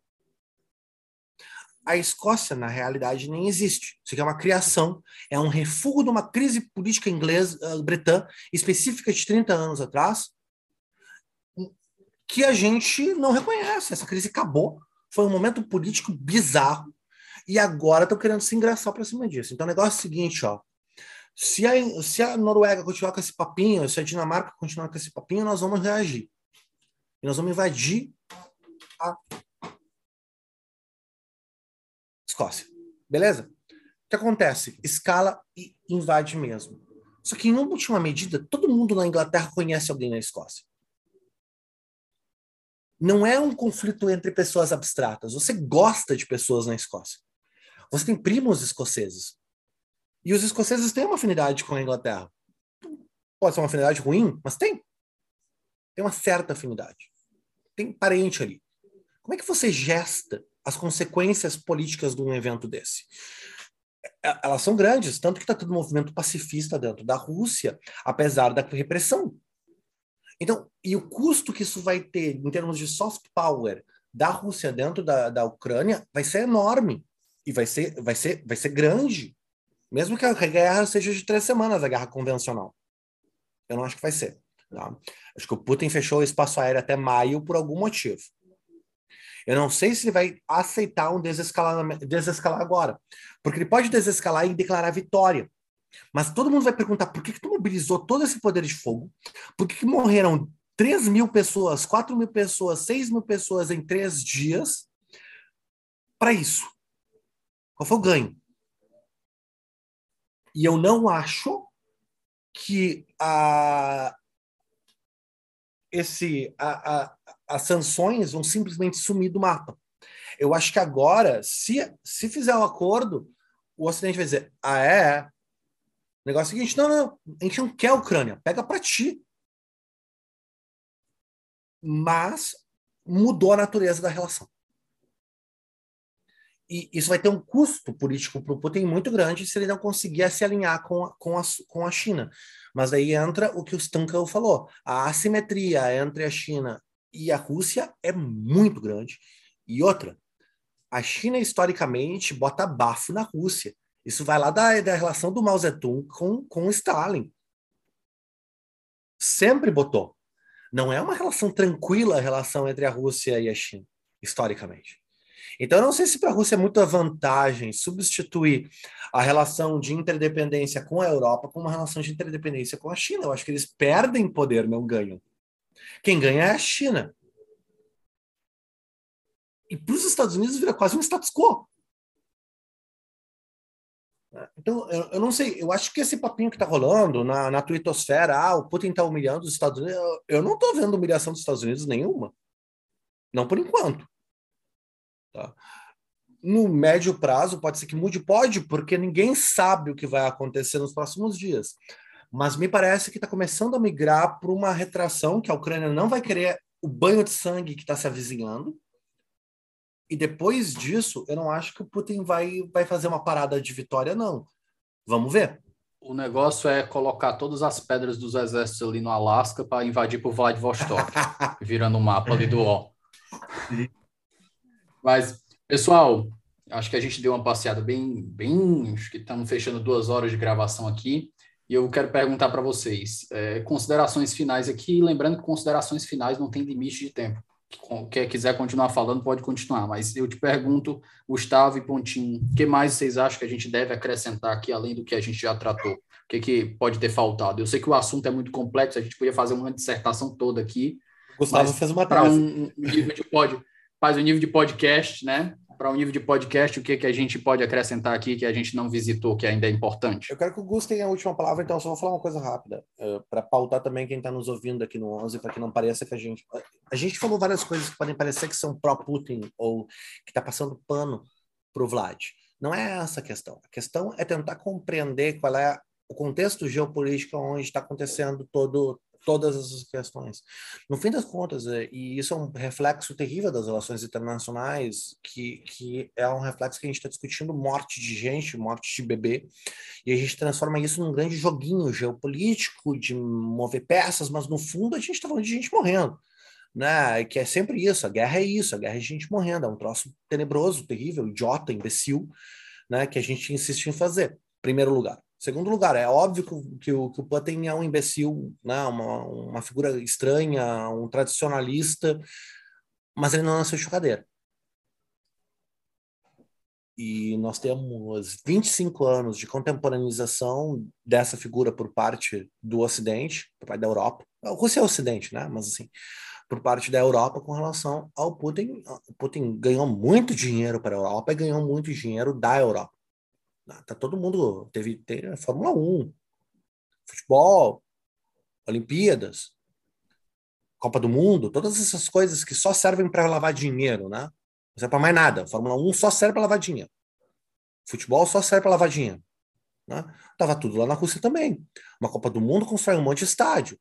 A Escócia, na realidade, nem existe. Isso aqui é uma criação, é um refúgio de uma crise política inglesa, uh, bretã, específica de 30 anos atrás, que a gente não reconhece. Essa crise acabou. Foi um momento político bizarro e agora estão querendo se engraçar para cima disso. Então o negócio é o seguinte, ó. Se a, se a Noruega continuar com esse papinho, se a Dinamarca continuar com esse papinho, nós vamos reagir. E nós vamos invadir a Escócia. Beleza? O que acontece? Escala e invade mesmo. Só que, em última medida, todo mundo na Inglaterra conhece alguém na Escócia. Não é um conflito entre pessoas abstratas. Você gosta de pessoas na Escócia. Você tem primos escoceses. E os escoceses têm uma afinidade com a Inglaterra. Pode ser uma afinidade ruim, mas tem. Tem uma certa afinidade. Tem parente ali. Como é que você gesta as consequências políticas de um evento desse? É, elas são grandes, tanto que está todo movimento pacifista dentro da Rússia, apesar da repressão. Então, e o custo que isso vai ter em termos de soft power da Rússia dentro da, da Ucrânia vai ser enorme e vai ser, vai ser, vai ser grande. Mesmo que a guerra seja de três semanas, a guerra convencional. Eu não acho que vai ser. Tá? Acho que o Putin fechou o espaço aéreo até maio por algum motivo. Eu não sei se ele vai aceitar um desescalar, agora. Porque ele pode desescalar e declarar vitória. Mas todo mundo vai perguntar por que, que tu mobilizou todo esse poder de fogo? Por que, que morreram 3 mil pessoas, 4 mil pessoas, 6 mil pessoas em três dias para isso? Qual foi o ganho? E eu não acho que a, esse, a, as sanções vão simplesmente sumir do mapa. Eu acho que agora, se, se fizer o um acordo, o Ocidente vai dizer: ah, é? O negócio é o seguinte: não, não, a gente não quer a Ucrânia, pega para ti. Mas mudou a natureza da relação e isso vai ter um custo político para o Putin muito grande se ele não conseguir se alinhar com a, com a, com a China. Mas aí entra o que o Stankel falou: a assimetria entre a China e a Rússia é muito grande. E outra, a China historicamente bota bafo na Rússia. Isso vai lá da, da relação do Mao Zedong com, com Stalin. Sempre botou. Não é uma relação tranquila a relação entre a Rússia e a China, historicamente. Então, eu não sei se para a Rússia é muita vantagem substituir a relação de interdependência com a Europa com uma relação de interdependência com a China. Eu acho que eles perdem poder, não ganham. Quem ganha é a China. E para os Estados Unidos vira quase um status quo. Então, eu, eu, não sei, eu acho que esse papinho que está rolando na, na twittosfera, ah, o Putin está humilhando os Estados Unidos, eu, eu não estou vendo humilhação dos Estados Unidos nenhuma. Não por enquanto. Tá? no médio prazo pode ser que mude, pode, porque ninguém sabe o que vai acontecer nos próximos dias. Mas me parece que está começando a migrar para uma retração que a Ucrânia não vai querer o banho de sangue que está se avizinhando. E depois disso, eu não acho que o Putin vai, vai fazer uma parada de vitória, não. Vamos ver. O negócio é colocar todas as pedras dos exércitos ali no Alasca para invadir por Vladivostok, *laughs* virando o mapa ali do O. Mas, pessoal, acho que a gente deu uma passeada bem, bem, acho que estamos fechando duas horas de gravação aqui. E eu quero perguntar para vocês, é, considerações finais aqui, lembrando que considerações finais não tem limite de tempo. Quem quiser continuar falando, pode continuar, mas eu te pergunto, Gustavo e Pontinho, o que mais vocês acham que a gente deve acrescentar aqui, além do que a gente já tratou? O que, que pode ter faltado? Eu sei que o assunto é muito complexo, a gente podia fazer uma dissertação toda aqui. Gustavo fez uma Para um, um nível de pod, faz um nível de podcast, né? Para o um nível de podcast, o que, que a gente pode acrescentar aqui que a gente não visitou, que ainda é importante? Eu quero que o Gus tenha a última palavra, então eu só vou falar uma coisa rápida, uh, para pautar também quem está nos ouvindo aqui no 11, para que não pareça que a gente. A gente falou várias coisas que podem parecer que são pró-Putin ou que está passando pano para o Vlad. Não é essa a questão. A questão é tentar compreender qual é o contexto geopolítico onde está acontecendo todo, todas essas questões. No fim das contas, é, e isso é um reflexo terrível das relações internacionais, que, que é um reflexo que a gente está discutindo morte de gente, morte de bebê, e a gente transforma isso num grande joguinho geopolítico de mover peças, mas no fundo a gente está falando de gente morrendo. Né, que é sempre isso, a guerra é isso, a guerra é gente morrendo, é um troço tenebroso, terrível, idiota, imbecil, né, que a gente insiste em fazer, primeiro lugar. Segundo lugar, é óbvio que, o, que o Putin é um imbecil, né? uma, uma figura estranha, um tradicionalista, mas ele não nasceu de chocadeira. E nós temos 25 anos de contemporaneização dessa figura por parte do Ocidente, por parte da Europa. A Rússia é Ocidente, né? Mas assim, por parte da Europa com relação ao Putin. O Putin ganhou muito dinheiro para a Europa e ganhou muito dinheiro da Europa. Tá todo mundo. Teve, teve Fórmula 1, futebol, Olimpíadas, Copa do Mundo, todas essas coisas que só servem para lavar dinheiro, né? Não serve para mais nada. Fórmula 1 só serve para lavar dinheiro. Futebol só serve para lavar dinheiro. Né? Tava tudo lá na Rússia também. Uma Copa do Mundo constrói um monte de estádio,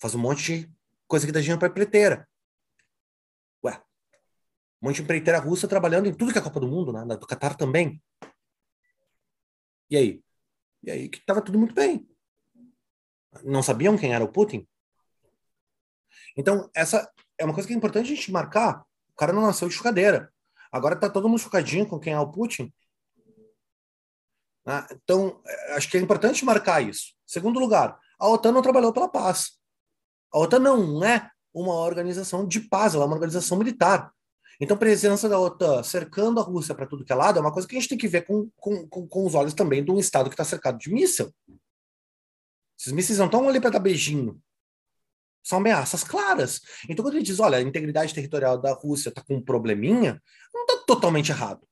faz um monte de coisa que dá dinheiro para empreiteira. Ué, um monte de empreiteira russa trabalhando em tudo que é Copa do Mundo, né? Do Qatar também. E aí? E aí que estava tudo muito bem. Não sabiam quem era o Putin? Então, essa é uma coisa que é importante a gente marcar. O cara não nasceu de chocadeira. Agora está todo mundo chocadinho com quem é o Putin. Ah, então, é, acho que é importante marcar isso. Segundo lugar, a OTAN não trabalhou pela paz. A OTAN não é uma organização de paz, ela é uma organização militar. Então, presença da OTAN cercando a Rússia para tudo que é lado é uma coisa que a gente tem que ver com, com, com, com os olhos também de um Estado que está cercado de míssil. Esses mísseis não estão ali para dar beijinho. São ameaças claras. Então, quando ele diz, olha, a integridade territorial da Rússia está com um probleminha, não está totalmente errado.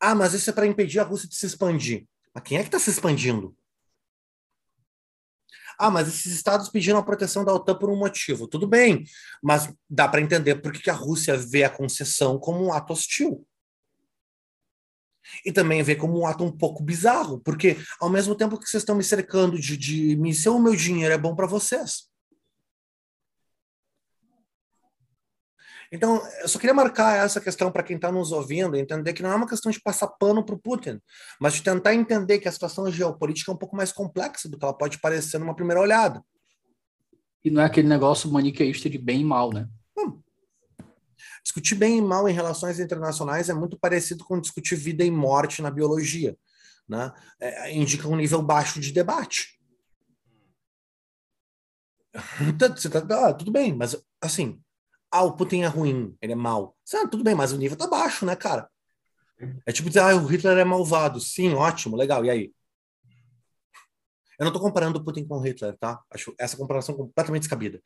Ah, mas isso é para impedir a Rússia de se expandir. Mas quem é que está se expandindo? Ah, mas esses estados pediram a proteção da OTAN por um motivo. Tudo bem, mas dá para entender por que a Rússia vê a concessão como um ato hostil. E também vê como um ato um pouco bizarro, porque ao mesmo tempo que vocês estão me cercando de, de missão, o meu dinheiro é bom para vocês. Então, eu só queria marcar essa questão para quem está nos ouvindo, entender que não é uma questão de passar pano para o Putin, mas de tentar entender que a situação geopolítica é um pouco mais complexa do que ela pode parecer numa primeira olhada. E não é aquele negócio maniqueísta de bem e mal, né? Hum. Discutir bem e mal em relações internacionais é muito parecido com discutir vida e morte na biologia. Né? É, indica um nível baixo de debate. Então, *laughs* você tá, ah, tudo bem, mas assim, ah, o Putin é ruim, ele é mal. Ah, tudo bem, mas o nível tá baixo, né, cara? É tipo dizer, ah, o Hitler é malvado. Sim, ótimo, legal. E aí? Eu não tô comparando o Putin com o Hitler, tá? Acho essa comparação completamente descabida.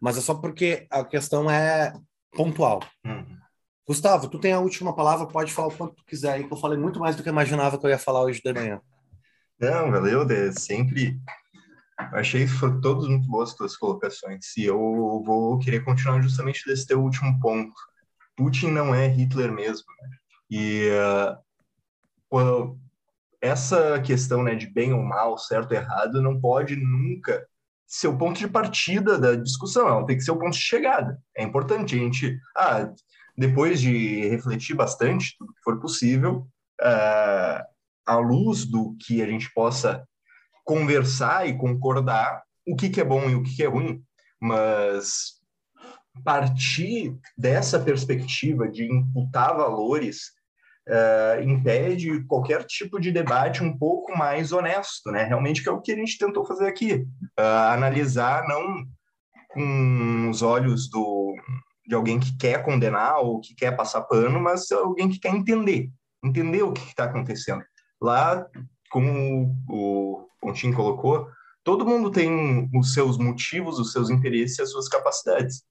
Mas é só porque a questão é pontual. Uhum. Gustavo, tu tem a última palavra, pode falar o quanto tu quiser aí, que eu falei muito mais do que eu imaginava que eu ia falar hoje de manhã. Não, valeu, de Achei que foram todas muito boas as tuas colocações. E eu vou querer continuar justamente desse teu último ponto, Putin não é Hitler mesmo. Né? E uh, essa questão né, de bem ou mal, certo ou errado, não pode nunca ser o ponto de partida da discussão, ela tem que ser o ponto de chegada. É importante a gente, ah, depois de refletir bastante, tudo que for possível, uh, à luz do que a gente possa conversar e concordar, o que, que é bom e o que, que é ruim, mas partir dessa perspectiva de imputar valores uh, impede qualquer tipo de debate um pouco mais honesto, né? Realmente que é o que a gente tentou fazer aqui, uh, analisar não com os olhos do de alguém que quer condenar ou que quer passar pano, mas alguém que quer entender, entender o que está acontecendo. Lá, como o Pontinho colocou, todo mundo tem os seus motivos, os seus interesses, as suas capacidades.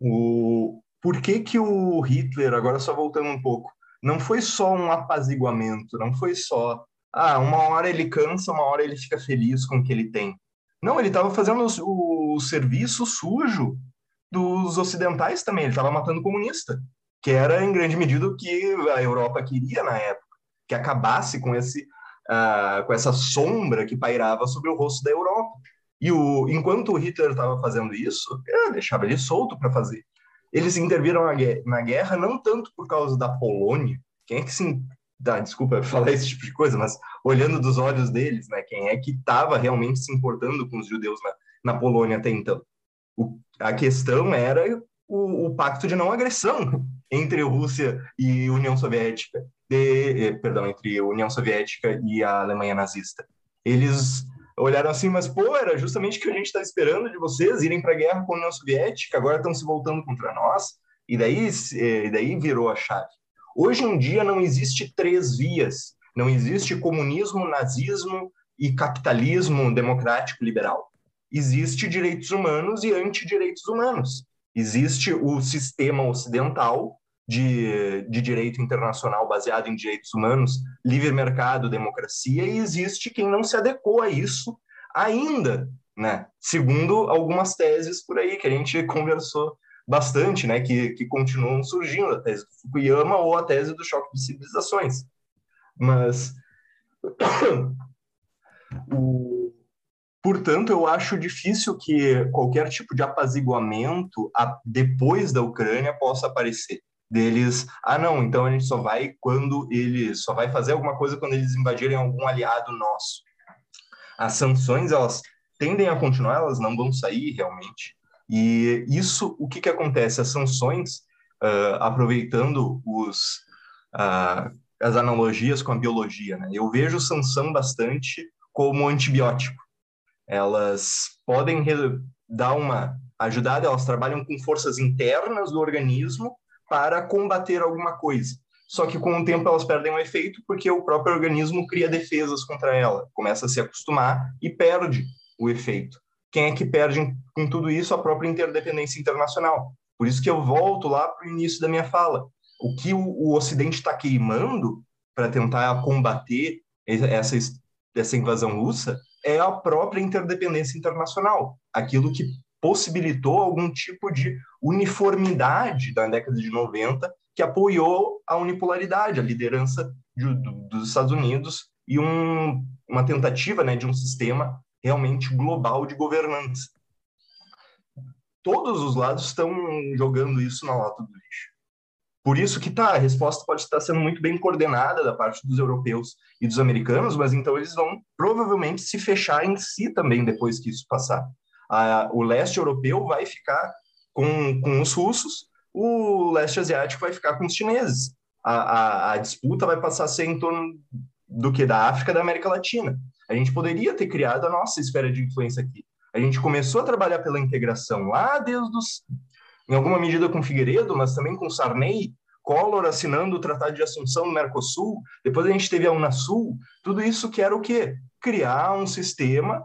O, por que, que o Hitler, agora só voltando um pouco, não foi só um apaziguamento, não foi só, ah, uma hora ele cansa, uma hora ele fica feliz com o que ele tem. Não, ele estava fazendo o, o, serviço sujo dos ocidentais também, ele estava matando comunista, que era em grande medida o que a Europa queria na época, que acabasse com esse uh, com essa sombra que pairava sobre o rosto da Europa. E o, enquanto o Hitler estava fazendo isso, deixava ele solto para fazer eles interviram na guerra não tanto por causa da Polônia, quem é que se dá, desculpa *laughs* falar esse tipo de coisa, mas olhando dos olhos deles, né, quem é que estava realmente se importando com os judeus na, na Polônia até então? O, a questão era o, o, pacto de não agressão entre Rússia e União Soviética, de, eh, perdão, entre União Soviética e a Alemanha nazista. Eles olharam assim, mas pô, era justamente o que a gente está esperando de vocês irem para a guerra com a União Soviética, agora estão se voltando contra nós, e daí, e daí virou a chave. Hoje em dia não existe três vias, não existe comunismo, nazismo e capitalismo democrático liberal. Existe direitos humanos e antidireitos humanos. Existe o sistema ocidental, de, de direito internacional baseado em direitos humanos, livre mercado, democracia, e existe quem não se adequou a isso ainda, né? Segundo algumas teses por aí que a gente *laughs* conversou bastante, né? Que, que continuam surgindo, a tese do Fukuyama ou a tese do choque de civilizações. Mas, *coughs* o, portanto, eu acho difícil que qualquer tipo de apaziguamento a, depois da Ucrânia possa aparecer deles, ah não, então a gente só vai quando eles, só vai fazer alguma coisa quando eles invadirem algum aliado nosso. As sanções, elas tendem a continuar, elas não vão sair realmente. E isso, o que que acontece? As sanções, uh, aproveitando os, uh, as analogias com a biologia, né? Eu vejo sanção bastante como antibiótico. Elas podem dar uma ajudada, elas trabalham com forças internas do organismo para combater alguma coisa. Só que com o tempo elas perdem o efeito porque o próprio organismo cria defesas contra ela, começa a se acostumar e perde o efeito. Quem é que perde com tudo isso? A própria interdependência internacional. Por isso que eu volto lá para o início da minha fala. O que o, o Ocidente está queimando para tentar combater essa, essa invasão russa é a própria interdependência internacional, aquilo que possibilitou algum tipo de uniformidade da década de 90 que apoiou a unipolaridade, a liderança de, do, dos Estados Unidos e um, uma tentativa né, de um sistema realmente global de governança. Todos os lados estão jogando isso na lata do lixo. Por isso que tá, a resposta pode estar sendo muito bem coordenada da parte dos europeus e dos americanos, mas então eles vão provavelmente se fechar em si também depois que isso passar a, o leste europeu vai ficar com, com os russos, o leste asiático vai ficar com os chineses. A, a, a disputa vai passar a ser em torno do que da África da América Latina. A gente poderia ter criado a nossa esfera de influência aqui. A gente começou a trabalhar pela integração lá desde os, em alguma medida com Figueiredo, mas também com Sarney, Collor assinando o Tratado de Assunção do Mercosul, depois a gente teve a Unasul, tudo isso que era o quê? Criar um sistema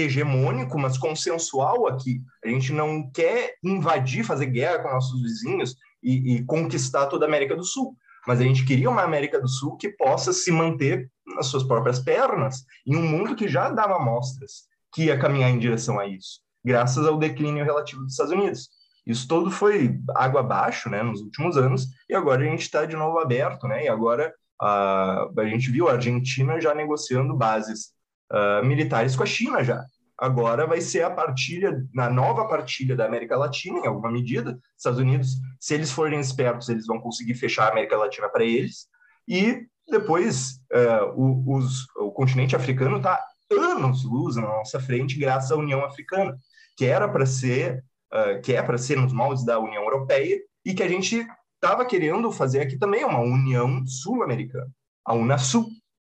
hegemônico, mas consensual aqui. A gente não quer invadir, fazer guerra com nossos vizinhos e, e, conquistar toda a América do Sul. Mas a gente queria uma América do Sul que possa se manter nas suas próprias pernas em um mundo que já dava mostras que ia caminhar em direção a isso, graças ao declínio relativo dos Estados Unidos. Isso todo foi água abaixo, né, nos últimos anos, e agora a gente está de novo aberto, né, e agora a, a gente viu a Argentina já negociando bases uh, militares com a China já. Agora vai ser a partilha, na nova partilha da América Latina, em alguma medida, Estados Unidos, se eles forem espertos, eles vão conseguir fechar a América Latina para eles, e depois uh, o, os, o continente africano está anos luz na nossa frente graças à União Africana, que era para ser uh, que é para ser nos moldes da União Europeia e que a gente estava querendo fazer aqui também uma União Sul-Americana, a Unasul,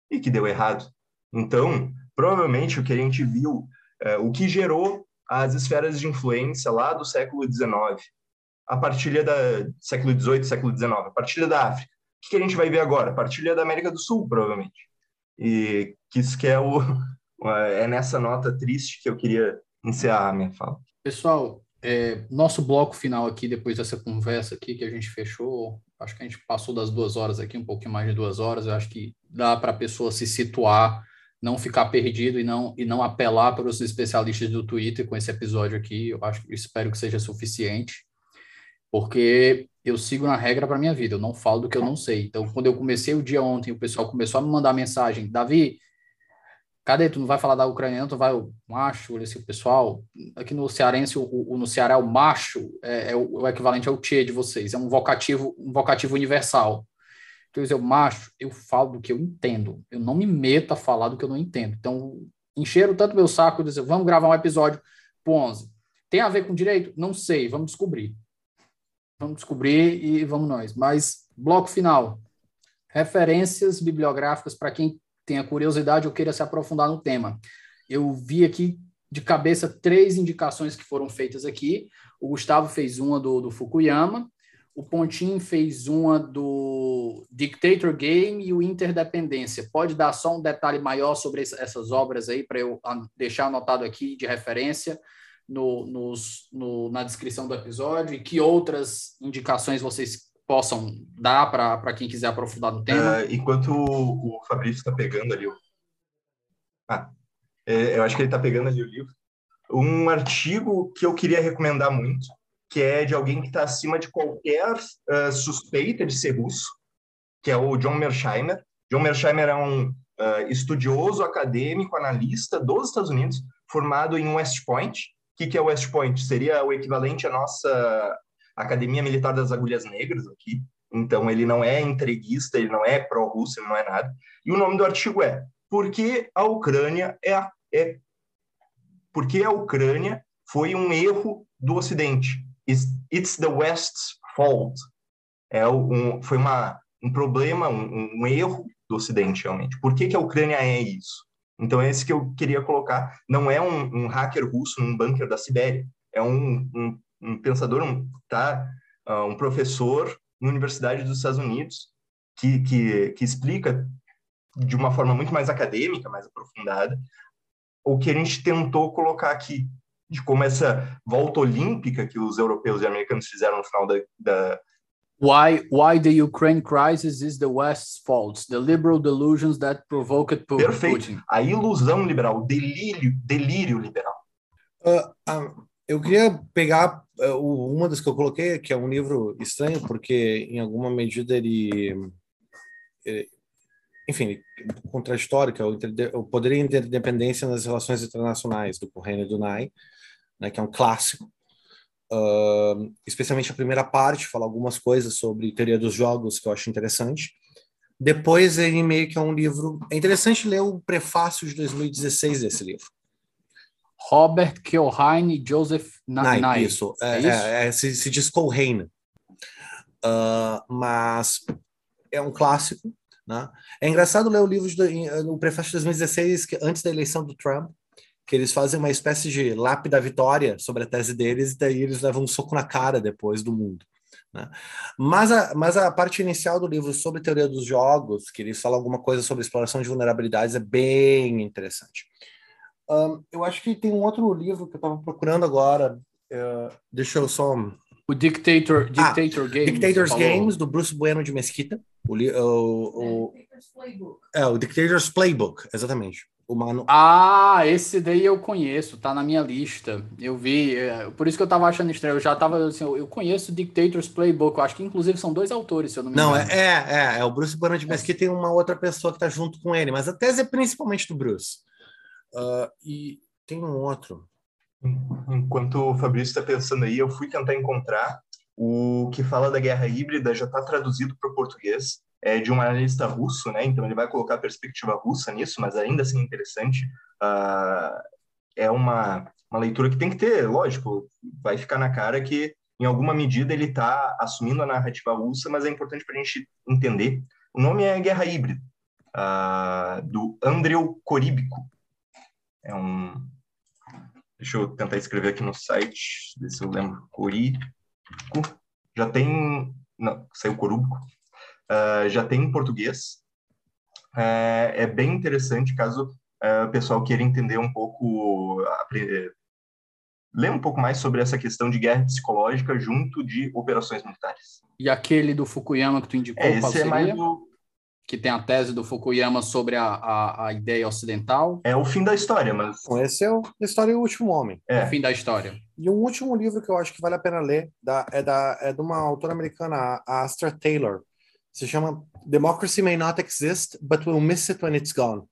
e que deu errado. Então, provavelmente o que a gente viu, uh, o que gerou as esferas de influência lá do século XIX, a partilha da século XVIII, século XIX, a partilha da África. O que a gente vai ver agora? A partilha da América do Sul, provavelmente. E que isso que é o *laughs* é nessa nota triste que eu queria encerrar a minha fala. Pessoal, é, nosso bloco final aqui, depois dessa conversa aqui que a gente fechou, acho que a gente passou das duas horas aqui, um pouquinho mais de duas horas, eu acho que dá para a pessoa se situar, não ficar perdido e não, e não apelar para os especialistas do Twitter com esse episódio aqui, eu acho, espero que seja suficiente, porque eu sigo na regra para minha vida, eu não falo do que eu não sei. Então, quando eu comecei o dia ontem, o pessoal começou a me mandar mensagem, Davi, Cadê? Tu não vai falar da Ucrânia, não? Tu vai o macho, olha o pessoal. Aqui no cearense, o, o, no Ceará, o macho é, é o, o, equivalente ao tchê de vocês, é um vocativo, um vocativo universal. Então, eu macho, eu falo do que eu entendo. Eu não me meto a falar do que eu não entendo. Então, encheram tanto meu saco, dizer, vamos gravar um episódio pro 11. Tem a ver com direito? Não sei, vamos descobrir. Vamos descobrir e vamos nós. Mas, bloco final. Referências bibliográficas para quem tenha curiosidade ou queira se aprofundar no tema. Eu vi aqui de cabeça três indicações que foram feitas aqui. O Gustavo fez uma do, do Fukuyama, o Pontin fez uma do Dictator Game e o Interdependência. Pode dar só um detalhe maior sobre essas obras aí, para eu deixar anotado aqui de referência no, nos, no, na descrição do episódio? E que outras indicações vocês possam dar para quem quiser aprofundar no tema? Uh, enquanto o, Fabrício está pegando ali o... Ah, é, eu acho que ele está pegando ali o livro. Um artigo que eu queria recomendar muito, que é de alguém que está acima de qualquer uh, suspeita de ser russo, que é o John Mersheimer. John Mersheimer é um uh, estudioso, acadêmico, analista dos Estados Unidos, formado em West Point. O que, que é West Point? Seria o equivalente à nossa Academia Militar das Agulhas Negras aqui. Então, ele não é entreguista, ele não é pró-Rússia, ele não é nada. E o nome do artigo é Por que a Ucrânia é, a, é Por que a Ucrânia foi um erro do Ocidente? It's, the West's fault. É um, foi uma, um problema, um, um, erro do Ocidente, realmente. Por que, que a Ucrânia é isso? Então, é esse que eu queria colocar. Não é um, um hacker russo num bunker da Sibéria. É um, um um pensador, um, tá, um professor na Universidade dos Estados Unidos que, que, que explica de uma forma muito mais acadêmica, mais aprofundada, o que a gente tentou colocar aqui, de como essa volta olímpica que os europeus e americanos fizeram no final da, da Why, why the Ukraine crisis is the West's fault, the liberal delusions that provoked Putin. Perfeito. A ilusão liberal, o delírio, delírio liberal. Uh, uh, eu queria pegar uh, uma das que eu coloquei, que é um livro estranho, porque em alguma medida ele, ele enfim, contraditório, que é o, o Poder e Interdependência nas Relações Internacionais, do Correio do Nai, né, que é um clássico. Uh, especialmente a primeira parte, fala algumas coisas sobre teoria dos jogos, que eu acho interessante. Depois ele meio que é um livro... É interessante ler o prefácio de 2016 desse livro Robert Keohane e Joseph. Knight isso. É, é, isso? É, é, se, se diz Colhane. Uh, mas é um clássico. Né? É engraçado ler o livro de, no prefácio de 2016, que, antes da eleição do Trump, que eles fazem uma espécie de lápida vitória sobre a tese deles, e daí eles levam um soco na cara depois do mundo. Né? Mas, a, mas a parte inicial do livro sobre teoria dos jogos, que eles falam alguma coisa sobre exploração de vulnerabilidades, é bem interessante. Um, eu acho que tem um outro livro que eu estava procurando agora. Uh, deixa eu só. O Dictator, ah, Dictator ah, Games. Dictators Games, do Bruce Bueno de Mesquita. O, o, o, é, o Dictator's Playbook, exatamente. O Mano... Ah, esse daí eu conheço, tá na minha lista. Eu vi, é, por isso que eu tava achando estranho. Eu já tava assim, eu conheço Dictators Playbook, eu acho que inclusive são dois autores, se eu não me engano. Não, é, é, é, é o Bruce Banner, mas que tem uma outra pessoa que tá junto com ele, mas a tese é principalmente do Bruce. Uh, e tem um outro. Enquanto o Fabrício está pensando aí, eu fui tentar encontrar o que fala da guerra híbrida, já está traduzido para o português é, de um analista russo, né? Então ele vai colocar a perspectiva russa nisso, mas ainda assim interessante. Uh, é uma, uma leitura que tem que ter, lógico, vai ficar na cara que em alguma medida ele está assumindo a narrativa russa, mas é importante para a gente entender. O nome é Guerra Híbrida, uh, do Andreu Coríbico. É um. Deixa eu tentar escrever aqui no site, ver se eu lembro. Coríbico. Já tem. Não, saiu Corúbico uh, já tem em português. Uh, é bem interessante caso uh, o pessoal queira entender um pouco, aprender, ler um pouco mais sobre essa questão de guerra psicológica junto de operações militares. E aquele do Fukuyama que tu indicou, é, esse é mais do... Que tem a tese do Fukuyama sobre a, a, a, ideia ocidental. É o fim da história, mas... Esse é o, a história do último homem. É. O fim da história. E um último livro que eu acho que vale a pena ler da, é, da, é de uma autora americana, a Astra Taylor, se chama Democracy May Not Exist, but We'll Miss It When It's Gone.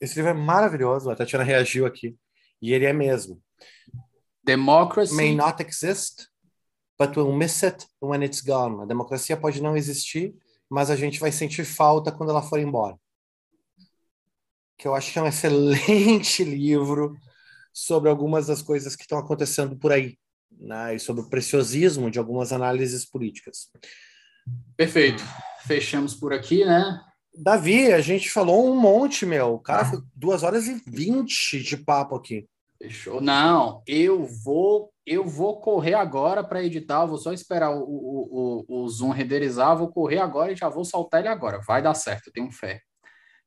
Esse livro é maravilhoso, a Tatiana reagiu aqui. E ele é mesmo. Democracy may not exist, but we'll miss it when it's gone. A democracia pode não existir, mas a gente vai sentir falta quando ela for embora. Que eu acho que é um *laughs* excelente livro sobre algumas das coisas que estão acontecendo por aí, né? e sobre o preciosismo de algumas análises políticas. Perfeito. Fechamos por aqui, né? Davi, a gente falou um monte, meu. Cara, ah. foi duas horas e vinte de papo aqui. Fechou. Não, eu vou, eu vou correr agora para editar. Vou só esperar o, o, o, o Zoom renderizar. Vou correr agora e já vou soltar ele agora. Vai dar certo, eu tenho fé.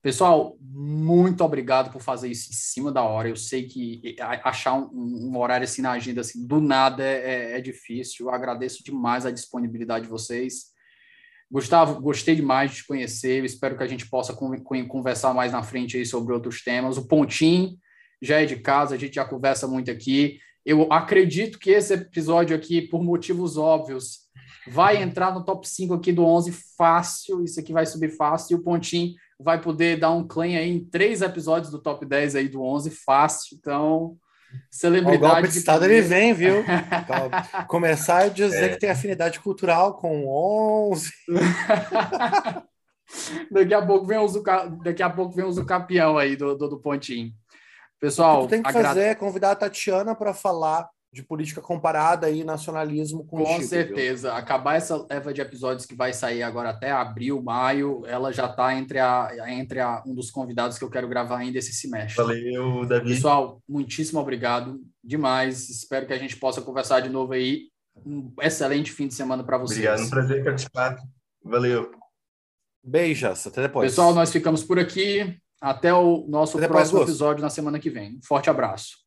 Pessoal, muito obrigado por fazer isso em cima da hora. Eu sei que achar um, um horário assim na agenda assim, do nada é, é, é difícil. Eu agradeço demais a disponibilidade de vocês. Gustavo, gostei demais de te conhecer. Espero que a gente possa conversar mais na frente aí sobre outros temas. O Pontinho já é de casa, a gente já conversa muito aqui. Eu acredito que esse episódio aqui, por motivos óbvios, vai entrar no top 5 aqui do 11 fácil. Isso aqui vai subir fácil. E o Pontinho vai poder dar um claim aí em três episódios do top 10 aí do 11 fácil. Então, celebridade. O golpe de Estado ele vem, viu? *laughs* Começar a dizer é. que tem afinidade cultural com 11. *laughs* daqui a pouco vem o daqui a pouco vem o Zucapião aí do, do, do Pontinho. Pessoal, o que tem que fazer é convidar a Tatiana para falar de política comparada e nacionalismo com Com certeza. Viu? Acabar essa leva de episódios que vai sair agora até abril, maio, ela já está entre, a, entre a, um dos convidados que eu quero gravar ainda esse semestre. Valeu, Davi. Pessoal, muitíssimo obrigado. Demais. Espero que a gente possa conversar de novo aí. Um excelente fim de semana para vocês. Obrigado, um prazer participar. Valeu. Beijos, até depois. Pessoal, nós ficamos por aqui. Até o nosso até próximo depois, episódio na semana que vem. Um forte abraço.